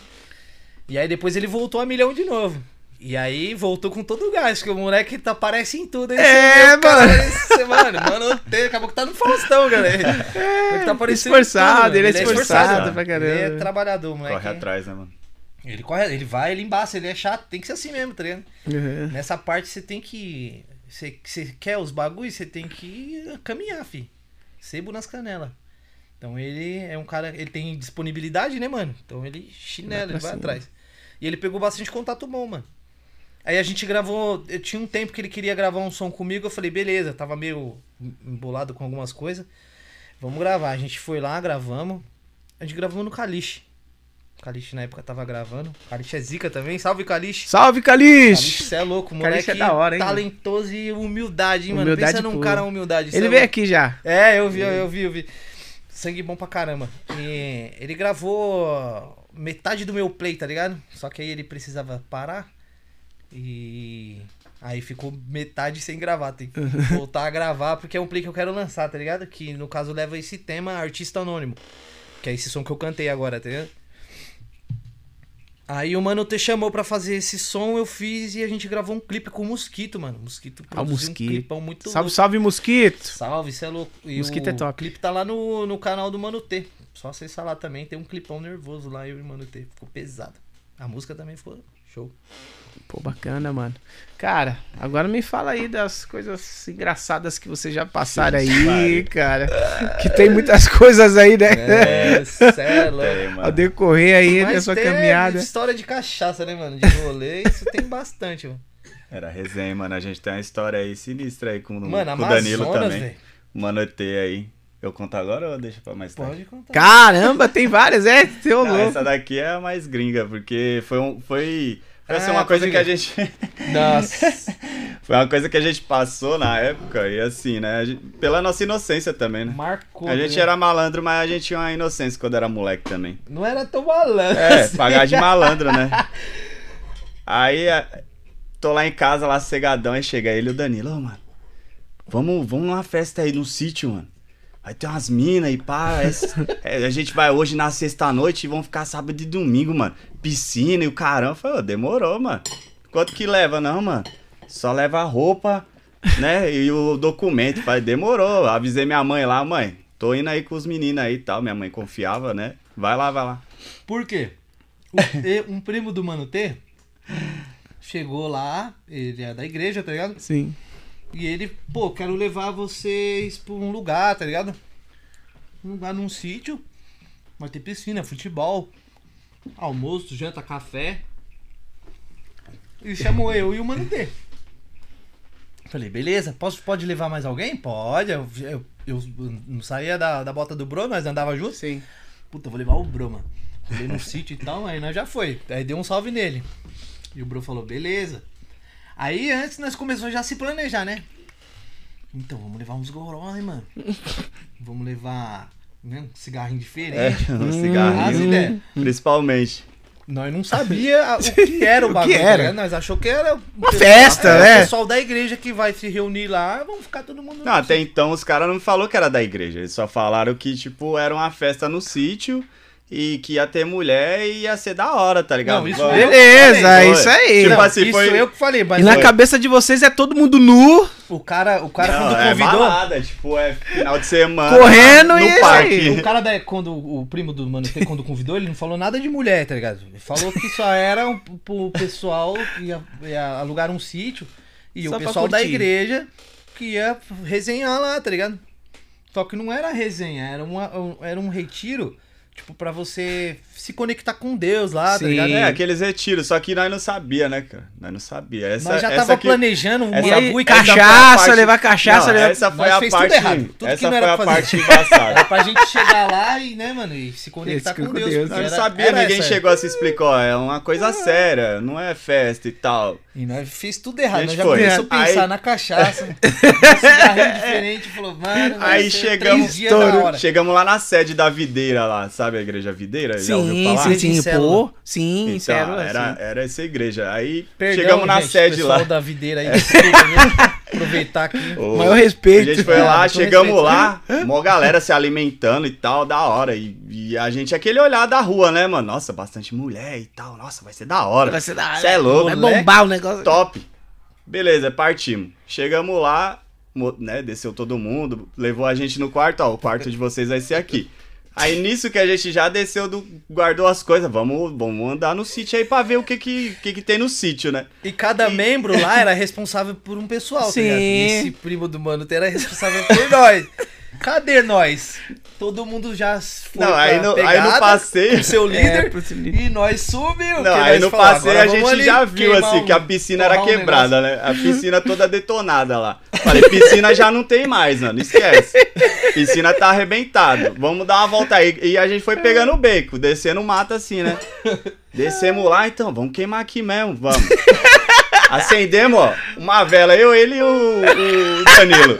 E aí depois ele voltou a milhão de novo. E aí voltou com todo o gás, porque o moleque tá, aparece em tudo. aí É, cara, mano. esse- mano, mano, tem- acabou que tá no Faustão, galera. Ele tá aparecendo em esforçado, tudo, ele é mano. esforçado pra caramba. Ele é trabalhador, moleque. Corre atrás, né, mano? Ele corre, ele vai, ele embaça, ele é chato, tem que ser assim mesmo, tá ligado? Uhum. Nessa parte você tem que. Você, você quer os bagulhos, você tem que caminhar, fi. Sebo nas canelas. Então ele é um cara. Ele tem disponibilidade, né, mano? Então ele chinela, Vai ele vai cima. atrás. E ele pegou bastante contato bom, mano. Aí a gente gravou. Eu tinha um tempo que ele queria gravar um som comigo. Eu falei, beleza, tava meio embolado com algumas coisas. Vamos gravar. A gente foi lá, gravamos. A gente gravou no Caliche. O Caliche na época tava gravando. O Caliche é zica também. Salve, Caliche. Salve, Caliche, Calixe! você é louco, Caliche moleque. é da hora, hein, Talentoso e humildade, hein, mano. Humildade Pensa num cara humildade. Ele é veio aqui já. É, eu vi, eu vi, eu vi. Sangue bom pra caramba. E ele gravou metade do meu play, tá ligado? Só que aí ele precisava parar. E aí ficou metade sem gravar. Tem que [laughs] voltar a gravar porque é um play que eu quero lançar, tá ligado? Que no caso leva esse tema Artista Anônimo. Que é esse som que eu cantei agora, tá ligado? Aí o Mano T chamou pra fazer esse som, eu fiz e a gente gravou um clipe com o Mosquito, mano. Mosquito Ah, o Mosquito. um clipão muito Salve, louco. salve, mosquito! Salve, cê é louco. E Mosquito o é top. clipe tá lá no, no canal do Mano T. Só acessar lá também, tem um clipão nervoso lá, eu e o Mano T. Ficou pesado. A música também ficou show. Pô, bacana, mano. Cara, agora me fala aí das coisas engraçadas que vocês já passaram aí, cara. Que tem muitas [laughs] coisas aí, né? É, é [laughs] louco. Tem, Ao mano. decorrer aí da Mas sua tem caminhada. história de cachaça, né, mano? De rolê, isso tem bastante, mano. Era resenha, mano. A gente tem uma história aí sinistra aí com, Mano, com o Danilo também. velho. Mano, ET aí. Eu conto agora ou deixa pra mais tarde? Pode contar. Caramba, tem várias, é? Seu Não, louco. essa daqui é a mais gringa, porque foi um. Foi. Foi assim, Ah, uma coisa que a gente. [laughs] Nossa. foi uma coisa que a gente passou na época, e assim, né? gente- pela nossa inocência também, né? Marcou. A gente né? era malandro, mas a gente tinha uma inocência quando era moleque também. Não era tão malandro. É, pagar de malandro, né? Aí, a- tô lá em casa, lá cegadão, aí chega ele e o Danilo, ô, mano, vamos, vamos numa festa aí no sítio, mano. Aí tem umas minas e pá, essa- é, a gente vai hoje na sexta-noite e vamos ficar sábado e domingo, mano. Piscina e o caramba. Falei, ô, demorou, mano. Quanto que leva, não, mano? Só leva a roupa, né, e o documento. Falei, demorou. Avisei minha mãe lá, mãe, tô indo aí com os meninos aí e tal. Minha mãe confiava, né? Vai lá, vai lá. Por quê? Um primo do Mano T chegou lá, ele é da igreja, tá ligado? Sim. E ele, pô, quero levar vocês pra um lugar, tá ligado? Um lugar num sítio. Vai ter piscina, futebol, almoço, janta, café. E chamou eu e o Mano T. Falei, beleza, posso, pode levar mais alguém? Pode. Eu, eu, eu não saía da, da bota do Bro, nós andava juntos. Sim. Puta, eu vou levar o Bro, mano. Falei no sítio e tal, aí nós já foi. Aí deu um salve nele. E o Bro falou, beleza. Aí antes nós começamos já a se planejar, né? Então, vamos levar uns goró, hein, mano? [laughs] Vamos levar né, um cigarrinho É, diferente. [laughs] um As cigarrinho. ideias. Principalmente. Nós não sabia [laughs] o que era o que bagulho. era? tá ligado? Nós achou que era Uma festa, é, né? O pessoal da igreja que vai se reunir lá, vamos ficar todo mundo. Não, até então os caras não falou que era da igreja. Eles só falaram que, tipo, era uma festa no sítio e que ia ter mulher e ia ser da hora, tá ligado? Não, isso Beleza, falei, é isso aí. Tipo Não, assim, isso foi- eu que falei, mas E na Foi. cabeça de vocês é todo mundo nu, o cara, o cara Não, quando é convidou. balada, tipo, é final de semana. Correndo no e parque. O cara da, quando o primo do Mano T, quando convidou, ele não falou nada de mulher, tá ligado? Ele falou que só era um, pro pessoal que ia, ia alugar um sítio e Só o pessoal da igreja que ia resenhar lá, tá ligado? Só que não era resenha, era, uma, um- era um retiro, tipo, pra você se conectar com Deus lá, Sim. tá ligado? É, aqueles retiros, só que nós não sabia, né, cara? Nós não sabia. Essa, Nós já essa tava aqui- planejando um essa- E bagulho cachaça, parte- levar cachaça, Não, levar... essa foi Nós a fez tudo parte. errado. Tudo que essa não foi era a pra fazer. parte embaçada. Era pra gente chegar lá e, né, mano, e se conectar Esse com com Deus. Deus. Nós não era- sabia, era ninguém essa- chegou a se explicar, ó, é uma coisa séria, não é festa e tal. E nós fez tudo errado. Nós já foi. começou a pensar Aí- na cachaça. um [laughs] cigarrinho diferente. Falou, mano, Aí chegamos, chegamos lá na sede da videira lá, sabe a igreja videira? Já Sim, sim, sim, Em célula. pô. Sim, Então, célula, era, sim. era essa igreja. Aí Perdão, chegamos na gente, sede pessoal lá. da videira aí, viu? Aproveitar aqui. Ô, Maior A respeito. gente foi É, lá, chegamos respeito. lá, mó galera se alimentando e tal, da hora. E, e a gente, aquele olhar da rua, né, mano? Nossa, bastante mulher e tal. Nossa, vai ser da hora. Vai ser da hora. Cê é louco. Vai bombar o negócio. Top. Beleza, partimos. Chegamos lá, né, desceu todo mundo, levou a gente no quarto, ó, o quarto de vocês vai ser aqui. Aí nisso que a gente já desceu, do, guardou as coisas, vamos, vamos andar no sítio aí pra ver o que que, que, que tem no sítio, né? E cada membro lá era responsável por um pessoal, tá ligado? Sim. E esse primo do Mano era responsável por nós. Cadê nós? Todo mundo já foi Não, aí no, aí no passeio... seu [laughs] É, líder. seu líder. E nós subiu. Não, aí no passeio a gente já viu, assim, um- que a piscina era um quebrada, né? A [laughs] piscina toda detonada lá. Falei, piscina já não tem mais, mano, esquece. Piscina tá arrebentada. Vamos dar uma volta aí. E a gente foi pegando o beco, descendo o mato assim, né? Descemos lá, então, vamos queimar aqui mesmo, vamos. [laughs] Acendemos, ó, uma vela, eu, ele e o, o Danilo.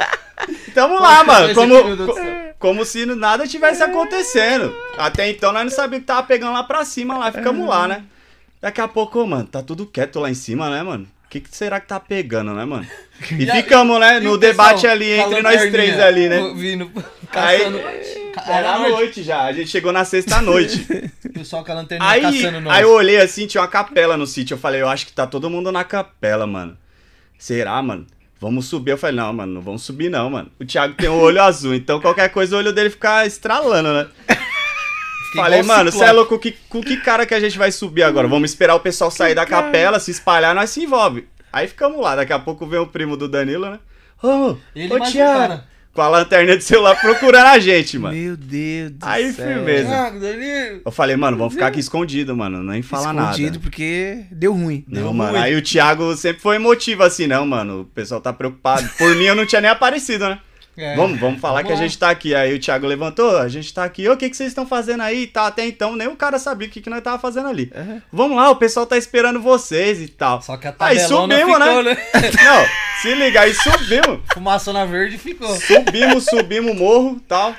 Tamo lá, mano, como, como se nada tivesse acontecendo. Até então nós não sabíamos que tava pegando lá pra cima, lá ficamos lá, né? Daqui a pouco, mano, tá tudo quieto lá em cima, né, mano? O que, que será que tá pegando, né, mano? [laughs] E E ficamos, né, no debate pessoal ali entre nós três ali, né? [laughs] Vindo, Aí, caçando. era Era à noite já, a gente chegou na sexta-noite. [laughs] Pessoal com a lanterninha Aí, caçando nós. aí eu olhei assim, tinha uma capela no sítio. Eu falei, eu acho que tá todo mundo na capela, mano. Será, mano? Vamos subir. Eu falei, não, mano, não vamos subir, não, mano. O Thiago tem o olho [laughs] azul, então qualquer coisa o olho dele fica estralando, né? Falei, mano, você é louco, que, com que cara que a gente vai subir agora? Vamos esperar o pessoal sair da capela, se espalhar, nós se envolve. Aí ficamos lá, daqui a pouco vem o primo do Danilo, né? Ô, Ele ô um Thiago, cara. Com a lanterna de celular procurando a gente, mano. Meu Deus do Aí, céu. firmeza. Eu falei, mano, vamos ficar aqui escondido, mano, nem fala Escondido nada. porque deu ruim. Não, Deu mano, ruim. aí o Thiago sempre foi emotivo assim, não, mano, o pessoal tá preocupado. Por mim eu não tinha nem aparecido, né? É. Vamos, vamos falar Vamos que a lá. gente tá aqui. Aí o Thiago levantou, a gente tá aqui. Ô, o que, que vocês estão fazendo aí? Tá, até então nem o cara sabia o que, que nós tava fazendo ali. Vamos lá, o pessoal tá esperando vocês e tal. Só que a Aí tabelona subimos, ficou, né? né? [laughs] Não, se liga, aí subimos. Fumaçona verde ficou. Subimos, subimos o morro tal.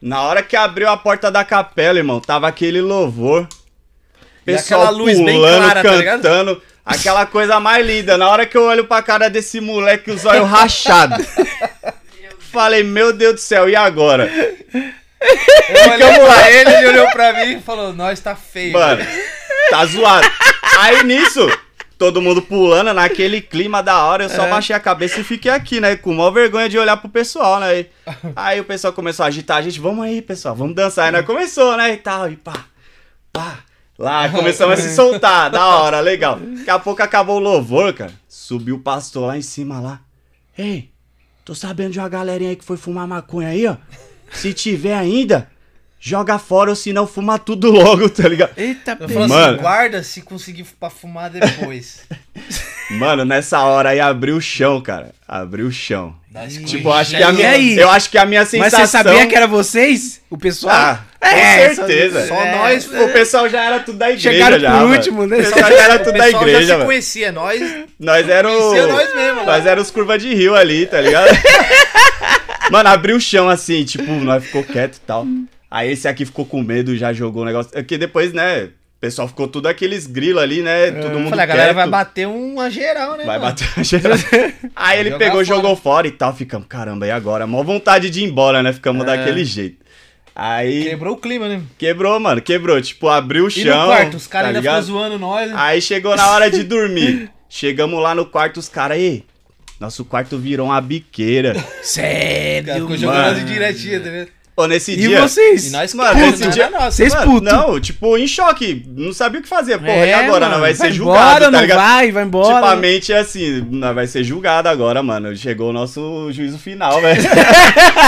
Na hora que abriu a porta da capela, irmão, tava aquele louvor. E Pessoal aquela luz bem pulando, clara, tá ligado? cantando. aquela coisa mais linda. Na hora que eu olho pra cara desse moleque, os olhos rachados. [laughs] Falei, meu Deus do céu, e agora? Eu olhei pra ele, ele olhou pra mim e falou, nós tá feio. Mano, tá zoado. Aí nisso, todo mundo pulando naquele clima da hora, eu só É. baixei a cabeça e fiquei aqui, né? Com maior vergonha de olhar pro pessoal, né? Aí o pessoal começou a agitar a gente, vamos aí, pessoal, vamos dançar. Aí nós começou, né? E tal, e pá, pá. Lá, começamos a se soltar, da hora, legal. Daqui a pouco acabou o louvor, cara. Subiu o pastor lá em cima lá. Ei, tô sabendo de uma galerinha aí que foi fumar maconha aí, ó. Se tiver ainda, joga fora ou se não fuma tudo [laughs] logo, tá ligado? Eita, Eu pega. falo Mano. assim, guarda se conseguir pra fumar depois. [laughs] Mano, nessa hora aí abriu o chão, cara. Abriu o chão. Tipo, eu acho que E a minha, aí? eu acho que a minha Mas sensação. você sabia que era vocês? O pessoal? Ah, É, certeza. Só É. nós. O pessoal já era tudo da igreja Chegaram já. por mano. último, né? O pessoal já era tudo da pessoal já igreja, se conhecia, nós. Nós era o... Conhecia nós mesmo, Nós era os curva de rio ali, tá ligado? [laughs] Mano, abriu o chão assim, tipo, nós ficou quieto e tal. Aí esse aqui ficou com medo, já jogou o negócio. Porque depois, né, o pessoal ficou tudo aqueles grilos ali, né? Todo mundo É. Falei, a galera vai bater uma geral, né? Vai mano? bater a geral. [laughs] Aí ele pegou, fora. jogou fora e tal. Ficamos, caramba, e agora? Mó vontade de ir embora, né? Ficamos daquele jeito. Aí Quebrou o clima, né? quebrou, mano, quebrou. Tipo, abriu o E chão. no quarto, os tá caras ainda ficam zoando nós. né? Aí chegou na hora de dormir. [laughs] Chegamos lá no quarto, os caras, ei, nosso quarto virou uma biqueira. Sério, ficou jogando as indiretinhas, tá vendo? Ô, nesse E dia. vocês? E nós Mano, que esse não dia- nossa. Vocês Mano, puto. Não, tipo, em choque. Não sabia o que fazer. Porra, É, e agora? mano, Não vai ser vai julgado, embora, tá não ligado? vai, vai embora. Tipo, a mente é assim, nós vai ser julgado agora, mano. Chegou o nosso juízo final, velho. [laughs]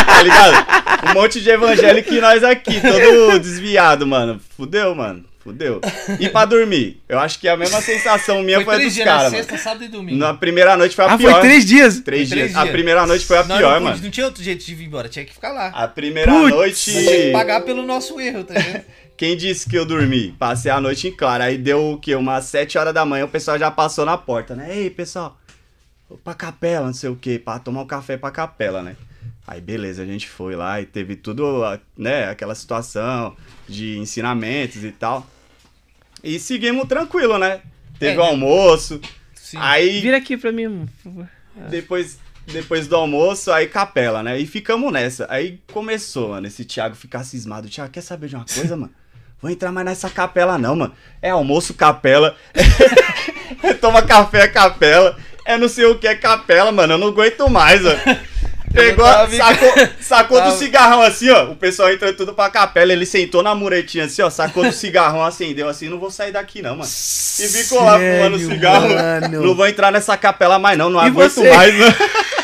tá ligado? Um monte de evangélico e nós aqui, todo desviado, mano. Fudeu, mano. Fudeu. E pra dormir? Eu acho que a mesma sensação minha Foi foi, a três dos dias, né? caras, Sexta, mano. sábado e domingo. Na primeira noite foi a Ah, pior. foi três dias? Três Foi três dias. A dias. primeira noite foi a Nós pior, não, mano. Não tinha outro jeito de vir embora, tinha que ficar lá. A primeira Putz. noite. Nós tinha que pagar pelo nosso erro, tá ligado? [laughs] Quem disse que eu dormi? Passei a noite em claro. Aí deu o quê? Umas 7 horas da manhã, o pessoal já passou na porta, né? Ei, pessoal, vou pra capela, não sei o quê, pra tomar um café pra capela, né? Aí beleza, a gente foi lá e teve tudo, né, aquela situação de ensinamentos e tal. E seguimos tranquilo, né? Teve É, o almoço, Sim. aí Vira aqui pra mim, por favor. depois, depois do almoço, aí capela, né? E ficamos nessa. Aí começou, mano, esse Thiago ficar cismado. Thiago, quer saber de uma coisa, mano? Vou entrar mais nessa capela não, mano. É almoço capela. [laughs] Toma café capela. É não sei o que é capela, mano. Eu não aguento mais, mano. Pegou, sacou, [laughs] sacou Tava- do cigarrão assim, ó. O pessoal entrou tudo pra capela. Ele sentou na muretinha assim, ó. Sacou do cigarrão, acendeu assim. Não vou sair daqui, não, mano. E ficou lá fumando cigarro. mano? Não vou entrar nessa capela mais, não. Não E aguento você? mais, mano. [laughs]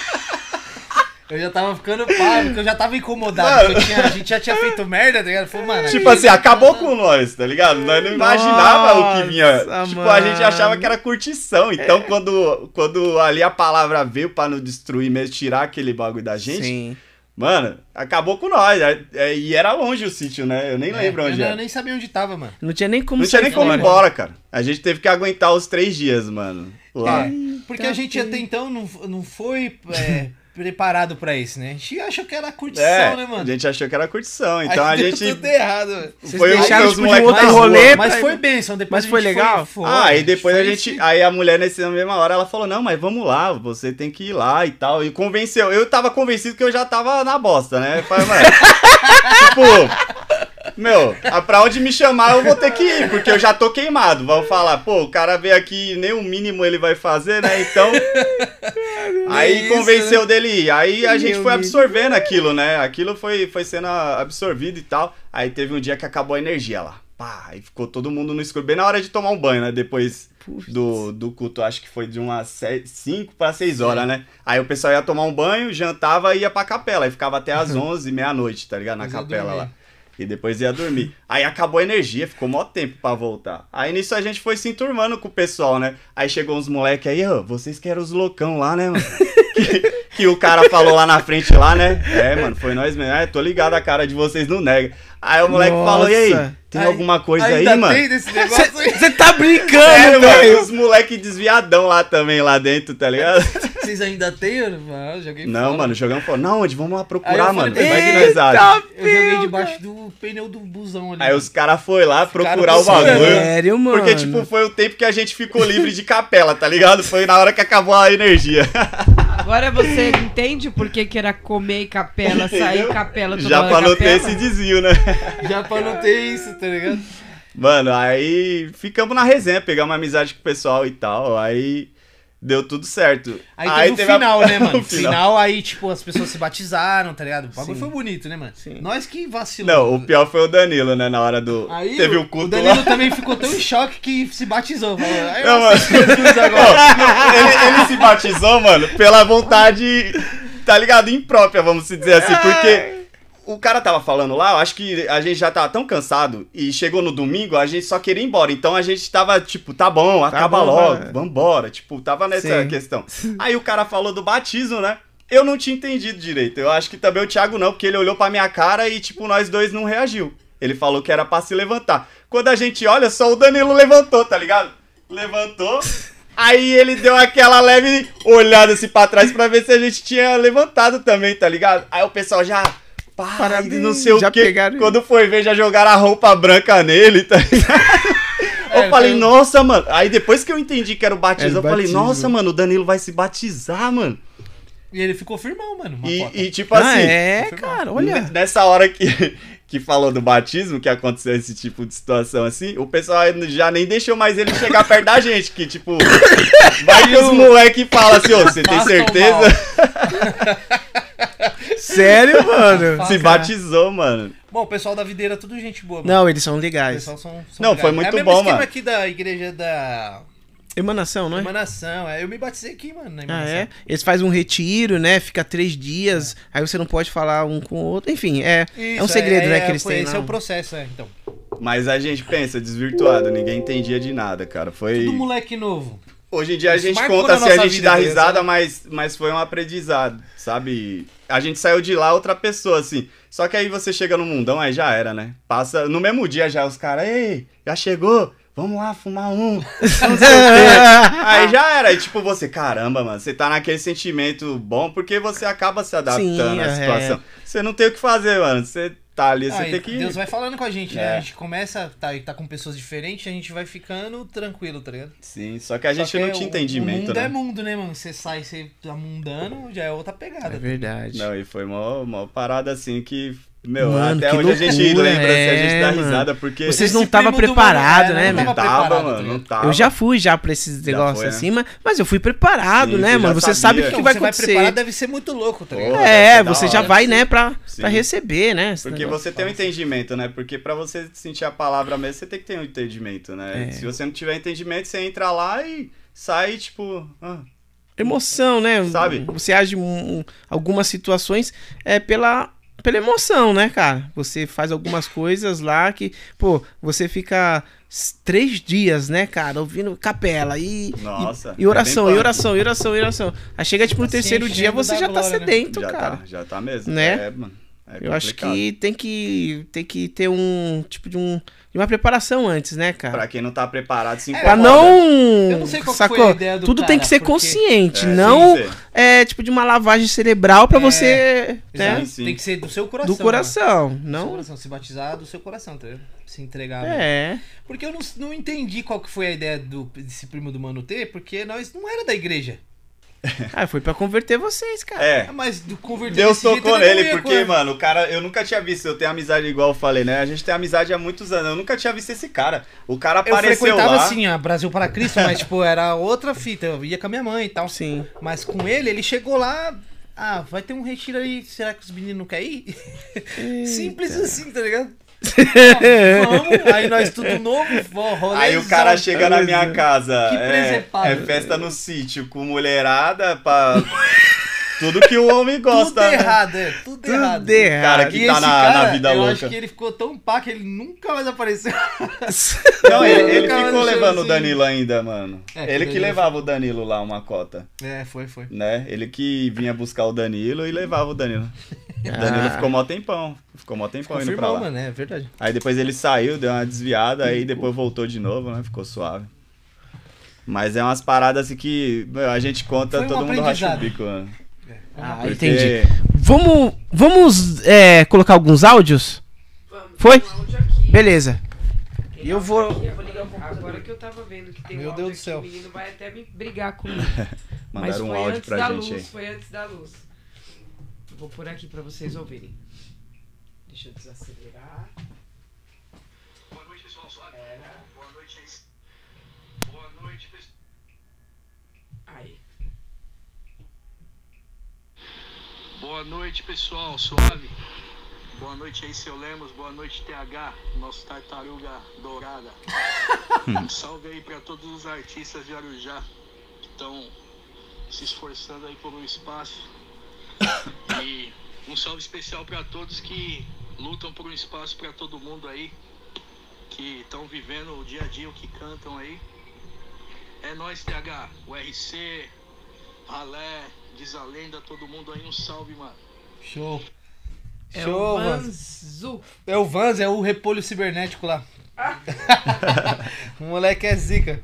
Eu já tava ficando pá, porque eu já tava incomodado. Mano. tinha- a gente já tinha feito merda, tá ligado? Falei, mano. Tipo assim, acabou com nós, tá ligado? Nós não imaginava o que vinha. Nossa, tipo, a gente mano. achava que era curtição. Então, quando, quando ali a palavra veio pra não destruir mesmo, tirar aquele bagulho da gente, Sim. mano, acabou com nós. É- é- e era longe o sítio, né? Eu nem lembro eu, onde não- eu era. nem sabia onde tava, mano. Não tinha nem como Não tinha nem como ir embora, cara. A gente teve que aguentar os três dias, mano. Lá. É, porque a gente até então não, não foi é, [laughs] preparado pra isso, né? A gente achou que era curtição, É, né, mano? a gente achou que era curtição. Então a [laughs] deu gente. tudo errado, velho. Vocês Foi o- deixaram foi os tipo de outro rolê. Mas foi bênção, depois Mas a foi legal? Foi, Ah, aí depois a foi gente. Aí a mulher, nessa mesma hora, ela falou: Não, mas vamos lá, você tem que ir lá e tal. E convenceu. Eu tava convencido que eu já tava na bosta, né? Eu falei, mano. [laughs] tipo. Meu, pra onde me chamar eu vou ter que ir, porque eu já tô queimado. Vão falar, pô, o cara veio aqui, nem o mínimo ele vai fazer, né? Então. [laughs] Aí Isso, convenceu dele ir. Aí a gente foi absorvendo aquilo, né? Aquilo foi, foi sendo absorvido e tal. Aí teve um dia que acabou a energia lá. Pá, aí ficou todo mundo no escuro, bem na hora de tomar um banho, né? Depois do, do culto, acho que foi de umas 5 para 6 horas, né? Aí o pessoal ia tomar um banho, jantava e ia pra capela. Aí ficava até as 11, meia-noite, tá ligado? Na Mas capela lá. E depois ia dormir. Aí acabou a energia, ficou mó tempo pra voltar. Aí nisso a gente foi se enturmando com o pessoal, né? Aí chegou uns moleque aí, ó, vocês que eram os loucão lá, né, mano? [laughs] que, que o cara falou lá na frente lá, né? É, mano, foi nós mesmo. É, tô ligado, a cara de vocês não nega. Aí o moleque falou, e aí, Nossa. tem Aí- alguma coisa aí, mano? Você [laughs] tá brincando, Sério, mano, os moleque desviadão lá também, lá dentro, tá ligado? [laughs] Vocês ainda tem? Eu ah, joguei Não, fora. mano, jogamos fora. Não, onde? Vamos lá Aí eu procurar, falei, mano. Vai que "Eita, nós. Eu joguei debaixo do pneu do busão ali. Aí os caras foram lá procurar o bagulho. Sério, mano. Porque, tipo, foi o tempo que a gente ficou livre de capela, tá ligado? Foi na hora que acabou a energia. [laughs] Agora você entende por que, que era comer e capela, sair Entendeu? capela, tomar Já pra não ter esse desvio, né? [laughs] Já pra não ter isso, tá ligado? Mano, aí ficamos na resenha, pegamos uma amizade com o pessoal e tal. Aí deu tudo certo. Aí, teve o a- final, né, [laughs] mano? o final. aí, tipo, as pessoas se batizaram, tá ligado? O bagulho foi bonito, né, mano? Sim. Nós que vacilou. Não, o pior foi o Danilo, né? Na hora do. Aí teve o, um culto o Danilo lá. também ficou tão em choque que se batizou. Falou, aí Não, mano. ele, ele se batizou, mano, pela vontade, tá ligado? Imprópria, vamos se dizer assim, porque o cara tava falando lá, eu acho que a gente já tava tão cansado e chegou no domingo, a gente só queria ir embora. Então a gente tava tipo, tá bom, acaba bom, logo, vai. vambora. Tipo, tava nessa Sim. questão. Aí o cara falou do batismo, né? Eu não tinha entendido direito. Eu acho que também o Thiago não, porque ele olhou pra minha cara e, tipo, nós dois não reagiu. Ele falou que era pra se levantar. Quando a gente olha, só o Danilo levantou, tá ligado? Levantou. Aí ele deu aquela leve olhada assim pra trás pra ver se a gente tinha levantado também, tá ligado? Aí o pessoal já. Pá, Parabéns, não sei o quê. pegaram- Quando foi ver, já jogaram a roupa branca nele, tá ligado? [laughs] Eu É, falei, nossa, mano. Aí depois que eu entendi que era o batismo, Era eu o falei, batismo. nossa, mano, o Danilo vai se batizar, mano. E ele ficou firmão, mano. E, e, tipo Ah, assim, é, cara, olha. nessa hora que, [laughs] que falou do batismo, que aconteceu esse tipo de situação assim, o pessoal já nem deixou mais ele chegar perto da gente, que tipo, [laughs] vai que os moleque fala assim, ô, você tem certeza? Sério, [laughs] mano. Se né? batizou, mano. Bom, o pessoal da videira é tudo gente boa, mano. Não, eles são O legais. pessoal são, são Não, legais. foi muito é o mesmo bom, esquema mano. aqui da igreja da Emanação, não é? emanação. É, eu me batizei aqui, mano, na Ah, é? Eles fazem um retiro, né? Fica três dias, aí você não pode falar um com o outro. Enfim, é, é um Isso, segredo, né, que é, eles foi- têm Esse lá. é o processo, é, então. Mas a gente pensa, desvirtuado, ninguém entendia de nada, cara. Foi. Tudo moleque novo. Hoje em dia a Isso gente conta assim, a gente dá tá risada, mas, mas foi um aprendizado, sabe? A gente saiu de lá outra pessoa, assim. Só que aí você chega no mundão, aí já era, né? Passa no mesmo dia já, os caras, ei, já chegou? Vamos lá fumar um. [laughs] Aí já era. Aí tipo, você, caramba, mano, você tá naquele sentimento bom porque você acaba se adaptando Sim, à é. situação. Você não tem o que fazer, mano. Você tá ali, você Ah, e tem que. Deus vai falando com a gente, né? É. A gente começa, tá, e tá com pessoas diferentes, a gente vai ficando tranquilo, tá ligado? Sim, só que a gente que não é, tinha entendimento, O mundo né? é mundo, né, mano? Você sai, você tá mundano, já é outra pegada. É verdade. Não, e foi uma, uma parada assim que. Meu, Mano, até que hoje a gente loucura, lembra, assim, a gente é, dá mano. risada, porque. Vocês não estavam preparados, mano, né, é, mano? Não tava preparado, mano, não tava. Eu já fui já pra esses Já negócios foi, né? assim, mas, mas eu fui preparado, Sim, né, mano? Você sabe o sabia. que vai você vai acontecer. preparar, deve ser muito louco, tá ligado? É, você já hora. vai, né, pra, Sim. pra receber, né? Porque negócio. você tem um entendimento, né? Porque pra você sentir a palavra mesmo, você tem que ter um entendimento, né? É. Se você não tiver entendimento, você entra lá e sai, tipo. ah, Emoção, né? Sabe? Você age em algumas situações é pela, pela emoção, né, cara? Você faz algumas coisas lá que, pô, você fica três dias, né, cara, ouvindo capela e, Nossa, e, e oração, é e oração, e oração, e oração. Aí chega, tipo, no Tá se terceiro dia, você já tá glória, né? sedento, já cara. tá, já tá mesmo. Né? É, mano. é Eu acho que tem que tem que ter um tipo de um de uma preparação antes, né, cara? Pra quem não tá preparado, se É, Pra incomoda. não. Eu não sei qual sacou? foi a ideia do Tudo tem cara, que ser porque- consciente, É, não tem é tipo de uma lavagem cerebral pra É, você, né? Sim. Tem que ser do seu coração. Do coração, Mano. Do seu não. coração, se batizar do seu coração, tá? Se entregar. mano. É. Porque eu não, não entendi qual que foi a ideia do, desse primo do Mano T, porque nós não era da igreja. Ah, foi pra converter vocês, cara. É. Ah, Mas do converter Deus tocou nele, porque, mano, o cara, eu nunca tinha visto, eu tenho amizade igual eu falei, né? A gente tem amizade há muitos anos, eu nunca tinha visto esse cara. O cara Eu apareceu frequentava lá. assim, a Brasil para Cristo, mas tipo, era outra fita. Eu ia com a minha mãe e tal. Sim. Mas com ele, ele chegou lá. Ah, vai ter um retiro aí, será que os meninos não querem ir? Simples assim, tá ligado? [laughs] Vamos, [laughs] aí nós tudo novo. Aí o cara chega na minha casa, Que é, é festa no sítio, com mulherada, pra... [laughs] Tudo que o homem Tudo gosta, né? errado, é, tudo, Tudo errado. errado. Cara que E tá na, cara, na vida eu louca. acho que ele ficou tão pá que ele nunca mais apareceu. Não, ele, ele ficou levando o assim. Danilo ainda, mano. É, ele que levava o Danilo lá uma cota, É, foi, foi. né? Ele que vinha buscar o Danilo e levava o Danilo. O [laughs] Danilo Ah. ficou mó tempão. Ficou mó tempão indo pra Confirmou, lá. mano, é verdade. Aí depois ele saiu, deu uma desviada, aí depois voltou de novo, né? Ficou suave. Mas é umas paradas assim que meu, a gente conta, Foi um todo mundo racha o bico, mano. Ah, Porque- entendi. Vamos, vamos é, colocar alguns áudios? Vamos, Foi? um áudio aqui. Beleza. E eu vou- Agora que eu tava vendo que tem Meu um áudio Deus do céu. aqui, o menino vai até me brigar comigo. [laughs] Mas Mandaram um foi áudio antes pra da gente luz, aí. foi antes da luz. Eu Vou pôr aqui pra vocês ouvirem. Deixa eu desacelerar. Boa noite, pessoal. Suave. Boa noite aí. Boa noite, pessoal. Aí. Boa noite, pessoal. Suave. Boa noite aí, seu Lemos. Boa noite, TH, nosso tartaruga dourada. um [laughs] salve aí pra todos os artistas de Arujá que estão se esforçando aí por um espaço. E um salve especial pra todos que lutam por um espaço pra todo mundo aí, que estão vivendo o dia a dia, o que cantam aí. É nóis, TH, o RC, Ralé, Diz a Lenda, todo mundo aí, um salve, mano. Show. É Show, o. Vanzu. É o Vans, é o repolho cibernético lá. [laughs] o moleque é zica.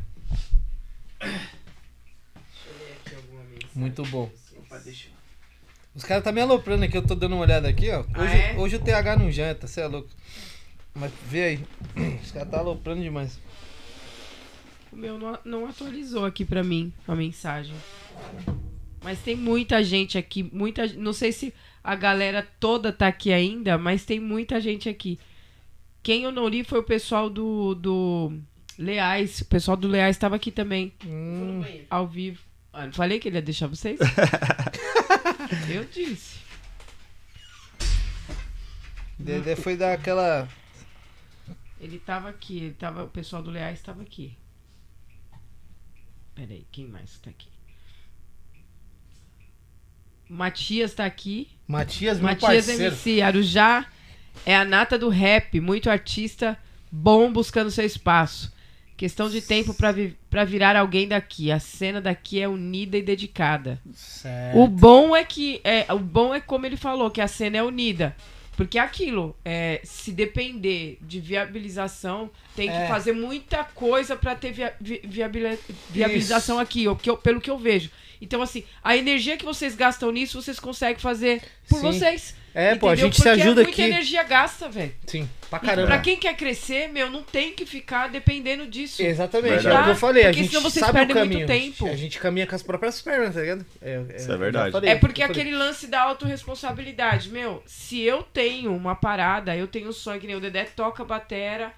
Deixa eu ler aqui alguma mensagem. Muito bom. Opa, deixa eu- Os caras tá me aloprando aqui, eu tô dando uma olhada aqui, ó. Hoje, Ah, é? hoje o TH não janta, cê é louco. Mas vê aí. Os caras tá aloprando demais. O meu não, não atualizou aqui pra mim a mensagem. Mas tem muita gente aqui, muita, não sei se a galera toda tá aqui ainda, mas tem muita gente aqui. Quem eu não li foi o pessoal do, do Leais. O pessoal do Leais estava aqui também, Hum, ao vivo. Ah, não falei que ele ia deixar vocês? [laughs] eu disse. Dedé foi dar aquela. Ele tava aqui, ele tava, o pessoal do Leais estava aqui. Peraí, quem mais tá aqui? Matias tá aqui. Matias, meu Matias parceiro. MC, Arujá é a nata do rap, muito artista bom buscando seu espaço. Questão de tempo pra, vi virar alguém daqui. A cena daqui é unida e dedicada. Certo. O bom é que é, o bom é como ele falou que a cena é unida. Porque é aquilo, é, se depender de viabilização, tem que É. fazer muita coisa pra ter via, vi- viabili- viabilização aqui, o que eu- pelo que eu vejo. Então, assim, a energia que vocês gastam nisso, vocês conseguem fazer por Sim. vocês. É, pô, a gente se Porque ajuda é muita aqui. energia gasta, velho. Sim, pra E caramba. Pra quem quer crescer, meu, não tem que ficar dependendo disso. Exatamente, Verdade. é o que eu falei. a Porque gente senão vocês sabe o perdem muito caminho. tempo. A gente caminha com as próprias pernas, tá ligado? É, Isso é eu já verdade. falei, É porque aquele lance da autorresponsabilidade. Meu, se eu tenho uma parada, eu tenho um sonho, que nem o Dedé toca batera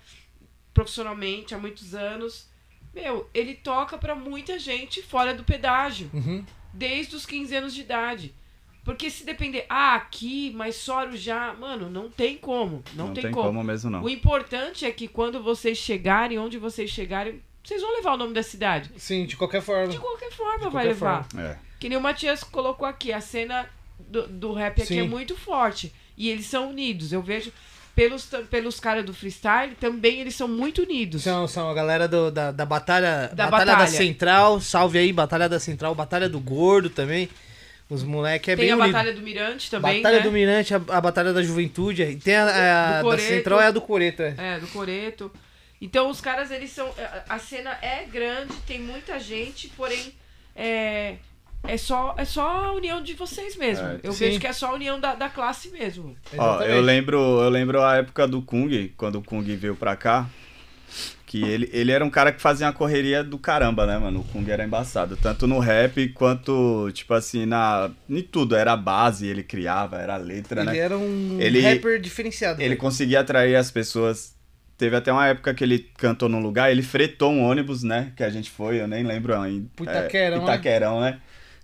profissionalmente há muitos anos. Meu, ele toca pra muita gente fora do pedágio, Uhum. desde os 15 anos de idade. Porque se depender, ah, aqui, mas só Arujá, mano, não tem como. Não, tem, como. mesmo, não. O importante é que quando vocês chegarem, onde vocês chegarem, vocês vão levar o nome da cidade. Sim, de qualquer forma. De qualquer forma De vai qualquer levar. É. Que nem o Matias colocou aqui, a cena do, do rap aqui Sim. é muito forte. E eles são unidos. Eu vejo pelos, pelos caras do freestyle, também eles são muito unidos. São, são a galera do- da, da batalha, Da batalha da batalha. Central. Salve aí, Batalha da Central. Batalha do Gordo também. Os moleque é Tem bem a unido. Batalha do Mirante também, Batalha né? do Mirante, a, a Batalha da Juventude. E tem a, a da. Central é a do Coreto. É. É, do Coreto. Então os caras, eles são. a- A cena é grande, tem muita gente, porém. É, é, só, é só a união de vocês mesmo. É, eu sim. vejo que é só a união da, da classe mesmo. Ó, eu lembro, eu lembro a época do Kung, quando o Kung veio pra cá. Que ele, ele era um cara que fazia uma correria do caramba, né, mano? O Kung era embaçado. Tanto no rap quanto, tipo assim, na. Em tudo. Era a base, ele criava, era a letra, Ele né? era um Ele- rapper diferenciado. Ele velho. conseguia atrair as pessoas. Teve até uma época que ele cantou num lugar, ele fretou um ônibus, né? Que a gente foi, eu nem lembro ainda. Itaquerão, é, né? Itaquerão, né?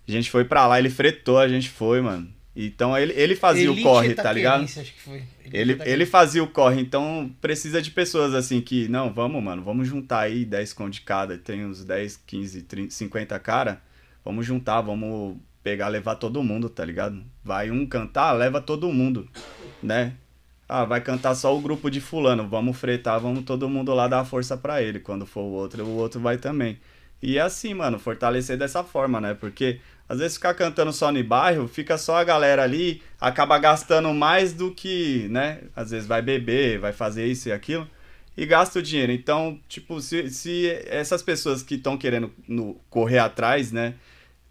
A gente foi pra lá, ele fretou, a gente foi, mano. Então ele, ele fazia Elite o corre, tá ligado? Acho que foi. Ele, ele fazia o corre, então precisa de pessoas assim que, não, vamos, mano, vamos juntar aí 10 conto de cada, tem uns 10, 15, 30, 50 cara, vamos juntar, vamos pegar, levar todo mundo, tá ligado? Vai um cantar, leva todo mundo, né? Ah, vai cantar só o grupo de fulano, vamos fretar, vamos todo mundo lá dar força pra ele, quando for o outro, o outro vai também. E é assim, mano, fortalecer dessa forma, né? Porque às vezes ficar cantando só no bairro, fica só a galera ali, acaba gastando mais do que, né? Às vezes vai beber, vai fazer isso e aquilo, e gasta o dinheiro. Então, tipo, se, se essas pessoas que estão querendo no- correr atrás, né?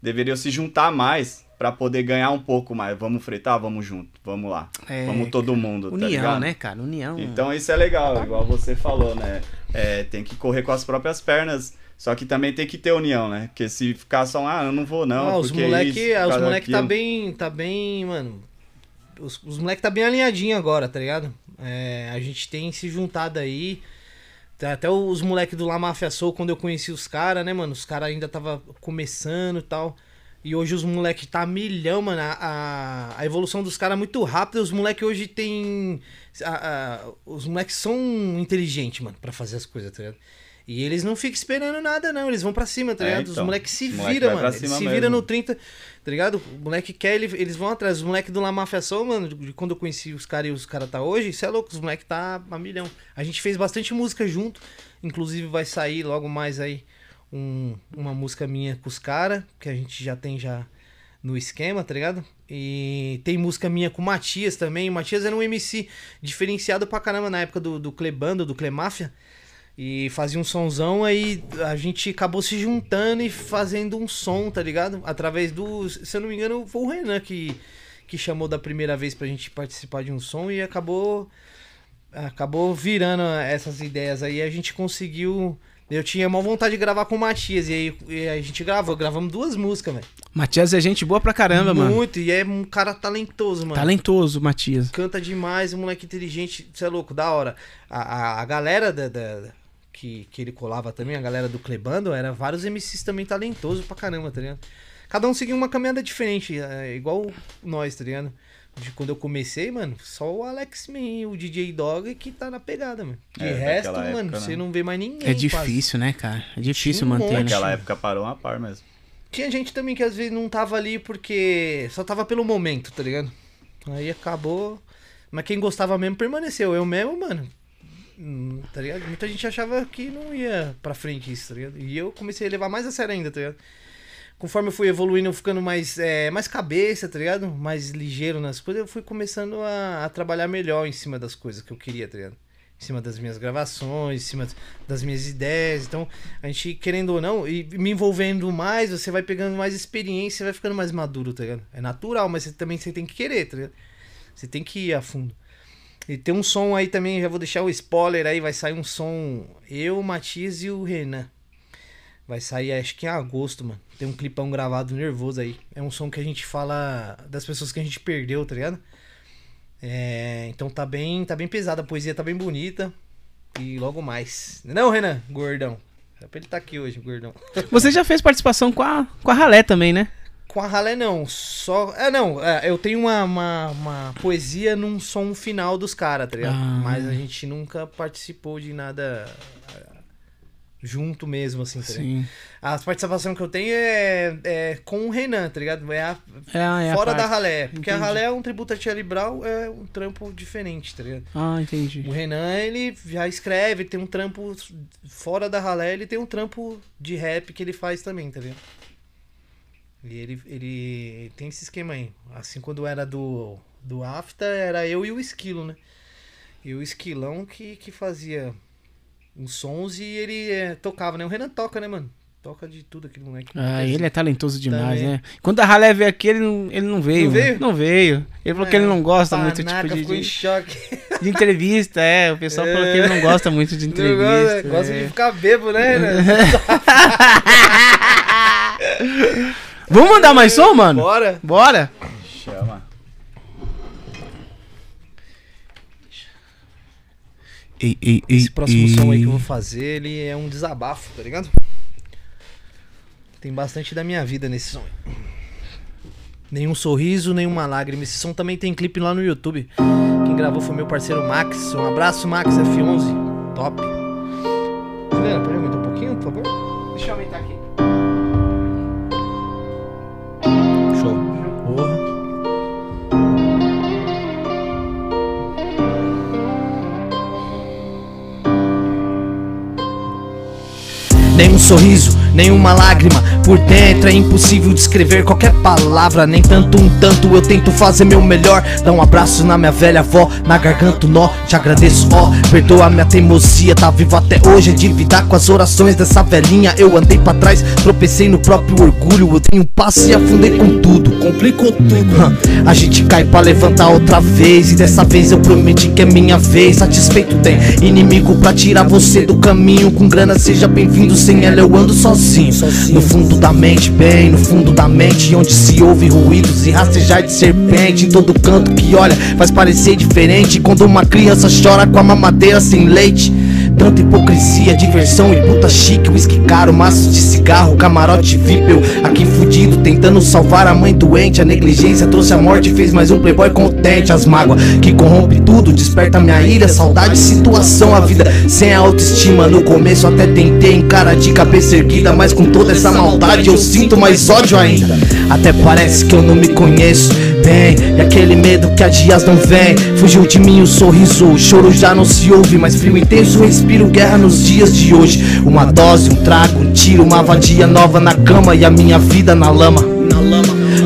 Deveriam se juntar mais pra poder ganhar um pouco mais. Vamos fretar? Vamos junto, vamos lá. É, vamos todo mundo, tá União, ligado? né, cara? União. Então isso é legal, igual você falou, né? É, tem que correr com as próprias pernas, só que também tem que ter união, né? Porque se ficar só, ah, eu não vou não, Ah, os moleque, isso, os moleque tá bem, tá bem, mano. Os, os moleque tá bem alinhadinho agora, tá ligado? É, a gente tem se juntado aí. Até os moleque do La Mafia Soul, quando eu conheci os caras, né, mano? Os caras ainda tava começando e tal. E hoje os moleque tá milhão, mano. A, a, evolução dos caras é muito rápida. Os moleque hoje tem. a- a- os moleques são inteligentes, mano, pra fazer as coisas, tá ligado? E eles não ficam esperando nada, não. Eles vão pra cima, tá É, ligado? Os então. moleques se Os moleque viram, mano. Eles se mesmo. viram no 30, tá ligado? O moleque quer, ele- eles vão atrás. Os moleques do La Mafia Soul, mano, de- quando eu conheci os caras e os caras tá hoje, isso é louco, os moleques tá a milhão. A gente fez bastante música junto, inclusive vai sair logo mais aí um- uma música minha com os caras, que a gente já tem já no esquema, tá ligado? E tem música minha com o Matias também. O Matias era um MC diferenciado pra caramba na época do, do Clebando, do Clemáfia. E fazia um sonzão, aí a gente acabou se juntando e fazendo um som, tá ligado? Através do. Se eu não me engano, foi o Renan que, que chamou da primeira vez pra gente participar de um som e acabou. Acabou virando essas ideias aí. A gente conseguiu. Eu tinha uma vontade de gravar com o Matias. E aí e a gente gravou. Gravamos duas músicas, velho. Matias é gente boa pra caramba, mano. Muito. E é um cara talentoso, mano. Talentoso, Matias. Canta demais, um moleque inteligente, você é louco, da hora. A, a, a galera da, da- que, que ele colava também, a galera do Clebando, era vários MCs também talentosos pra caramba, tá ligado? Cada um seguia uma caminhada diferente, é, igual nós, tá ligado? De quando eu comecei, mano, só o Alex Man e o DJ Dog que tá na pegada, mano. De É, resto, mano, época, você né? não vê mais ninguém. É quase. difícil, né, cara? É difícil Tinha um manter, né? monte. Naquela época parou uma par mesmo. Tinha gente também que às vezes não tava ali porque só tava pelo momento, tá ligado? Aí acabou. Mas quem gostava mesmo permaneceu. Eu mesmo, mano. Hum, Tá ligado? Muita gente achava que não ia pra frente isso, tá ligado? E eu comecei a levar mais a sério ainda, tá ligado? Conforme eu fui evoluindo, eu ficando mais, é, mais cabeça, tá ligado? Mais ligeiro nas coisas, eu fui começando a, a trabalhar melhor em cima das coisas que eu queria, tá ligado? Em cima das minhas gravações, em cima das minhas ideias. Então, a gente, querendo ou não, e me envolvendo mais, você vai pegando mais experiência, vai ficando mais maduro, tá ligado? É natural, mas você também você tem que querer, tá ligado? Você tem que ir a fundo. E tem um som aí também, já vou deixar o spoiler aí, vai sair um som eu, o Matias e o Renan. Vai sair acho que em agosto, mano. Tem um clipão gravado nervoso aí. É um som que a gente fala das pessoas que a gente perdeu, tá ligado? É, então tá bem, tá bem pesada, a poesia tá bem bonita. E logo mais. Não, Renan, gordão. É pra ele estar aqui hoje, gordão. Você já fez participação com a, com a Ralé também, né? Com a ralé não, só. É, não, é, eu tenho uma, uma, uma poesia num som final dos caras, tá ligado? Ah. Mas a gente nunca participou de nada é, junto mesmo, assim, tá ligado? Sim. A participação que eu tenho é, é com o Renan, tá ligado? É, a- É, a- é a fora da ralé. Porque a Entendi. ralé é um tributo a Libral, é um trampo diferente, tá ligado? Ah, entendi. O Renan, ele já escreve, tem um trampo fora da ralé, ele tem um trampo de rap que ele faz também, tá ligado? E ele, ele tem esse esquema aí. Assim, quando era do, do Afta, era eu e o Esquilo, né? E o Esquilão que, que fazia uns sons e ele é, tocava, né? O Renan toca, né, mano? toca de tudo aquele moleque. Ah, ele é talentoso demais, Também. né? Quando a Ralé veio aqui, ele não, ele não veio. Não mano. veio? Não veio. Ele falou que ele não gosta muito tipo, de, ficou em de, choque. de entrevista, é. O pessoal falou que ele não gosta muito de [laughs] entrevista. gosta, gosta é. de ficar bebo, né? né? [laughs] Vamos mandar mais som, mano? Bora. Bora. Chama. Ei, ei, ei, Esse próximo ei. som aí que eu vou fazer, ele é um desabafo, tá ligado? Tem bastante da minha vida nesse som. aí. Nenhum sorriso, nenhuma lágrima. Esse som também tem clipe lá no YouTube. Quem gravou foi meu parceiro Max. Um abraço, Max F11. Top. Juliana, pode aumentar um pouquinho, por favor? Sorriso, nenhuma lágrima. Por dentro é impossível descrever qualquer palavra Nem tanto um tanto. Eu tento fazer meu melhor Dá um abraço na minha velha avó Na garganta um nó, te agradeço ó. Perdoa minha teimosia, tá vivo até hoje É de lidar com as orações dessa velhinha. Eu andei pra trás, tropecei no próprio orgulho. Eu tenho passo e afundei com tudo. Complicou tudo. A gente cai pra levantar outra vez E dessa vez eu prometi que é minha vez. Satisfeito tem inimigo pra tirar você do caminho. Com grana seja bem-vindo, sem ela eu ando sozinho. No fundo da mente, bem no fundo da mente Onde se ouve ruídos e rastejar de serpente. Em todo canto que olha faz parecer diferente. Quando uma criança chora com a mamadeira sem leite Tanta hipocrisia, diversão e puta chique Whisky caro, maço de cigarro, camarote VIP Eu aqui fudido, tentando salvar a mãe doente. A negligência trouxe a morte fez mais um playboy contente. As mágoas que corrompe tudo, desperta minha ira Saudade, situação, a vida sem a autoestima. No começo até tentei encarar de cabeça erguida Mas com toda essa maldade eu sinto mais ódio ainda. Até parece que eu não me conheço E aquele medo que há dias não vem Fugiu de mim o sorriso, o choro já não se ouve. Mais frio intenso, respiro guerra nos dias de hoje. Uma dose, um trago, um tiro, uma vadia nova na cama E a minha vida na lama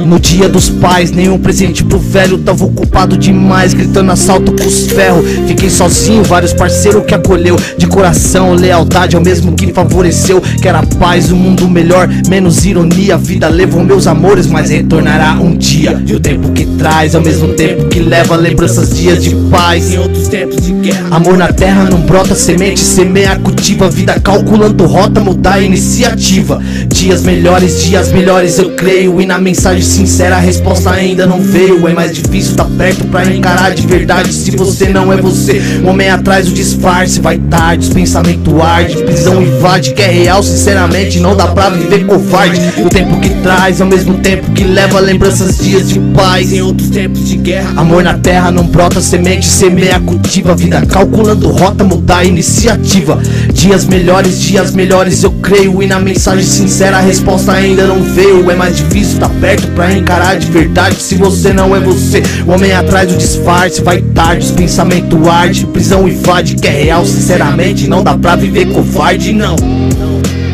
no dia dos pais, nenhum presente. Pro velho Tava ocupado demais, gritando assalto com os ferros Fiquei sozinho, vários parceiros que acolheu. De coração, lealdade ao mesmo que favoreceu. Que era paz, um mundo melhor, menos ironia A vida levou meus amores, mas retornará um dia. E o tempo que traz, ao mesmo tempo que leva Lembranças, dias de paz. Em outros tempos de guerra. Amor na terra não brota semente, semeia, cultiva Vida calculando rota, mudar a iniciativa. Dias melhores, dias melhores eu creio. E na mensagem sincera a resposta ainda não veio. É mais difícil tá perto pra encarar de verdade. Se você não é você, um homem atrás o disfarce. Vai tarde, os pensamentos arde, prisão invade. Que é real, sinceramente, não dá pra viver covarde. O tempo que traz, ao mesmo tempo que leva lembranças, dias de paz. Em outros tempos de guerra Amor na terra não brota. Semente, semeia, cultiva Vida. Calculando rota, mudar iniciativa. Dias melhores, dias melhores eu creio. E na mensagem sincera a resposta ainda não veio. É mais difícil tá perto pra encarar de verdade. Se você não é você, o homem atrás do disfarce. Vai tarde, os pensamentos arde, prisão invade Que é real, sinceramente, não dá pra viver covarde, não.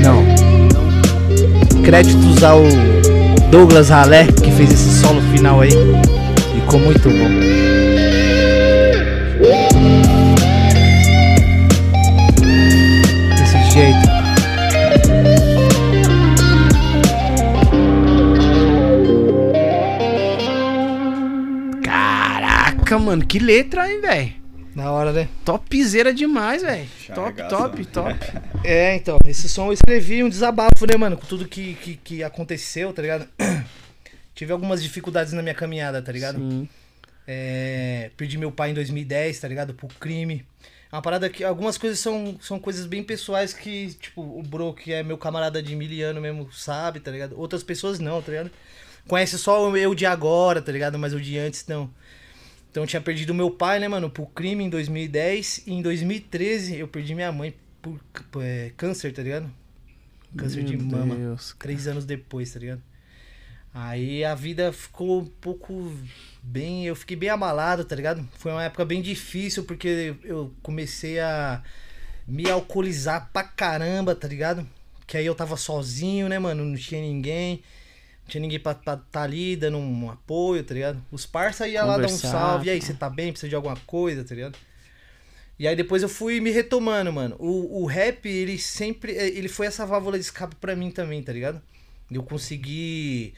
Não. Créditos ao Douglas Ralé, que fez esse solo final aí. Ficou muito bom Caraca, mano, que letra, hein, velho? Na hora, né? Topzera demais, velho. Top, top, top. [laughs] É, então, esse som eu escrevi um desabafo, né, mano? Com tudo que, que, que aconteceu, tá ligado? [clears throat] Tive algumas dificuldades na minha caminhada, tá ligado? Sim. É, perdi meu pai em 2010, tá ligado? Por crime. É uma parada que. Algumas coisas são, são coisas bem pessoais que, tipo, o Bro, que é meu camarada de miliano mesmo, sabe, tá ligado? Outras pessoas não, tá ligado? Conhece só o eu de agora, tá ligado? Mas o de antes não. Então eu tinha perdido meu pai, né, mano, por crime em 2010. E em 2013 eu perdi minha mãe por, por, é, câncer, tá ligado? Câncer de Meu mama. Deus. Três anos depois, tá ligado? Aí a vida ficou um pouco bem. Eu fiquei bem abalado, tá ligado? Foi uma época bem difícil porque eu comecei a me alcoolizar pra caramba, tá ligado? Que aí eu tava sozinho, né, mano? Não tinha ninguém. Tinha ninguém pra estar tá ali dando um apoio, tá ligado? Os parça iam lá dar um salve. E aí, tá. você tá bem? Precisa de alguma coisa, tá ligado? E aí depois eu fui me retomando, mano. O, o rap, ele sempre. eh, Ele foi essa válvula de escape pra mim também, tá ligado? Eu consegui.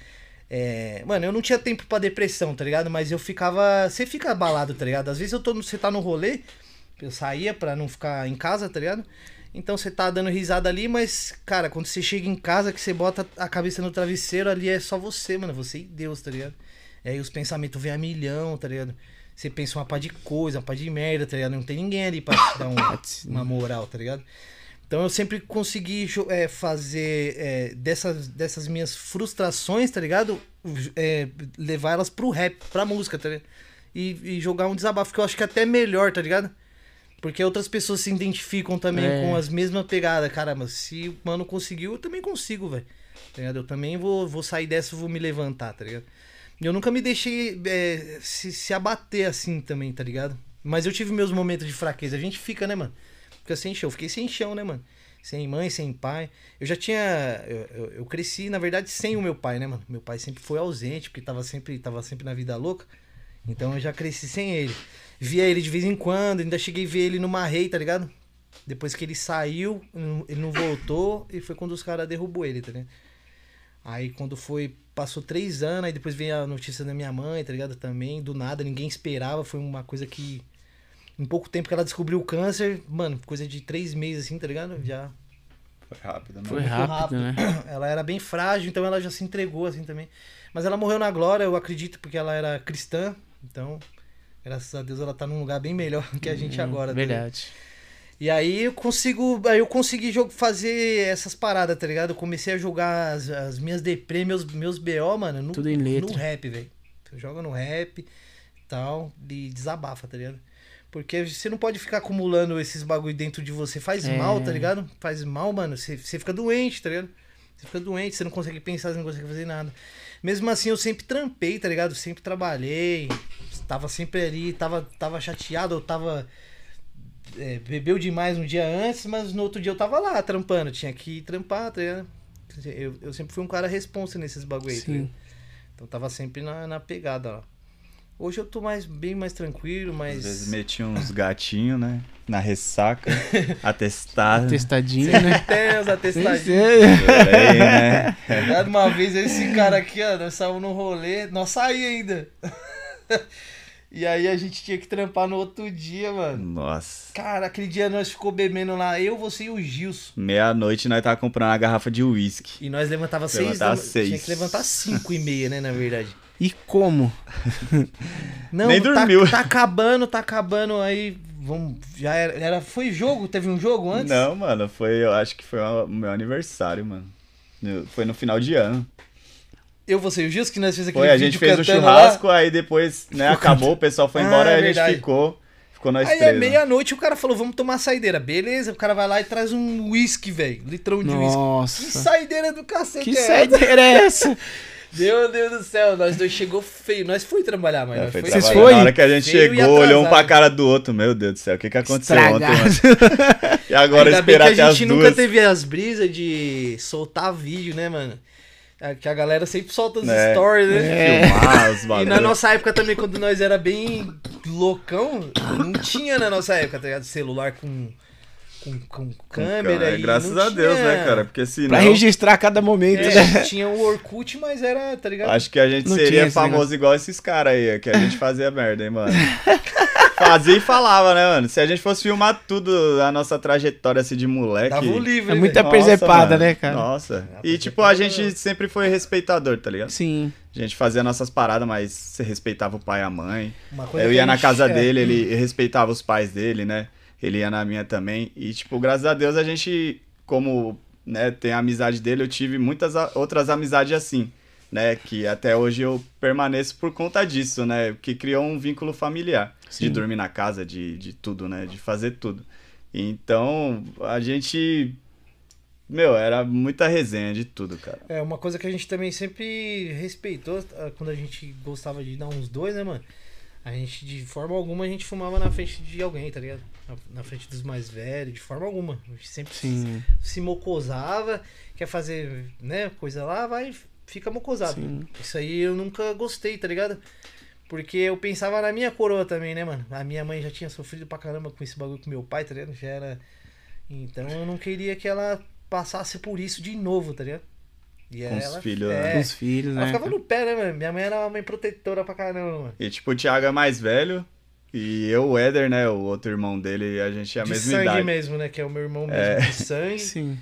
é, Mano, eu não tinha tempo pra depressão, tá ligado? Mas eu ficava. Você fica abalado, tá ligado? Às vezes eu tô no... você tá no rolê, eu saía pra não ficar em casa, tá ligado? Então você tá dando risada ali, mas, cara, quando você chega em casa, que você bota a cabeça no travesseiro, ali é só você, mano. Você e Deus, tá ligado? E aí os pensamentos vêm a milhão, tá ligado? Você pensa uma pá de coisa, uma pá de merda, tá ligado? Não tem ninguém ali pra te dar um- uma moral, tá ligado? Então eu sempre consegui é, fazer é, dessas, dessas minhas frustrações, tá ligado? É, levar elas pro rap, pra música, tá ligado? E, e jogar um desabafo, que eu acho que é até melhor, tá ligado? Porque outras pessoas se identificam também É. com as mesmas pegadas. Caramba, se o mano conseguiu, eu também consigo, velho. Tá? Eu também vou, vou sair dessa e vou me levantar, tá ligado? Eu nunca me deixei é, se, se abater assim também, tá ligado? Mas eu tive meus momentos de fraqueza. A gente fica, né, mano? Fica sem chão. Eu fiquei sem chão, né, mano? Sem mãe, sem pai. Eu já tinha. Eu, eu, eu cresci, na verdade, sem o meu pai, né, mano? Meu pai sempre foi ausente, porque tava sempre, tava sempre na vida louca. Então eu já cresci sem ele. Via ele de vez em quando, ainda cheguei a ver ele numa rei, tá ligado? Depois que ele saiu, ele não voltou, e foi quando os caras derrubou ele, tá ligado? Aí quando foi, passou três anos, aí depois veio a notícia da minha mãe, tá ligado? Também, do nada, ninguém esperava, foi uma coisa que. Em pouco tempo que ela descobriu o câncer, mano, coisa de três meses assim, tá ligado? Já. Foi rápido, né? Foi muito rápido, né? [coughs] Ela era bem frágil, então ela já se entregou assim também. Mas ela morreu na glória, eu acredito, porque ela era cristã, então. Graças a Deus ela tá num lugar bem melhor [laughs] que a gente agora. tá? Verdade. E aí eu consigo. Aí eu consegui fazer essas paradas, tá ligado? Eu comecei a jogar as, as minhas deprê, meus, meus BO, mano, no, Tudo em letra. no rap, velho. Você joga no rap e tal, e desabafa, tá ligado? Porque você não pode ficar acumulando esses bagulho dentro de você. Faz É. mal, tá ligado? Faz mal, mano. Você, você fica doente, tá ligado? Você fica doente, você não consegue pensar, você não consegue fazer nada. Mesmo assim, eu sempre trampei, tá ligado? Sempre trabalhei. Tava sempre ali, tava, tava chateado, eu tava é, bebeu demais um dia antes, mas no outro dia eu tava lá trampando. Tinha que trampar, tá ligado? Eu, eu sempre fui um cara responsa nesses bagulho aí, tá? Então tava sempre na, na pegada lá. Hoje eu tô mais, bem mais tranquilo, Às mas. vezes metia uns gatinhos, né? Na ressaca, [laughs] atestado. Testadinho, né? Até os atestadinhos. aí, né? Ligado? Uma vez esse cara aqui, ó, nós saímos no rolê, nós saímos ainda. [laughs] e aí a gente tinha que trampar no outro dia, mano. Nossa. Cara, aquele dia nós ficou bebendo lá, eu, você e o Gilson. Meia-noite nós tava comprando uma garrafa de uísque. E nós levantava seis, Levantava da... seis. tinha que levantar cinco e meia, né, na verdade. E como? [laughs] Não, Nem tá, dormiu. tá acabando, tá acabando aí, vamos, já era, era, foi jogo, teve um jogo antes? Não, mano, foi, eu acho que foi o meu aniversário, mano. No- Foi no final de ano. Eu, você e o Gilson, que nós fizemos aquele Foi, a gente fez o churrasco, aí depois, né, acabou, o pessoal foi Ah, embora, é aí a gente verdade. ficou. Ficou lá. nós Aí três. é meia-noite o cara falou, vamos tomar saideira. Beleza, o cara vai lá e traz um whisky, velho, litrão de whisky. Que Nossa. saideira do cacete Que é saideira é essa? [laughs] Meu Deus do céu, nós dois chegou feio. Nós fui trabalhar, mas É, nós foi foi Vocês trabalhar. foi? Na hora que a gente Feio chegou, olhou um pra cara do outro. Meu Deus do céu, o que que aconteceu ontem, Estragado. mano? [laughs] E agora Ainda bem esperar que até a as gente nunca duas. teve as brisas de soltar vídeo, né, mano? É Que a galera sempre solta os É. stories, né? É. Filmar E na nossa época também, quando nós era bem loucão, não tinha na nossa época, tá ligado? Celular com, com, com câmera e Graças a Deus, tinha- né, cara? Porque senão... Pra registrar cada momento, né? É, [laughs] tinha o Orkut, mas era, tá ligado? Acho que a gente Não seria famoso igual esses caras aí, que a gente fazia merda, hein, mano? [laughs] Fazia e falava, né, mano? Se a gente fosse filmar tudo, a nossa trajetória assim de moleque. Dava um livro, É né, muita presepada, mano. né, cara? Nossa. É, E tipo, a gente né? sempre foi respeitador, tá ligado? Sim. A gente fazia nossas paradas, mas você respeitava o pai e a mãe. Uma coisa Eu ia na casa é, dele, ele respeitava os pais dele, né? Ele ia na minha também. E, tipo, graças a Deus a gente, como né, tem a amizade dele, eu tive muitas outras amizades assim, né? Que até hoje eu permaneço por conta disso, né? Que criou um vínculo familiar. Sim. De dormir na casa, de, de tudo, né? De fazer tudo. Então, a gente. Meu, era muita resenha de tudo, cara. É, uma coisa que a gente também sempre respeitou, ah, quando a gente gostava de dar uns dois, né, mano? A gente, de forma alguma, a gente fumava na frente de alguém, tá ligado? Na, na frente dos mais velhos, de forma alguma. A gente sempre Sim. se mocosava, quer fazer, né, coisa lá, vai, fica mocosado. Sim. Isso aí eu nunca gostei, tá ligado? Porque eu pensava na minha coroa também, né, mano? A minha mãe já tinha sofrido pra caramba com esse bagulho com meu pai, tá ligado? Já era. Então eu não queria que ela passasse por isso de novo, tá ligado? E Com os ela, filhos, é, né? Os filhos, Ela né? ficava no pé, né, mano? Minha mãe era uma mãe protetora pra caramba, mano. E tipo, o Thiago é mais velho. E eu, o Éder, né? O outro irmão dele, a gente é a de mesma sangue idade. mesmo, né? Que é o meu irmão mesmo É. de sangue. [laughs] Sim.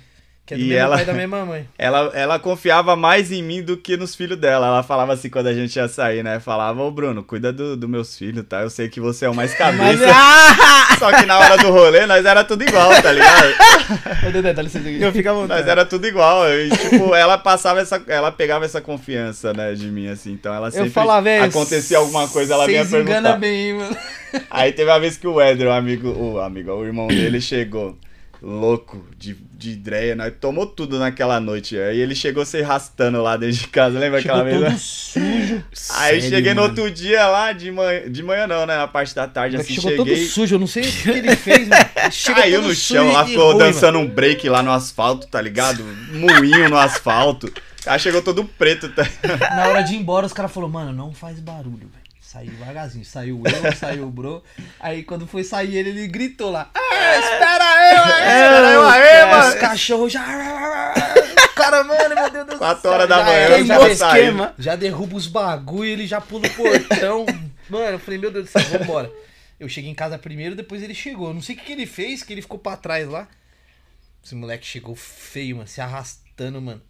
Que é do E mesmo ela- pai da mesma mãe. [laughs] Ela, ela confiava mais em mim do que nos filhos dela. Ela falava assim quando a gente ia sair, né? Falava, ô Bruno, cuida dos do meus filhos, tá? Eu sei que você é o mais [laughs] Mas, cabeça. ah! Só que na hora do rolê, nós era tudo igual, tá ligado? [laughs] Eu fico à Nós era tudo igual. E, tipo, ela passava essa. Ela pegava essa confiança, né, de mim, assim. Então ela sempre. Eu falava, velho. Acontecia alguma coisa, ela vinha perguntar. bem, hein, mano. Aí teve uma vez que o Éder, o amigo, o amigo, o irmão dele, chegou louco de, de ideia, nós tomou tudo naquela noite. Aí ele chegou se arrastando lá dentro de casa, lembra aquela Chegou vez? todo né? sujo. Aí Sério, cheguei no mano? outro dia lá, de manhã, de manhã não, né? Na parte da tarde, Mas assim, chegou todo cheguei. sujo, eu não sei o que ele fez, mano. [laughs] Chegou Caiu todo no chão lá, ficou dançando um break lá no asfalto, tá ligado? Moinho no asfalto. Aí chegou todo preto, tá? mano. Na hora de ir embora, os caras falaram, mano, não faz barulho, velho. Saiu devagarzinho, saiu eu, saiu o bro. Aí quando foi sair ele, ele gritou lá. Ah, espera eu aí! Espera eu aí, Os mano! cachorros já. Cara, mano, meu Deus do céu. Quatro horas da Já manhã, já, de- saindo. já derruba os bagulho, ele já pula o portão. [laughs] mano, eu falei, meu Deus do céu, vambora. Eu cheguei em casa primeiro, depois ele chegou. Eu não sei o que, que ele fez, que ele ficou pra trás lá. Esse moleque chegou feio, mano, se arrastando, mano.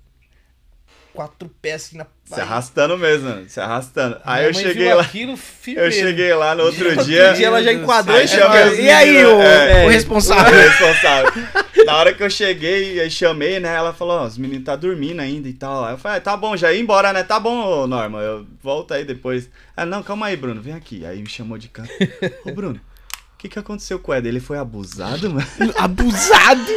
Quatro pés assim na Se arrastando mesmo, mano, se arrastando. Aí eu cheguei lá. aquilo Eu cheguei lá no outro Outro dia. dia ela já enquadrou e chamou. E aí, o, é, o O responsável? responsável. Na hora que eu cheguei, aí chamei, né? Ela falou, ó, os meninos tá dormindo ainda e tal. Aí eu falei, ah, tá bom, já ia embora, né? Tá bom, Norma, eu volto aí depois. Ah, não, calma aí, Bruno, vem aqui. Aí me chamou de canto. Ô, Bruno, o que que aconteceu com o Ed? Ele foi abusado, mano? [laughs] Abusado.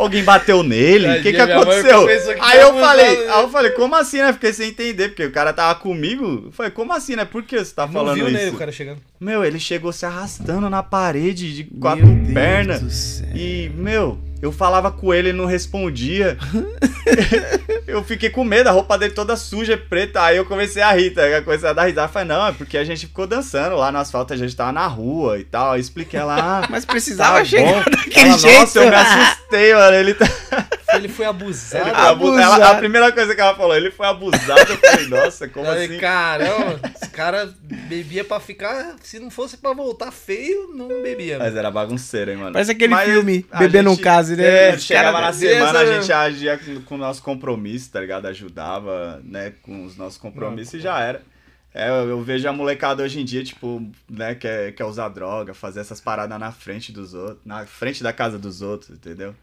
Alguém bateu nele? O que que aconteceu? que Aí eu falei, dele. aí eu falei, como assim, né? Fiquei sem entender, porque o cara tava comigo. Eu falei, como assim, né? Por que você tá Não falando viu, isso? né, o cara chegando. Meu, ele chegou se arrastando na parede de quatro Meu Deus pernas. do céu. E, meu, eu falava com ele, ele não respondia. [laughs] eu fiquei com medo, a roupa dele toda suja, preta. Aí eu comecei a rir, tá? a dar risada. Eu falei, não, é porque a gente ficou dançando lá no asfalto, a gente tava na rua e tal. Aí expliquei ela, ah, Mas precisava tá chegar bom. daquele Ela, jeito. Nossa, eu me assustei, mano. Ele tá. [laughs] Ele foi abusado. Ele foi abu- abusado. ela- a primeira coisa que ela falou, ele foi abusado. Eu falei, nossa, como Aí, assim? Caramba, esse cara bebia pra ficar. Se não fosse pra voltar feio, não bebia. Mas era bagunceiro, hein, mano. Parece aquele Mas filme, a Bebê Não gente- Case, né? É, chegava cara- na semana, a gente agia com o nosso compromisso, tá ligado? Ajudava, né, com os nossos compromissos e já era. É, eu, vejo a molecada hoje em dia, tipo, né, quer, quer usar droga, fazer essas paradas na frente dos outros, na frente da casa dos outros, entendeu?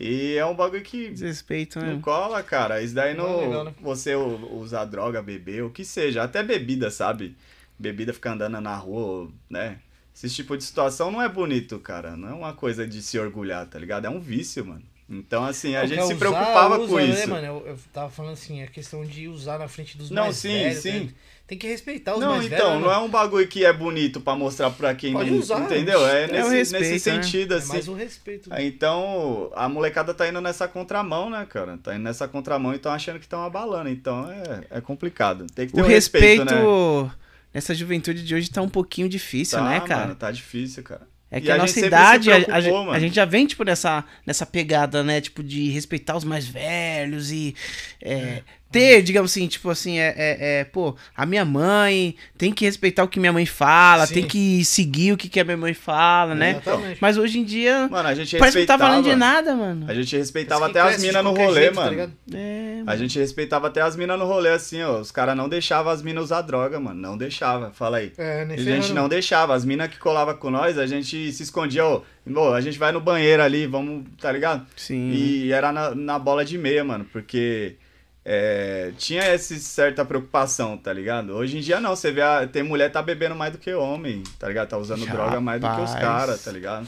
E é um bagulho que Desrespeito, não né? cola, cara. Isso daí Não não. legal, né? Você usar droga, beber, o que seja. Até bebida, sabe? Bebida ficar andando na rua, né? Esse tipo de situação não é bonito, cara. Não é uma coisa de se orgulhar, tá ligado? É um vício, mano. Então, assim, a Não, gente se usar, preocupava usa, com né, isso. mano? Eu, eu tava falando assim, a questão de usar na frente dos Não, mais sim, velhos. sim. né? Tem que respeitar os Não, mais então, velhos. né, não é um bagulho que é bonito pra mostrar pra quem Pode não. usar, entendeu? É, é o nesse, respeito, nesse né? sentido, É assim. mais o respeito. né? Então, a molecada tá indo nessa contramão, né, cara? Tá indo nessa contramão e estão achando que estão abalando. Então, é, é complicado. Tem que ter O um respeito, respeito, né? Nessa juventude de hoje tá um pouquinho difícil, Tá, né, cara? Mano, tá difícil, cara. É E que a, a nossa idade, a- a, a gente já vem, tipo, nessa, nessa pegada, né? Tipo, de respeitar os mais velhos e é, ter, digamos assim, tipo assim, é, é, é, pô, a minha mãe tem que respeitar o que minha mãe fala, Sim. tem que seguir o que, que a minha mãe fala, né? Exatamente. Mas hoje em dia, Mano, a gente parece que não tá respeitava. falando de nada, mano. A gente respeitava até as minas no rolê, jeito, tá mano. ligado? É, a gente respeitava até as minas no rolê, assim, ó. Os caras não deixavam as minas usar droga, mano. Não deixava. Fala aí. É, nem A gente ferrando. não deixava. As minas que colava com nós, a gente se escondia, ô. "Ô, a gente vai no banheiro ali, vamos, tá ligado? sim. E era na, na bola de meia, mano, porque é, tinha essa certa preocupação, tá ligado? Hoje em dia não, você vê, a, tem mulher tá bebendo mais do que homem, tá ligado? Tá usando Rapaz. droga mais do que os caras, tá ligado?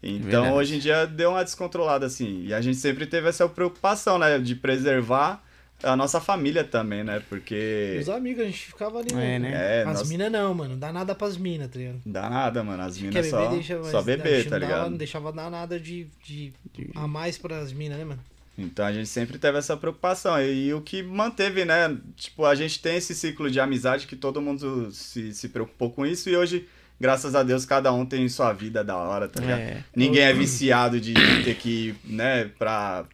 Então Verdade. hoje em dia deu uma descontrolada assim. E a gente sempre teve essa preocupação, né? De preservar a nossa família também, né? Porque. Os amigos, a gente ficava ali. É, né? né? É, As nós- minas não, mano. Dá nada pras minas, tá ligado? Dá nada, mano. As minas beber, só, deixa, mas só beber, não tá dava- ligado? Não deixava dar nada de, de a mais pras minas, né, mano? Então a gente sempre teve essa preocupação. E, e o que manteve, né? Tipo, a gente tem esse ciclo de amizade que todo mundo se, se preocupou com isso e hoje, graças a Deus, cada um tem sua vida da hora, tá ligado? É. Ninguém é viciado de [coughs] ter que ir, né, pra,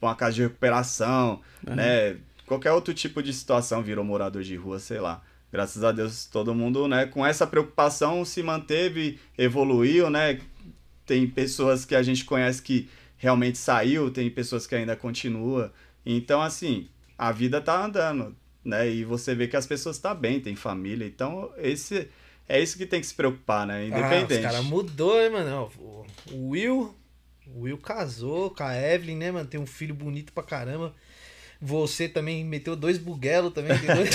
pra uma casa de recuperação, né? Qualquer outro tipo de situação virou morador de rua, sei lá. Graças a Deus, todo mundo, né, com essa preocupação se manteve, evoluiu, né? Tem pessoas que a gente conhece que realmente saiu, tem pessoas que ainda continua. Então, assim, a vida tá andando, né? E você vê que as pessoas estão bem, tem família. Então, esse é isso que tem que se preocupar, né? Ah, os Independente. caras mudou, né, mano? O Will. O Will casou com a Evelyn, né, mano? Tem um filho bonito pra caramba. Você também meteu dois buguelos também. Tem dois,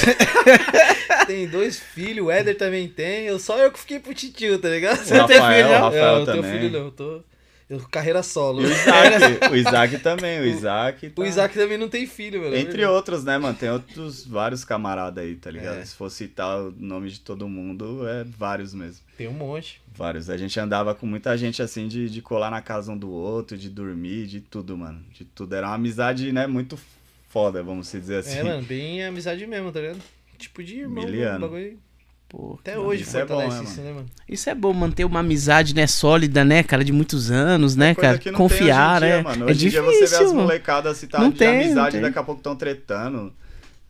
[laughs] tem dois filhos, o Éder também tem. Eu, só eu que fiquei pro titio, tá ligado? O Rafael, o Rafael eu não tenho também. filho, não. Eu tô. Carreira solo. E [laughs] o Isaac, o Isaac também, o Isaac. O tá- Isaac também não tem filho, velho. Entre outros, né, mano? Tem outros vários camaradas aí, tá ligado? É. Se for citar o nome de todo mundo, é vários mesmo. Tem um monte. Vários. A gente andava com muita gente assim de, de colar na casa um do outro, de dormir, de tudo, mano. De tudo. Era uma amizade, né, muito foda, vamos se dizer assim. É, mano, bem amizade mesmo, tá ligado? Tipo de irmão, Miliano. bagulho. Pô, Até hoje isso é bom, fortalece né, isso, né, mano? Isso é bom, manter uma amizade, né, sólida, né, cara, de muitos anos, né, cara? que não tem Confiar, hoje em dia, né? Mano. É Hoje em dia difícil. você vê as molecadas assim, tá Não de tem, não amizade, tem. daqui a pouco estão tretando.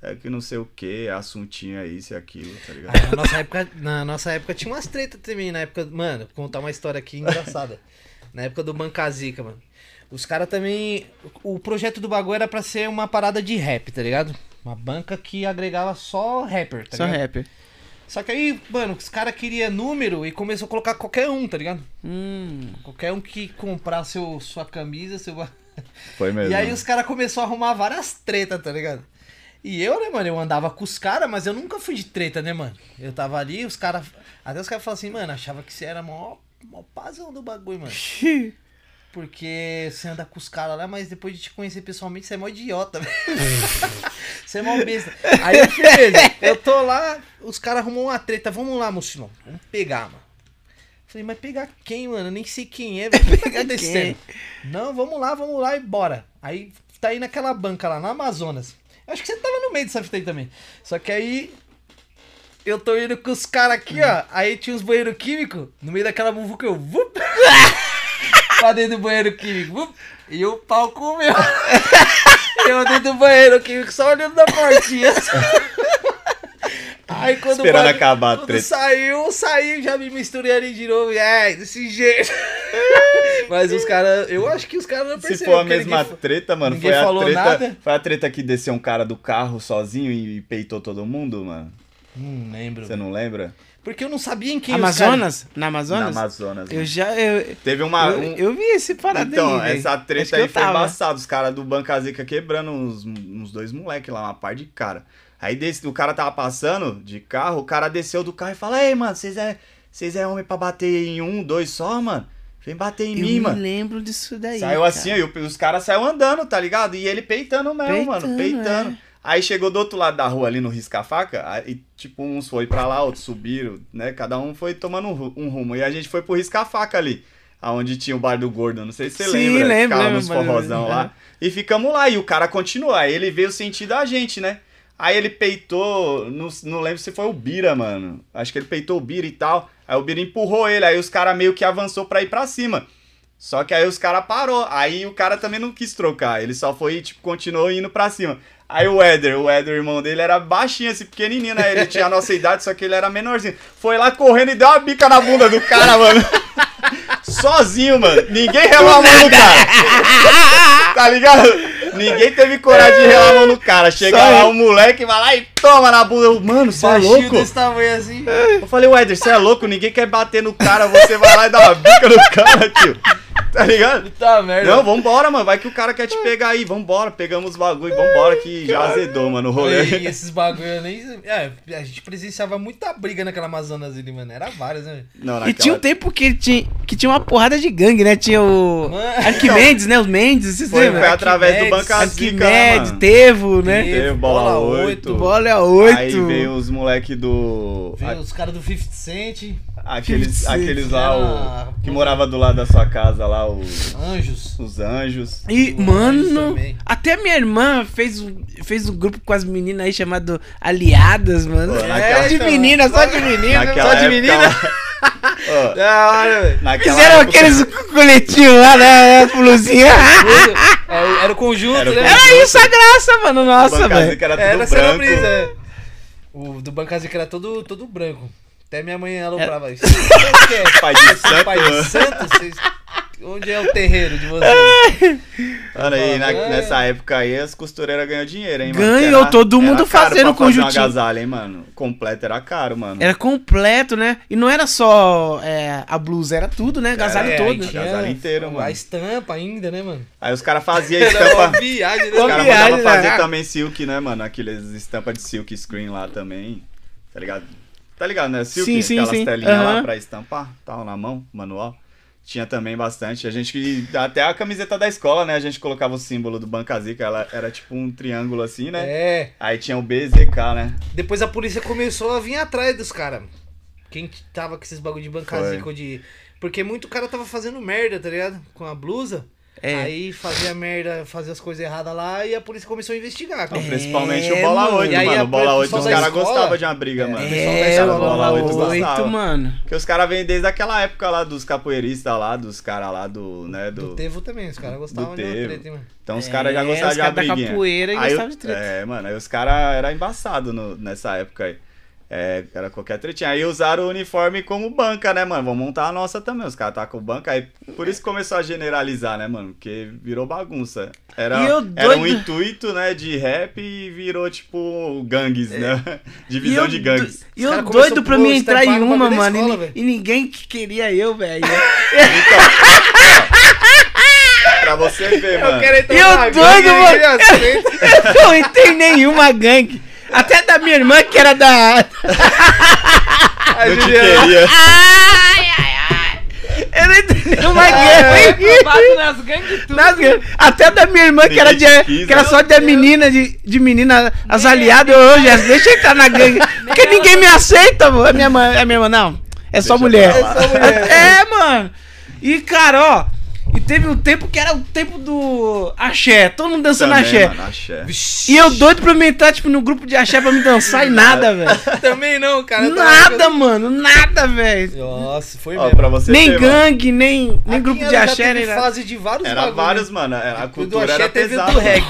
É que não sei o que, assuntinho aí, isso e aquilo, tá ligado? Ah, na, nossa época, na nossa época tinha umas tretas também, na época. Mano, vou contar uma história aqui engraçada. [laughs] na época do Bancazica, mano. Os caras também. O projeto do bagulho era pra ser uma parada de rap, tá ligado? Uma banca que agregava só rapper, tá Só ligado? rapper. Só que aí, mano, os caras queriam número e começou a colocar qualquer um, tá ligado? Hum. Qualquer um que comprar seu, sua camisa, seu. Foi mesmo. E aí os caras começaram a arrumar várias tretas, tá ligado? E eu, né, mano, eu andava com os caras, mas eu nunca fui de treta, né, mano? Eu tava ali, os caras. Até os caras falaram assim, mano, achava que você era mó, mó pazão do bagulho, mano. [laughs] Porque você anda com os caras lá, mas depois de te conhecer pessoalmente, você é mó idiota, velho. [laughs] você é mó besta. Aí eu, beleza, eu tô lá, os caras arrumam uma treta, vamos lá, mochilão, vamos pegar, mano. Falei, mas pegar quem, mano? Eu nem sei quem é, velho. O que tá [laughs] acontecendo? Não, vamos lá, vamos lá e bora. Aí tá aí naquela banca lá, na Amazonas. Acho que você tava no meio dessa fita aí também. Só que aí. Eu tô indo com os caras aqui, ó. Aí tinha uns banheiros químicos. No meio daquela muvuca eu. [laughs] Pra dentro do banheiro químico. e o pau comeu. [laughs] eu dentro do banheiro químico, só olhando da portinha. Aí quando o Esperando bagulho- acabar a quando treta. saiu, saiu, já me misturei ali de novo. É, desse jeito. [laughs] Mas os caras, eu acho que os caras não Se perceberam. for a mesma ninguém- treta, mano, ninguém foi a falou treta. nada. Foi a treta que desceu um cara do carro sozinho e peitou todo mundo, mano. Não lembro. Você não lembra? Porque eu não sabia em quem os Amazonas? Na Amazonas? Na Amazonas. Eu mano. já. Eu, Teve uma. eu, um- eu vi esse parada Então, aí. essa treta aí eu foi tava. embaçado. Os caras do Bancazica quebrando uns, uns dois moleques lá, uma par de cara. Aí desse, o cara tava passando de carro, o cara desceu do carro e falou: Ei, mano, vocês é, vocês é homem pra bater em um, dois só, mano? Vem bater em Eu mim, me mano. lembro disso daí. Saiu cara. assim, aí os caras saíram andando, tá ligado? E ele peitando mesmo, mano, Peitando, peitando. é. Aí chegou do outro lado da rua ali no risca-faca, aí tipo, uns foi pra lá, outros subiram, né? Cada um foi tomando um, ru- um rumo. E a gente foi pro risca-faca ali, aonde tinha o bar do gordo, não sei se você Sim, lembra. lembro, Ficava nos forrozão lá. E ficamos lá, e o cara continua. Aí ele veio sentir da gente, né? Aí ele peitou, não, não lembro se foi o Bira, mano. Acho que ele peitou o Bira e tal. Aí o Bira empurrou ele, aí os caras meio que avançou pra ir pra cima. Só que aí os caras parou. Aí o cara também não quis trocar. Ele só foi, tipo, continuou indo pra cima. Aí o Éder, o Éder, irmão dele, era baixinho, assim, pequenininho, né? Ele tinha a nossa idade, só que ele era menorzinho. Foi lá correndo e deu uma bica na bunda do cara, mano. [laughs] Sozinho, mano. Ninguém relou a mão no cara. Tá ligado? Ninguém teve coragem de relar a mão no cara. Chega Só lá o moleque, vai lá e toma na bunda. Eu, Mano, você é louco? desse tamanho assim. Eu falei, Éder, você é louco? Ninguém quer bater no cara, você vai lá e dá uma bica no cara, tio. [laughs] Tá ligado? Tá merda. Não, vambora, mano. Vai que o cara quer te pegar aí. Vambora, pegamos os bagulho, vambora que já azedou, mano, o rolê. E esses bagulho eu nem. É, a gente presenciava muita briga naquela Amazonas ali, mano. Era várias, né? Não, E naquela- tinha um tempo que tinha, que tinha uma porrada de gangue, né? Tinha o. Mano. Arquimedes, né? Os Mendes, vocês Foi, lembram? foi através do Bancazica, né, Arquimedes, mano? Tevo, né? Teve bola Bola 8. oito. Bola 8. Aí veio os moleque do... Veio os caras do 50 Cent. Aqueles, 50 aqueles lá, o, que morava do lado da sua casa lá, os, Anjos. os anjos. E, mano, Anjos também. até minha irmã fez um, fez um grupo com as meninas aí chamado Aliadas, mano. Pô, É, naquela- de menina, só de [laughs] menina, Naquela só de época menina. Ó, [laughs] Da hora, velho. naquela Fizeram época- aqueles coletinhos lá, né? As blusinhas. Era, [laughs] era o conjunto, Era o né? conjunto. Era isso a graça, mano. Nossa, velho. que era tudo Era essa era a branco. brisa, é. O do Bancazica era todo, todo branco. Até minha mãe aloprava isso. O que é? Pai de santo, Pai de santo? Vocês- Onde é o terreiro de vocês? Mano, aí na- É. nessa época aí as costureiras ganhou dinheiro, hein, mano? Ganhou, Era- todo mundo fazendo pra fazer um conjuntinho. agasalho, hein, mano? Completo era caro, mano. Era completo, né? E não era só é, a blusa, era tudo, né? Agasalho É, todo. né? Agasalho inteiro, A mano. estampa ainda, né, mano? Aí os caras faziam [laughs] estampa. viagem, né? Os caras mandavam fazer né? também silk, né, mano? Aqueles estampa de silk screen lá também. Tá ligado? Tá ligado, né? Silk, Sim, sim, aquelas sim. telinhas lá Aham. pra estampar, tal, na mão, manual. Tinha também bastante. A gente, até a camiseta da escola, né? A gente colocava o símbolo do Bancazica, ela era tipo um triângulo assim, né? É. Aí tinha o BZK, né? Depois a polícia começou a vir atrás dos caras. Quem tava com esses bagulho de bancazica ou de. Porque muito cara tava fazendo merda, tá ligado? Com a blusa. É. Aí fazia merda, fazia as coisas erradas lá e a polícia começou a investigar. Não, principalmente É, o Bola mano. 8, E aí mano. a O Bola 8, pessoal os caras gostavam de uma briga, mano. pessoal da É, o Bola Bola 8 8, gostava. mano. Porque os caras vêm desde aquela época lá dos capoeiristas lá, dos caras lá do, né, do... Do Tevo também, os caras gostavam de uma treta, hein, mano. Então os É, caras já gostavam os de uma caras da briguinha. capoeira e Aí gostavam de treta. É, mano, aí os caras eram embaçados no- nessa época aí. É, era qualquer tretinha. Aí usaram o uniforme como banca, né, mano? Vamos montar a nossa também. Os caras tá com banca. Aí por isso começou a generalizar, né, mano? Porque virou bagunça. Era, E eu era um intuito, né, de rap e virou, tipo, gangues, É. né? [laughs] Divisão de gangues. E eu doido pra mim entrar em uma, mano. e escola, velho. e, ninguém que queria eu, velho. [laughs] Pra você ver, mano. entrar Eu doido, mano. [laughs] eu não entrei em nenhuma gangue. Até da minha irmã, que era da. a Eu queria. Ai, ai, ai. Eu não nenhuma gangue. Aprovado nas gangues tudo. Nas gangues. Até da minha irmã, que era, de, que era né? só de menina, de, de menina, as aliadas, eu já deixa eu entrar na gangue. Porque ninguém me aceita, mano. A minha irmã, a minha irmã não. É só Deixa mulher. É só mulher. É, mano. E, cara, ó. Teve um tempo que era o tempo do axé. Todo mundo dançando Também, axé. mano, axé. E eu doido pra me entrar, tipo, no grupo de axé pra me dançar e nada, velho. [laughs] Também não, cara. tava- Nada, mano. Nada, velho. Nossa, foi Ó, mesmo. Nem mano. gangue, nem, nem Aqui grupo de axé, nem nada. fase de vários Era bagulho, vários, mano. A O do cultura axé era pesada. do reggae.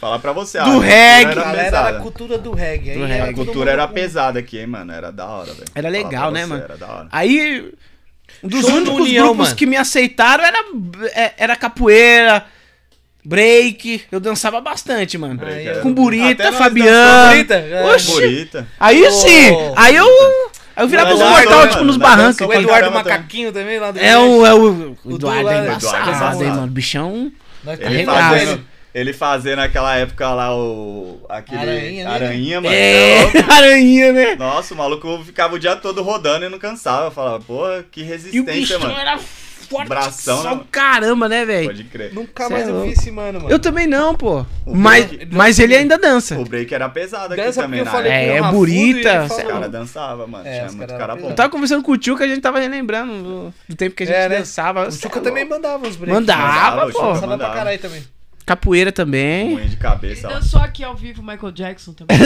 Falar pra você, Do a cultura reggae. A Era galera era a cultura do reggae. Do era reggae. A cultura era pesada aqui, hein, mano. Era da hora, velho. Era legal, né, mano? Era da hora. Aí, dos Show únicos União, grupos mano. que me aceitaram era, é, era capoeira, break. Eu dançava bastante, mano. Break, Com era- Burita, Fabiano. Burita? É. Oxi. Burita. Aí Ô. sim, aí eu. Aí eu virava os mortal, tipo, nos barrancos. dançou O Eduardo Macaquinho também lá do É o, é o, o O Eduardo do é embaçado, Eduardo é hein, mano. Bichão. Nós Ele fazendo, ele fazendo naquela época lá o. aquele. Aranha, né? Aranha, mano. É, é [laughs] aranha, né? Nossa, o maluco ficava o dia todo rodando e não cansava. Eu falava, pô, que E o resistência, bichão mano. era forte Bração, só né? caramba, né, velho? Pode crer. Nunca Cê mais é eu vi esse mano, mano. Eu também não, pô. O Mas, break- mas ele ainda dança. O break era pesado aqui Dança também, eu falei É, o e ele Os caras dançavam, mano. É, Tinha os muito cara cara bom. Eu tava conversando com o tio que a gente tava relembrando do, do tempo que a gente É, né? dançava. O é também louco. mandava uns breaks. Mandava, Mandava, o pô. Dançava pra mandava. caralho também. Capoeira também. Unha de Ele cabeça, ó. dançou aqui ao vivo Michael Jackson também.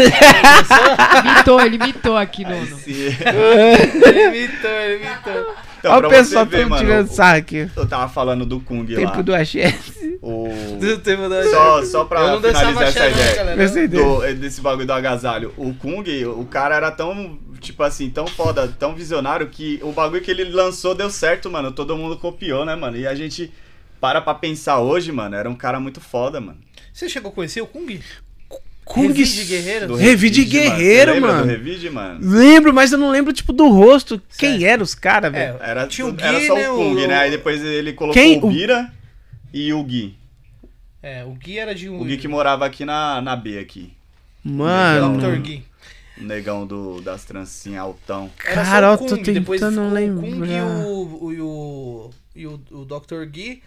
imitou, ele imitou aqui no. no- Se- Ele imitou, ele [laughs] imitou. Então, Olha o pessoal ver, todo mano, tirando sarro aqui. Eu tava falando do Kung lá. Tempo do axé. O... [laughs] Do tempo da- Só, só pra Eu não finalizar essa axé, não, ideia. dele. do- eh, desse bagulho do agasalho. O Kung, o cara era tão, tipo assim, tão foda, tão visionário que o bagulho que ele lançou deu certo, mano. Todo mundo copiou, né, mano? E a gente para pra pensar hoje, mano, era um cara muito foda, mano. Você chegou a conhecer o Kung? Kung Revide Guerreiro? Do Revide Guerreiro, mano. do Revide, mano? Lembro, mas eu não lembro, tipo, do rosto. Quem eram os caras, velho? É, Era, Tinha o era só né, o Kung, o- né? Aí depois ele colocou Quem? o Bira e o Gui. É, o Gui era de um. O Gui que morava aqui na, na B aqui. Mano. Dr. Gui. O negão do, das trancinhas altão. Cara, eu o tô tentando ficou o Kung lembrar. e o, o, e o, e o, o Dr. Gui.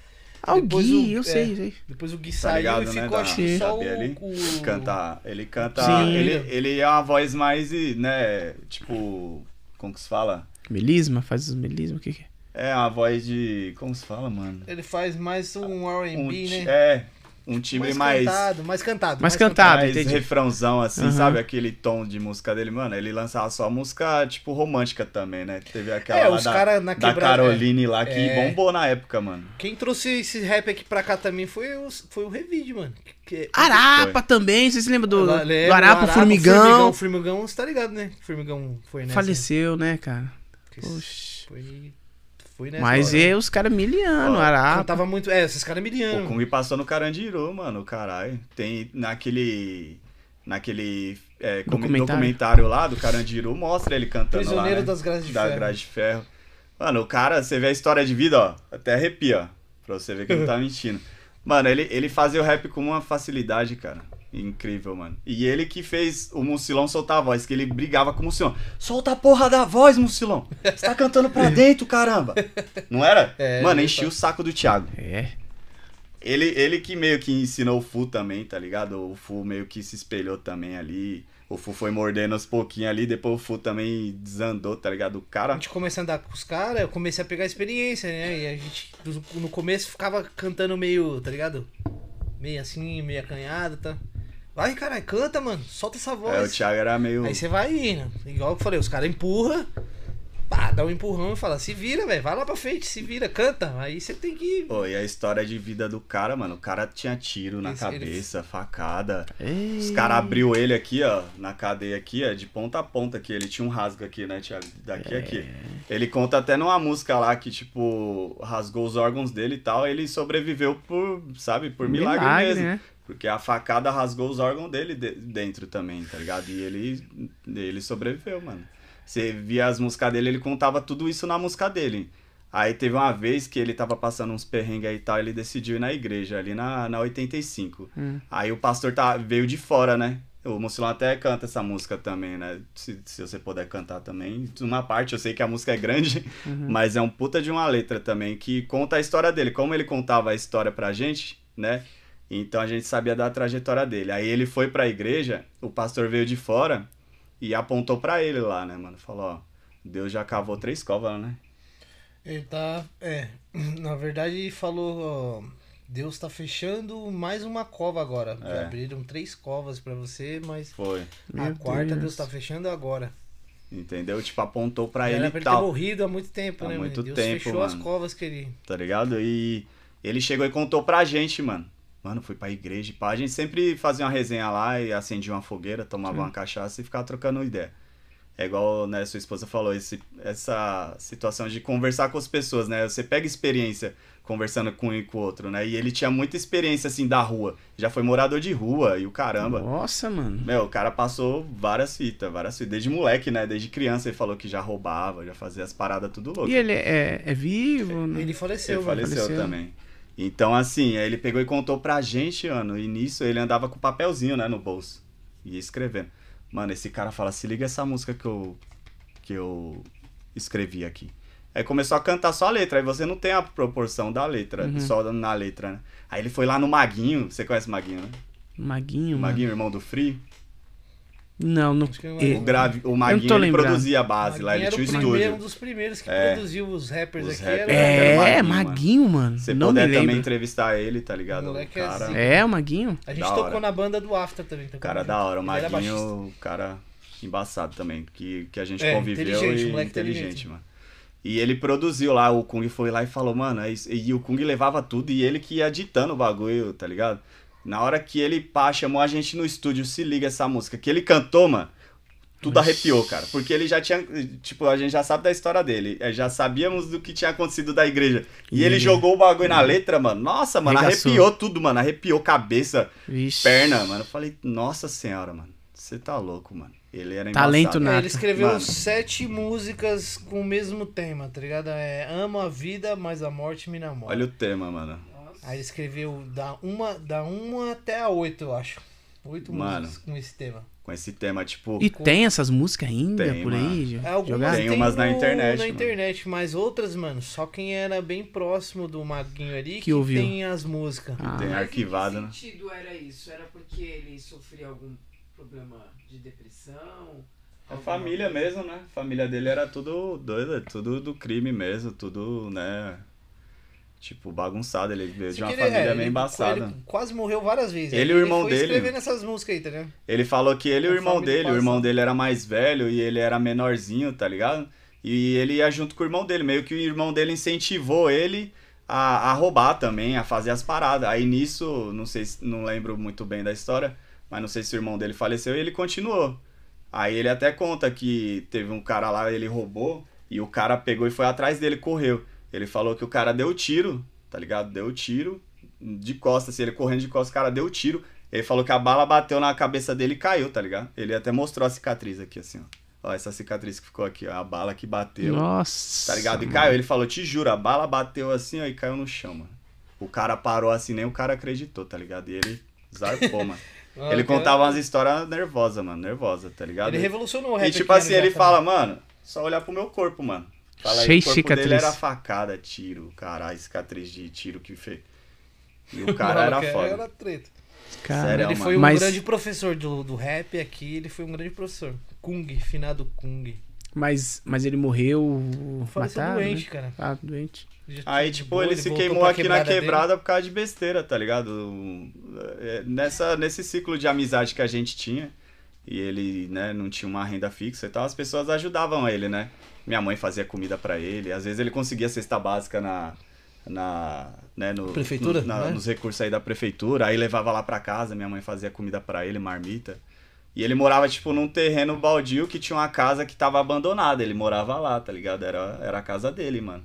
Ah, o Depois Gui, o- eu é. sei, sei. Depois o Gui Tá saiu ligado, e né? ficou Da, acho que só B ali. o, o... Canta, ele canta, Sim. ele, ele é uma voz mais, né, tipo, Como que se fala? Melisma? Faz os melisma? O que que é? É uma voz de. Como se fala, mano? Ele faz mais um R&B, Um né? É, um timbre mais. cantado, mais cantado. Mais cantado. mais entendi. refrãozão, assim, Aham. sabe? Aquele tom de música dele, mano. Ele lançava só música, tipo, romântica também, né? Teve aquela É, lá da, cara na da Caroline lá, que É. bombou na época, mano. Quem trouxe esse rap aqui pra cá também foi o, foi o Revide, mano. Que, Arapa também, vocês se lembram do, Ela do Arapa, o Formigão? Formigão, Formigão, você tá ligado, né? Formigão foi nessa. Faleceu, né, cara? Poxa. Foi, foi nessa Mas hora. é os caras miliano, Arapa. Cantava muito. É, esses caras O miliano. Kung passou no Carandiru, mano, caralho. Tem naquele. Naquele é, Documentário. documentário. lá do Carandiru, mostra ele cantando Prisioneiro lá. né? das grades de da ferro. grade de ferro. Mano, o cara, você vê a história de vida, ó. Até arrepia, ó. Pra você ver que não tá [laughs] mentindo. Mano, ele, ele fazia o rap com uma facilidade, cara. Incrível, mano. E ele que fez o Mucilão soltar a voz, que ele brigava com o Mucilão. Solta a porra da voz, Mucilão. Você tá cantando pra [laughs] dentro, caramba. Não era? É, mano, enchia o saco do Thiago. É. Ele, ele que meio que ensinou o Fu também, tá ligado? O Fu meio que se espelhou também ali. O Fu foi mordendo aos pouquinhos ali, depois o Fu também desandou, tá ligado? O A cara. gente começou a andar com os caras, eu comecei a pegar experiência, né? E a gente, no começo, ficava cantando meio, tá ligado? Meio assim, meio acanhado, tá? Vai, caralho, canta, mano. Solta essa voz. É, o Thiago era meio. Aí você vai indo. Igual eu falei, os caras empurram, pá, dá um empurrão e fala, se vira, velho, vai lá pra frente, se vira, canta. Aí você tem que. Pô, e a história de vida do cara, mano. O cara tinha tiro na Esse- ele- cabeça, facada. Ei. Os caras abriu ele aqui, ó, na cadeia aqui, ó, de ponta a ponta aqui. Ele tinha um rasgo aqui, né, Thiago? Daqui a aqui. Ele conta até numa música lá que, tipo, rasgou os órgãos dele e tal. Ele sobreviveu por, sabe, por milagre, mesmo. né? Porque a facada rasgou os órgãos dele de- dentro também, tá ligado? E ele, ele sobreviveu, mano. Você via as músicas dele, ele contava tudo isso na música dele. Aí teve uma vez que ele tava passando uns perrengues aí e tal, ele decidiu ir na igreja, ali na, na 85. Hum. Aí o pastor tá, veio de fora, né? O Mucilão até canta essa música também, né? Se, se você puder cantar também. Uma parte, eu sei que a música é grande, mas é um puta de uma letra também que conta a história dele. Como ele contava a história pra gente, né? Então a gente sabia da trajetória dele. Aí ele foi pra igreja, o pastor veio de fora e apontou pra ele lá, né, mano? Falou, ó, Deus já cavou três covas, né? Ele tá. É. [clears throat] Na verdade, falou, ó. Deus tá fechando mais uma cova agora. Já É. abriram três covas pra você, mas Foi. a Meu quarta Deus. Deus tá fechando agora. Entendeu? Tipo, apontou pra Era ele pra ele ter tal. morrido há muito tempo, Há né, muito mano? Deus tempo, fechou as mano. covas que ele. tá ligado? E ele chegou e contou pra gente, mano. Mano, fui pra igreja e pá. A gente sempre fazia uma resenha lá e acendia uma fogueira, tomava uma cachaça e ficava trocando ideia. É igual, né, sua esposa falou, esse, essa situação de conversar com as pessoas, né? Você pega experiência conversando com um e com o outro, né? E ele tinha muita experiência, assim, da rua. Já foi morador de rua e o caramba. Nossa, mano. Meu, o cara passou várias fitas, várias fitas. Desde moleque, né? Desde criança ele falou que já roubava, já fazia as paradas tudo louco. E ele é, é vivo? né? Ele faleceu, Ele faleceu, faleceu. também. Então, assim, aí ele pegou e contou pra gente, mano. E nisso ele andava com papelzinho, né, no bolso. E ia escrevendo. Mano, esse cara fala: se liga essa música que eu, que eu escrevi aqui. Aí começou a cantar só a letra. Aí você não tem a proporção da letra, Uhum. só na letra, né? Aí ele foi lá no Maguinho. Você conhece o Maguinho, né? Maguinho, O mano. Maguinho, irmão do Free. Não, não. E- é. O, grave, o Maguinho ele produzia a base lá, ele era tinha o o primeiro, um estúdio. dos primeiros que É. produziu os rappers Os aqui. rappers. Era... É, Maguinho, Maguinho, mano. Se não puder me também lembro. entrevistar ele, tá ligado? O moleque é cara, zica. É, o Maguinho? A gente Da tocou hora. na banda do After também. O cara da hora, o. Maguinho, o cara embaçado também, que, que a gente É, conviveu inteligente, e moleque inteligente, inteligente. mano. E ele produziu lá, o Kung foi lá e falou, mano, é isso. e o Kung levava tudo e ele que ia ditando o bagulho, tá ligado? Na hora que ele, pá, chamou a gente no estúdio, se liga essa música, que ele cantou, mano, tudo arrepiou, cara. Porque ele já tinha, tipo, a gente já sabe da história dele, eh, já sabíamos do que tinha acontecido da igreja. E, E ele jogou o bagulho na letra, mano, nossa, mano, Arregaçou. arrepiou tudo, mano, arrepiou cabeça, Vixe. perna, mano. Eu falei, nossa senhora, mano, você tá louco, mano. Ele era Talento nato. É, ele escreveu Mano. sete músicas com o mesmo tema, tá ligado? É Amo a vida, mas a morte me namora. Olha o tema, mano. Aí ele escreveu da uma, da uma até a oito, eu acho. Oito Mano. músicas com esse tema. Com esse tema, tipo. E tem essas músicas ainda Tem, por aí? É, algumas? Tem umas na no- internet, Na mano. internet, mas outras, mano, só quem era bem próximo do Maguinho ali Que ouviu. tem as músicas. Ah, Tem arquivado, né? Que sentido era isso? Era porque ele sofria algum problema de depressão? A família mesmo, né? A família dele era tudo doida, tudo do crime mesmo, tudo, né? Tipo, bagunçado. Ele veio de uma ele- família é, meio ele- embaçada. Ele quase morreu várias vezes. Ele e Aí o irmão foi dele. escrevendo essas músicas aí, tá ligado? Ele falou que ele e o A irmão dele, o irmão passa. dele era mais velho e ele era menorzinho, tá ligado? E ele ia junto com o irmão dele, meio que o irmão dele incentivou ele a, a roubar também, a fazer as paradas. Aí nisso, não sei, se- não lembro muito bem da história, mas não sei se o irmão dele faleceu e ele continuou. Aí ele até conta que teve um cara lá, ele roubou e o cara pegou e foi atrás dele, correu. Ele falou que o cara deu tiro, tá ligado? Deu tiro de costas, assim, ele correndo de costas, o cara deu tiro. Ele falou que a bala bateu na cabeça dele e caiu, tá ligado? Ele até mostrou a cicatriz aqui, assim, ó. Ó, essa cicatriz que ficou aqui, ó. A bala que bateu. Nossa. Tá ligado? E mano. caiu. Ele falou, te juro, a bala bateu assim, ó, e caiu no chão, mano. O cara parou assim, nem o cara acreditou, tá ligado? E ele zarpou, mano. [laughs] Ele cara, contava umas histórias nervosas, mano. Nervosa, tá ligado? Ele revolucionou o rap. E tipo assim, ele fala, mano, só olhar pro meu corpo, mano. Fala aí, Cheio o corpo de dele cicatriz. era facada, tiro, caralho, cicatriz de tiro que fez. E o [laughs] cara era foda. Era treta. Cara, Sério, ele foi um Mas- grande professor do, do rap aqui, ele foi um grande professor. Kung, finado Kung. Mas, mas ele morreu. Faleceu matado, doente, né? cara. Ah, doente. Já Aí, tipo, boa, ele se queimou aqui na dele. quebrada por causa de besteira, tá ligado? É, Nessa, nesse ciclo de amizade que a gente tinha, e ele, né, não tinha uma renda fixa e tal, as pessoas ajudavam ele, né? Minha mãe fazia comida pra ele, às vezes ele conseguia cesta básica na. na né, no, Prefeitura, no- na- né? Nos recursos aí da prefeitura, aí levava lá pra casa, minha mãe fazia comida pra ele, marmita. E ele morava, tipo, num terreno baldio que tinha uma casa que tava abandonada. Ele morava lá, tá ligado? Era, era a casa dele, mano.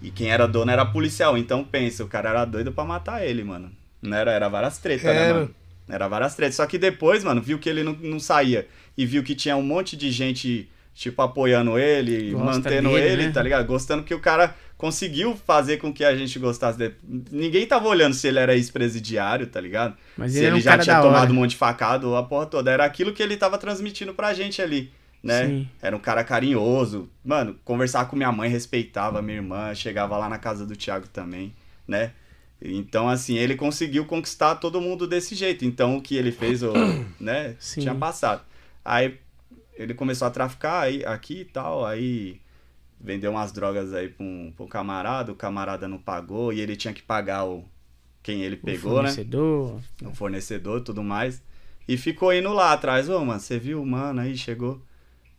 E quem era dono era policial. Então pensa, o cara era doido pra matar ele, mano. Não era, era várias tretas, né, mano? Era várias tretas. Só que depois, mano, viu que ele não, não saía. E viu que tinha um monte de gente, tipo, apoiando ele, Gosta mantendo dele, ele, né? tá ligado? Gostando que o cara conseguiu fazer com que a gente gostasse dele. Ninguém tava olhando se ele era ex-presidiário, tá ligado? Mas se ele, ele, um já tinha tomado hora. um monte de facado, a porra toda. Era aquilo que ele tava transmitindo pra gente ali, né? Sim. Era um cara carinhoso. Mano, conversar com minha mãe, respeitava minha irmã, chegava lá na casa do Thiago também, né? Então, assim, ele conseguiu conquistar todo mundo desse jeito. Então, o que ele fez, o- [clears throat] né, Sim. tinha passado. Aí, ele começou a traficar aí, aqui e tal, aí vendeu umas drogas aí pra um, pra um camarada, o camarada não pagou e ele tinha que pagar o quem ele O pegou, né? fornecedor. o fornecedor e tudo mais. E ficou indo lá atrás, ô, mano, você viu o mano aí, chegou.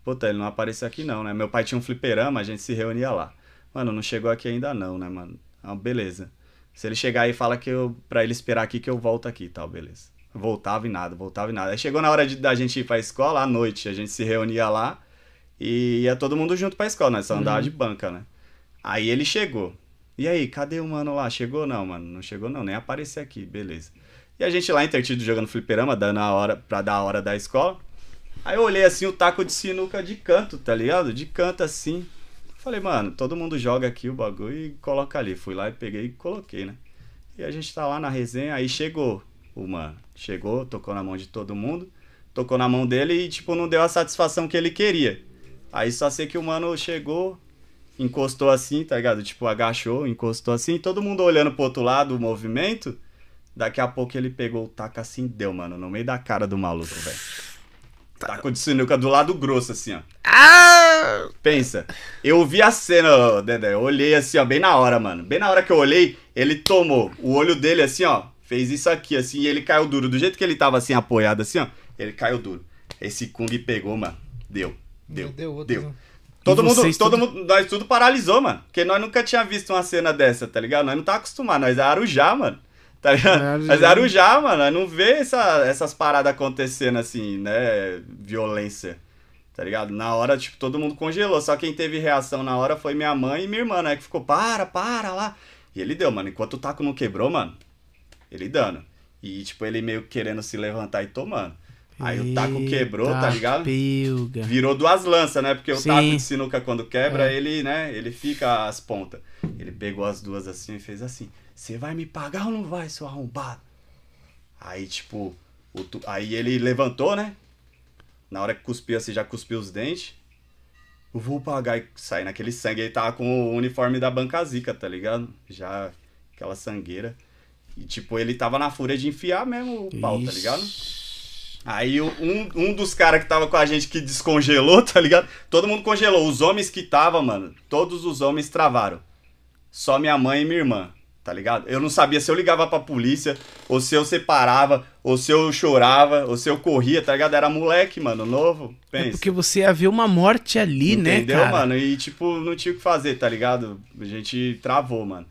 Puta, ele não apareceu aqui não, né? Meu pai tinha um fliperama, a gente se reunia lá. Mano, não chegou aqui ainda não, né, mano? Ah, beleza. Se ele chegar aí, fala que eu, pra ele esperar aqui que eu volto aqui e tal, beleza. Voltava e nada, voltava e nada. Aí chegou na hora de, da gente ir pra escola, à noite, a gente se reunia lá e ia todo mundo junto pra escola, né? Só andava de banca, né? Aí ele chegou. E aí, cadê o mano lá? Chegou não, mano? Não chegou não, nem aparecer aqui, beleza. E a gente lá entretido jogando fliperama, dando a hora pra dar a hora da escola. Aí eu olhei assim o taco de sinuca de canto, tá ligado? De canto assim. Falei, mano, todo mundo joga aqui o bagulho e coloca ali. Fui lá e peguei e coloquei, né? E a gente tá lá na resenha, aí chegou o mano. Chegou, tocou na mão de todo mundo, tocou na mão dele e, tipo, não deu a satisfação que ele queria. Aí só sei que o mano chegou, encostou assim, tá ligado? Tipo, agachou, encostou assim, todo mundo olhando pro outro lado o movimento. Daqui a pouco ele pegou o taco assim, deu, mano, no meio da cara do maluco, velho. Taco de sinuca do lado grosso, assim, ó. Ah! Pensa, eu vi a cena, ó, Dedé, eu olhei assim, ó, bem na hora, mano. Bem na hora que eu olhei, ele tomou o olho dele assim, ó, fez isso aqui, assim, e ele caiu duro. Do jeito que ele tava assim, apoiado assim, ó, ele caiu duro. Esse Kung pegou, mano. Deu, deu, Deu outro, deu. né? Todo mundo, todo tudo- mundo, nós tudo paralisou, mano. Porque nós nunca tinha visto uma cena dessa, tá ligado? Nós não tá acostumado, nós é Arujá, mano. Tá ligado? É Arujá, mano. Não vê essa, essas paradas acontecendo assim, né? Violência. Tá ligado? Na hora, tipo, todo mundo congelou. Só quem teve reação na hora foi minha mãe e minha irmã, né? Que ficou, para, para lá. E ele deu, mano. Enquanto o taco não quebrou, mano, ele dando. E, tipo, ele meio querendo se levantar e tomando. Aí o taco quebrou, tá Eita, ligado? Pilga. Virou duas lanças, né? Porque o Sim. taco de sinuca, quando quebra, É. ele, né? Ele fica as pontas. Ele pegou as duas assim e fez assim: Você vai me pagar ou não vai, seu arrombado? Aí, tipo, o tu- aí ele levantou, né? Na hora que cuspiu assim, já cuspiu os dentes. Eu vou pagar e sair naquele sangue. Ele tava com o uniforme da banca zica, tá ligado? Já aquela sangueira. E, tipo, ele tava na fúria de enfiar mesmo o pau, tá ligado? Aí um, um dos caras que tava com a gente que descongelou, [laughs] tá ligado? Todo mundo congelou. Os homens que tava, mano, todos os homens travaram. Só minha mãe e minha irmã, tá ligado? Eu não sabia se eu ligava pra polícia, ou se eu separava, ou se eu chorava, ou se eu corria, tá ligado? Era moleque, mano, novo. É Pensa. porque você ia ver uma morte ali, Entendeu, né, cara? mano? E, tipo, não tinha o que fazer, tá ligado? A gente travou, mano.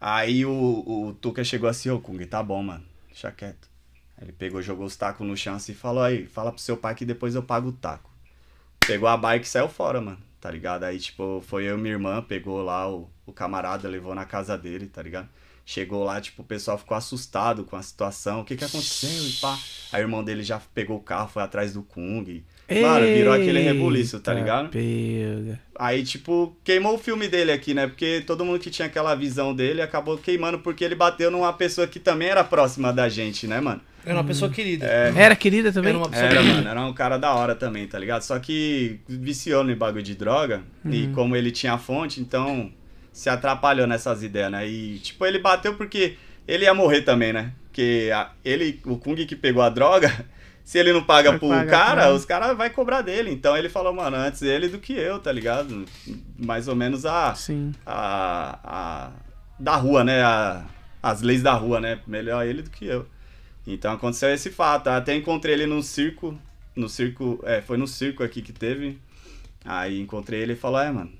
Aí o, o Tuca chegou assim, ô Kung, tá bom, mano. Deixa quieto. Ele pegou, jogou os tacos no chão assim e falou, aí, fala pro seu pai que depois eu pago o taco. Pegou a bike e saiu fora, mano, tá ligado? Aí, tipo, foi eu e minha irmã, pegou lá o, o camarada, levou na casa dele, tá ligado? Chegou lá, tipo, o pessoal ficou assustado com a situação. O que que aconteceu? E pá. Aí o irmão dele já pegou o carro, foi atrás do Kung. Mano, virou aquele rebuliço, tá ligado? pega. Aí, tipo, queimou o filme dele aqui, né? Porque todo mundo que tinha aquela visão dele acabou queimando porque ele bateu numa pessoa que também era próxima da gente, né, mano? Era uma pessoa querida. Era querida também? Era uma pessoa Era, querida. mano, era um cara da hora também, tá ligado? Só que viciou no bagulho de droga e como ele tinha a fonte, então se atrapalhou nessas ideias, né? E, tipo, ele bateu porque ele ia morrer também, né? Porque a- ele, o Kung que pegou a droga, [laughs] se ele não paga Vai pro pagar cara, os caras vai cobrar dele. Então ele falou, mano, antes ele do que eu, tá ligado? Mais ou menos a, Sim. a, a da rua, né? A- as leis da rua, né? Melhor ele do que eu. Então aconteceu esse fato. Até encontrei ele no circo. No circo. É, foi no circo aqui que teve. Aí encontrei ele e falou, é, mano.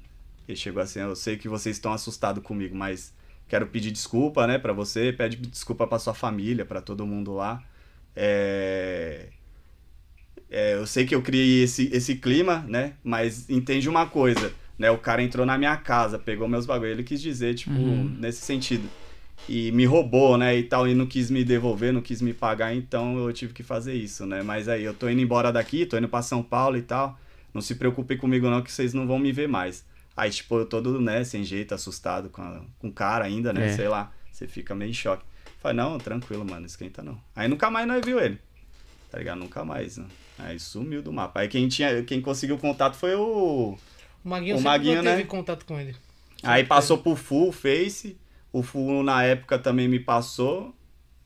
Ele chegou assim, eu sei que vocês estão assustados comigo, mas quero pedir desculpa, né, pra você. Pede desculpa pra sua família, pra todo mundo lá. É. É, eu sei que eu criei esse, esse clima, né? Mas entende uma coisa, né? O cara entrou na minha casa, pegou meus bagulho, ele quis dizer, tipo, nesse sentido. E me roubou, né? E tal, e não quis me devolver, não quis me pagar, então eu tive que fazer isso, né? Mas aí, eu tô indo embora daqui, tô indo pra São Paulo e tal. Não se preocupem comigo, não, que vocês não vão me ver mais. Aí, tipo, eu todo, né, sem jeito, assustado com, a- com o cara ainda, né? É. Sei lá. Você fica meio em choque. Falei, não, tranquilo, mano, esquenta não. Aí nunca mais nós viu ele. Tá ligado? Nunca mais, né? Aí sumiu do mapa. Aí quem, tinha, quem conseguiu contato foi o. O Maguinho O sempre Maguinho, teve né? contato com ele. Aí passou pro Full Face. O Full na época também me passou.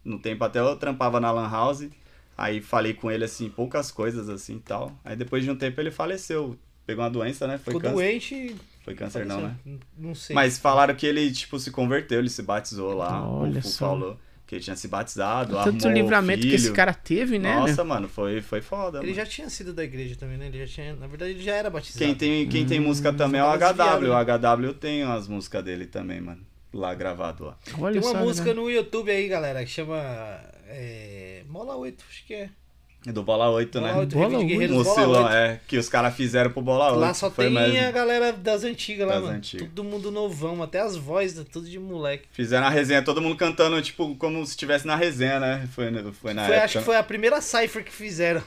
No tempo até eu trampava na Lan House. Aí falei com ele assim, poucas coisas assim e tal. Aí depois de um tempo ele faleceu. Pegou uma doença, né? Foi Ficou câncer. doente e Foi câncer não, né? Não sei. Mas falaram que ele, tipo, se converteu, ele se batizou lá. Olha o Full só. falou que ele tinha se batizado, Tanto arrumou livramento que esse cara teve, né? Nossa, mano, foi, foi foda. Ele mano. já tinha sido da igreja também, né? Ele já tinha. Na verdade, ele já era batizado. Quem tem, quem tem música também é o HW. né? O HW tem as músicas dele também, mano. Lá gravado lá. Olha Tem uma só, música né? no YouTube aí, galera, que chama. É, Mola 8, acho que é. É do Bola 8, Bola né? 8, Bola Rede de 8. Guerreiros Um Bola oscilão, 8. é. Que os caras fizeram pro Bola 8. Lá só foi tem mesmo. a galera das antigas lá, Das mano. antigas. Todo mundo novão, até as vozes, tudo de moleque. Fizeram a resenha, todo mundo cantando, tipo, como se estivesse na resenha, né? Foi, no- foi na Foi, época. acho que foi a primeira cypher que fizeram.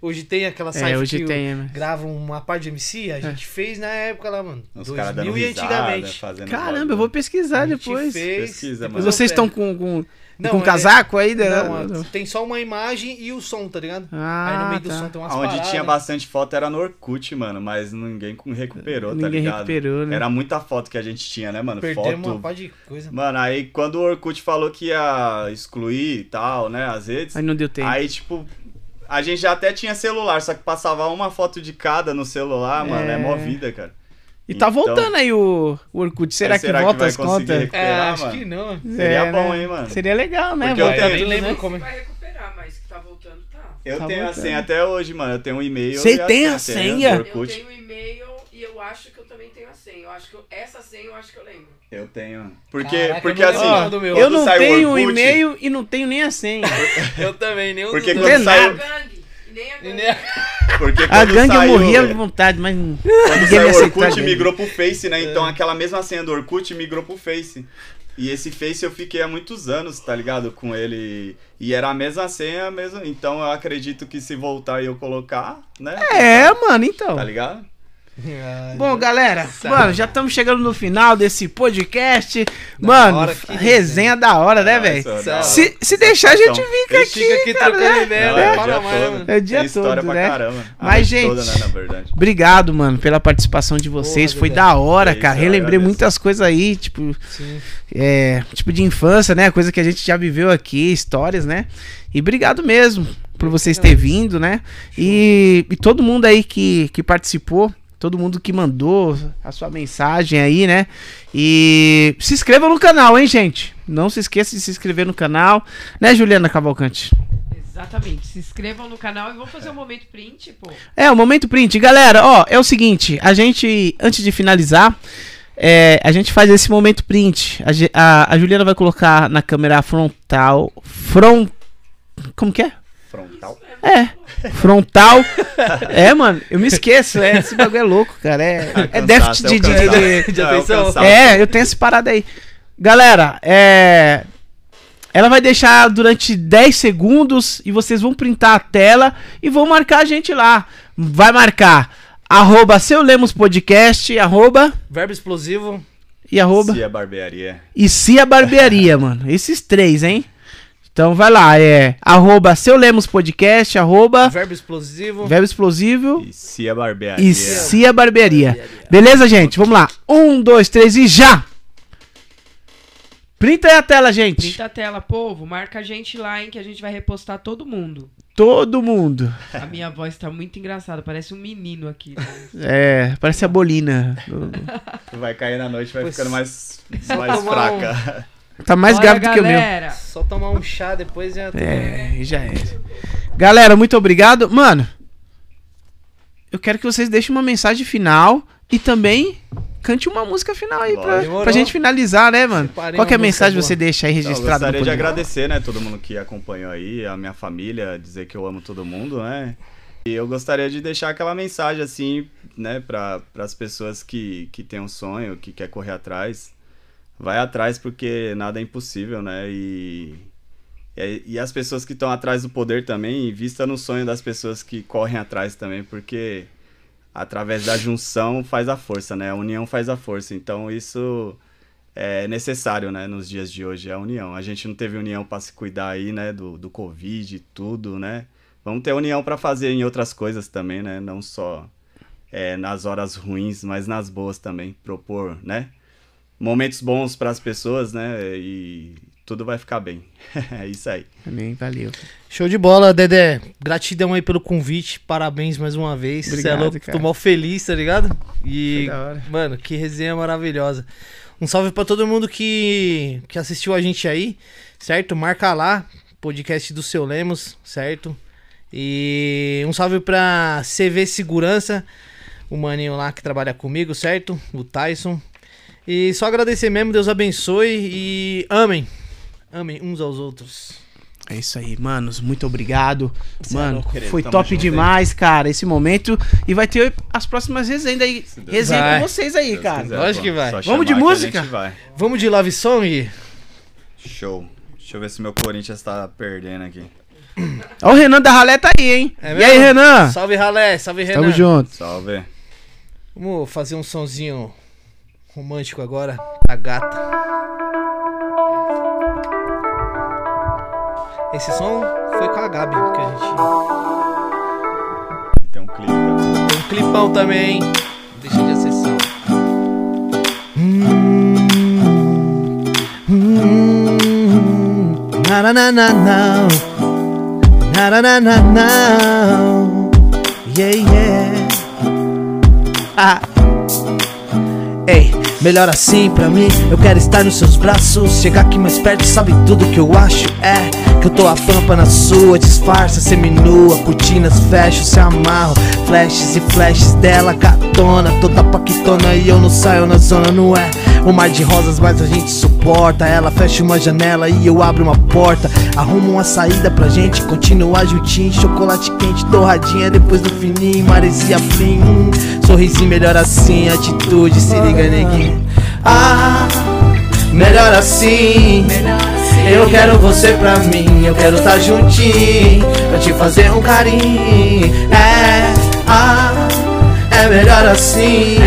Hoje tem aquela cypher É, hoje que tem, né? gravam uma parte de MC, a gente fez na época lá, mano. Os caras dando 2000 e risada, antigamente. fazendo Caramba, eu vou pesquisar A gente depois. fez, Pesquisa, depois Vocês estão com, com, Não, com é- casaco aí? Da... Não, tem só uma imagem e o som, tá ligado? Ah, Aí no meio do tá. som tem umas Onde paradas. tinha bastante foto era no Orkut, mano, mas ninguém recuperou, tá Ninguém ligado? recuperou, né? Era muita foto que a gente tinha, né, mano? Perdemos foto. uma parte de coisa. Mano, aí quando o Orkut falou que ia excluir e tal, né, as redes, Aí não deu tempo. aí tipo, a gente já até tinha celular, só que passava uma foto de cada no celular, mano, é É. mó vida, cara. E tá Então- voltando aí o, o Orkut. Será, que será que volta vai as contas? É, acho mano. que não. Seria bom, hein, mano? Seria legal, né? Porque eu tenho- nem tudo, lembro né? como é. Vai recuperar, mas que tá voltando, tá. Eu Tá tenho a voltando. senha até hoje, mano. Eu tenho um e-mail. Você tem a senha senha? Eu tenho um e-mail e eu acho que eu também tenho a senha. Eu acho que eu- essa senha eu acho que eu lembro. Eu tenho. Porque, Caraca, porque eu assim, Eu não saiu o tenho Orkut- e-mail e não tenho nem a senha. [laughs] Eu também, nem o Porque do- quando Tem saiu. Gangue. E nem a gangue. nem [laughs] gangue eu saiu, morria de vontade, mas Quando [laughs] ninguém saiu me o. Orkut, migrou pro Face, né? Então aquela mesma senha do Orkut migrou pro Face. E esse Face eu fiquei há muitos anos, tá ligado? Com ele. E era a mesma senha mesmo. Então eu acredito que se voltar e eu colocar, né? É, mano, então. Tá ligado? Bom, galera, Sabe. mano, já estamos chegando no final desse podcast. mano, hora, que resenha da hora, né, Ah, velho? da Se-. Se, deixar, a gente fica Fica aqui, aqui cara, trocando né? ideia, não é o dia todo. mano. É o dia Tem história todo, pra né? caramba. A Mas, gente, toda, né, na verdade. Obrigado, mano, pela participação de vocês. Porra, Foi da hora, É isso, cara. Relembrei muitas coisas aí, tipo, Sim. é, tipo de infância, né? Coisa que a gente já viveu aqui, histórias, né? E obrigado mesmo por vocês terem vindo, né? E, e todo mundo aí que, que participou, todo mundo que mandou a sua mensagem aí, né? E se inscreva no canal, hein, gente? Não se esqueça de se inscrever no canal, né, Juliana Cavalcante? Exatamente. Se inscrevam no canal e vamos fazer um momento print, pô. É, o momento print. Galera, ó, é o seguinte, a gente, antes de finalizar, é, a gente faz esse momento print. A, a- a Juliana vai colocar na câmera frontal. Front. Como que é? Frontal. É. Frontal. [laughs] é, mano, eu me esqueço. É, esse bagulho é louco, cara. É, é déficit de. de- de- de- Não, é atenção. é, eu tenho essa parada aí. Galera, é. Ela vai deixar durante 10 segundos e vocês vão printar a tela e vão marcar a gente lá. Vai marcar arroba seu Lemos Podcast, arroba Verbo explosivo. e arroba Se a barbearia. e se a barbearia, mano. Esses três, hein? Então vai lá, é arroba seu Lemos Podcast, arroba Verbo explosivo. Verbo Explosivo E se a barbearia. e se a barbearia. Beleza, gente? Vamos lá. Um, dois, três e já! Printa aí a tela, gente. Printa a tela, povo. Marca a gente lá, hein, que a gente vai repostar todo mundo. Todo mundo. A minha voz tá muito engraçada, parece um menino aqui. né? [laughs] É, parece a bolina. [laughs] Vai cair na noite, vai Pois- ficando mais, [laughs] mais tomar um- fraca. Tá mais Bora, grave do que o meu. galera. Só tomar um chá depois já. É, e já é. Galera, muito obrigado. Mano, eu quero que vocês deixem uma mensagem final e também cante uma música final aí pra, Demorou. pra gente finalizar, né, mano? Separei Qual que é a mensagem que boa. você deixa aí eu registrada no gostaria de agradecer, né, todo mundo que acompanhou aí, a minha família, dizer que eu amo todo mundo, né? E eu gostaria de deixar aquela mensagem, assim, né, para as pessoas que, que têm um sonho, que quer correr atrás. Vai atrás porque nada é impossível, né? E, e, as pessoas que estão atrás do poder também, invista no sonho das pessoas que correm atrás também, porque através da junção faz a força, né? A união faz a força. Então isso é necessário, né, nos dias de hoje, a união. A gente não teve união para se cuidar aí, né, do, do Covid e tudo, né? Vamos ter união para fazer em outras coisas também, né? Não só é, nas horas ruins, mas nas boas também. Propor, né? Momentos bons para as pessoas, né? E tudo vai ficar bem. [laughs] é isso aí. Amém, valeu. Show de bola, Dedé. Gratidão aí pelo convite. Parabéns mais uma vez. Você é Obrigado, louco, cara. tô mal feliz, tá ligado? E, Foi da hora. mano, que resenha maravilhosa. Um salve pra todo mundo que, que assistiu a gente aí, certo? Marca lá, podcast do Seu Lemos, certo? E um salve pra CV Segurança, o maninho lá que trabalha comigo, certo? O Tyson. E só agradecer mesmo, Deus abençoe e amem. Amem uns aos outros. É isso aí, manos. Muito obrigado. Cê é Mano, foi top demais, cara, esse momento. E vai ter as próximas resenhas aí. Resenha Vai. com vocês aí, Deus cara. quiser, lógico pô. que vai. Só Vamos de música? Vamos de love song? Show. Deixa eu ver se meu Corinthians tá perdendo aqui. Ó, o Renan da Ralé tá aí, hein? É e aí? Renan? Salve Ralé, salve Renan. Tamo junto. Salve. Vamos fazer um sonzinho romântico agora pra gata. Esse som foi com a Gabi que a gente. Tem um clipe também. Tem um clipão também. Deixa de acessar. Hum, hum, na na na na na. Na na na. Yeah, yeah. Ah. Ei, melhor assim pra mim. Eu quero estar nos seus braços. Chegar aqui mais perto, sabe tudo que eu acho? É que eu tô a pampa na sua. Disfarça, seminua, cortinas fecho, se amarro. Flashes e flashes dela, gatona. Toda paquitona e eu não saio na zona, não é? Um mar de rosas, mas a gente suporta. Ela fecha uma janela e eu abro uma porta. Arrumo uma saída pra gente continuar juntinho. Chocolate quente, torradinha depois do fininho. Maresia plim, hum, sorrisinho melhor assim. Atitude, se liga, neguinho. Ah, melhor assim. Eu quero você pra mim, eu quero tá juntinho Pra te fazer um carinho É, ah, é É melhor assim.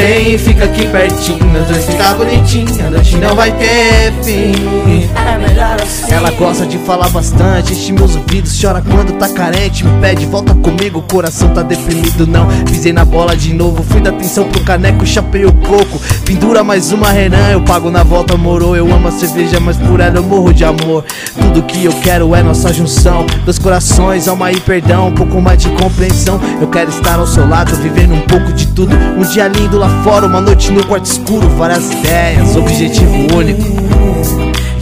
Vem, fica aqui pertinho, nós dois ficar bonitinho, a noite não vai ter fim. É melhor assim. Ela gosta de falar bastante, enche meus ouvidos, chora quando tá carente, me pede volta comigo, o coração tá deprimido não. Pisei na bola de novo, fui dar atenção pro caneco, chapei o coco. Pendura mais uma Renan, eu pago na volta, moro. Eu amo a cerveja, mas por ela eu morro de amor. Tudo que eu quero é nossa junção, dois corações, alma e perdão, um pouco mais de compreensão. Eu quero estar ao seu lado, vivendo um pouco de tudo. Um dia lindo lá fora, uma noite no quarto escuro, várias ideias, objetivo único.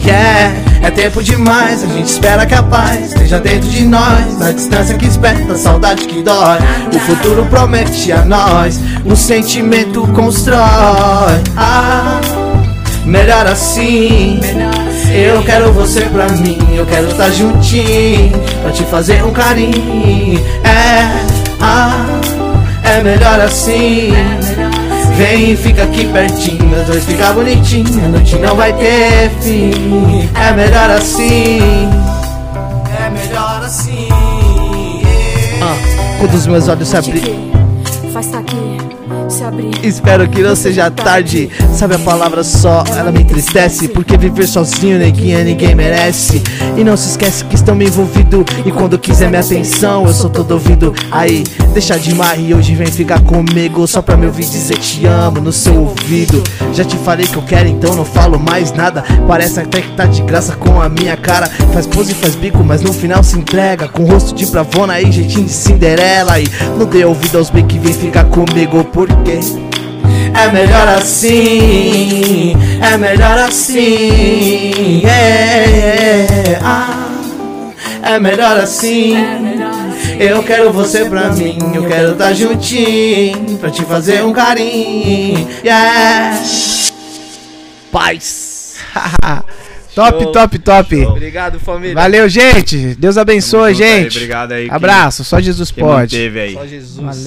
Yeah, é tempo demais, a gente espera que a paz esteja dentro de nós. Na distância que espeta, a saudade que dói. O futuro promete a nós, o sentimento constrói. Ah, melhor assim. Eu quero você pra mim, eu quero estar juntinho, pra te fazer um carinho. É, ah, é melhor assim. Vem, fica aqui pertinho, nós dois ficar bonitinho, a noite não vai ter fim. É melhor assim. É melhor assim. Ah, quando os meus olhos se abrirem. Faz tá aqui. Espero que não seja tarde. Sabe a palavra só, ela me entristece. Porque viver sozinho, neguinha, ninguém merece. E não se esquece que estão me envolvido. E quando quiser minha atenção, eu sou todo ouvido. Aí, deixa de e hoje vem ficar comigo. Só pra me ouvir dizer te amo no seu ouvido. Já te falei que eu quero, então não falo mais nada. Parece até que tá de graça com a minha cara. Faz pose faz bico, mas no final se entrega. Com rosto de bravona e jeitinho de Cinderela. E não dê ouvido aos bem que vem ficar comigo, porque. É melhor assim, é melhor assim. É, é, ah, é melhor assim. Eu quero você pra mim, eu quero tá juntinho, pra te fazer um carinho. Yeah. Paz. [laughs] top, Show. top, top. Show. Obrigado, família. Valeu, gente. Deus abençoe, junto aí, gente. Obrigado aí. quem- Abraço, só Jesus quem pode. manteve aí. Só Jesus. Valeu.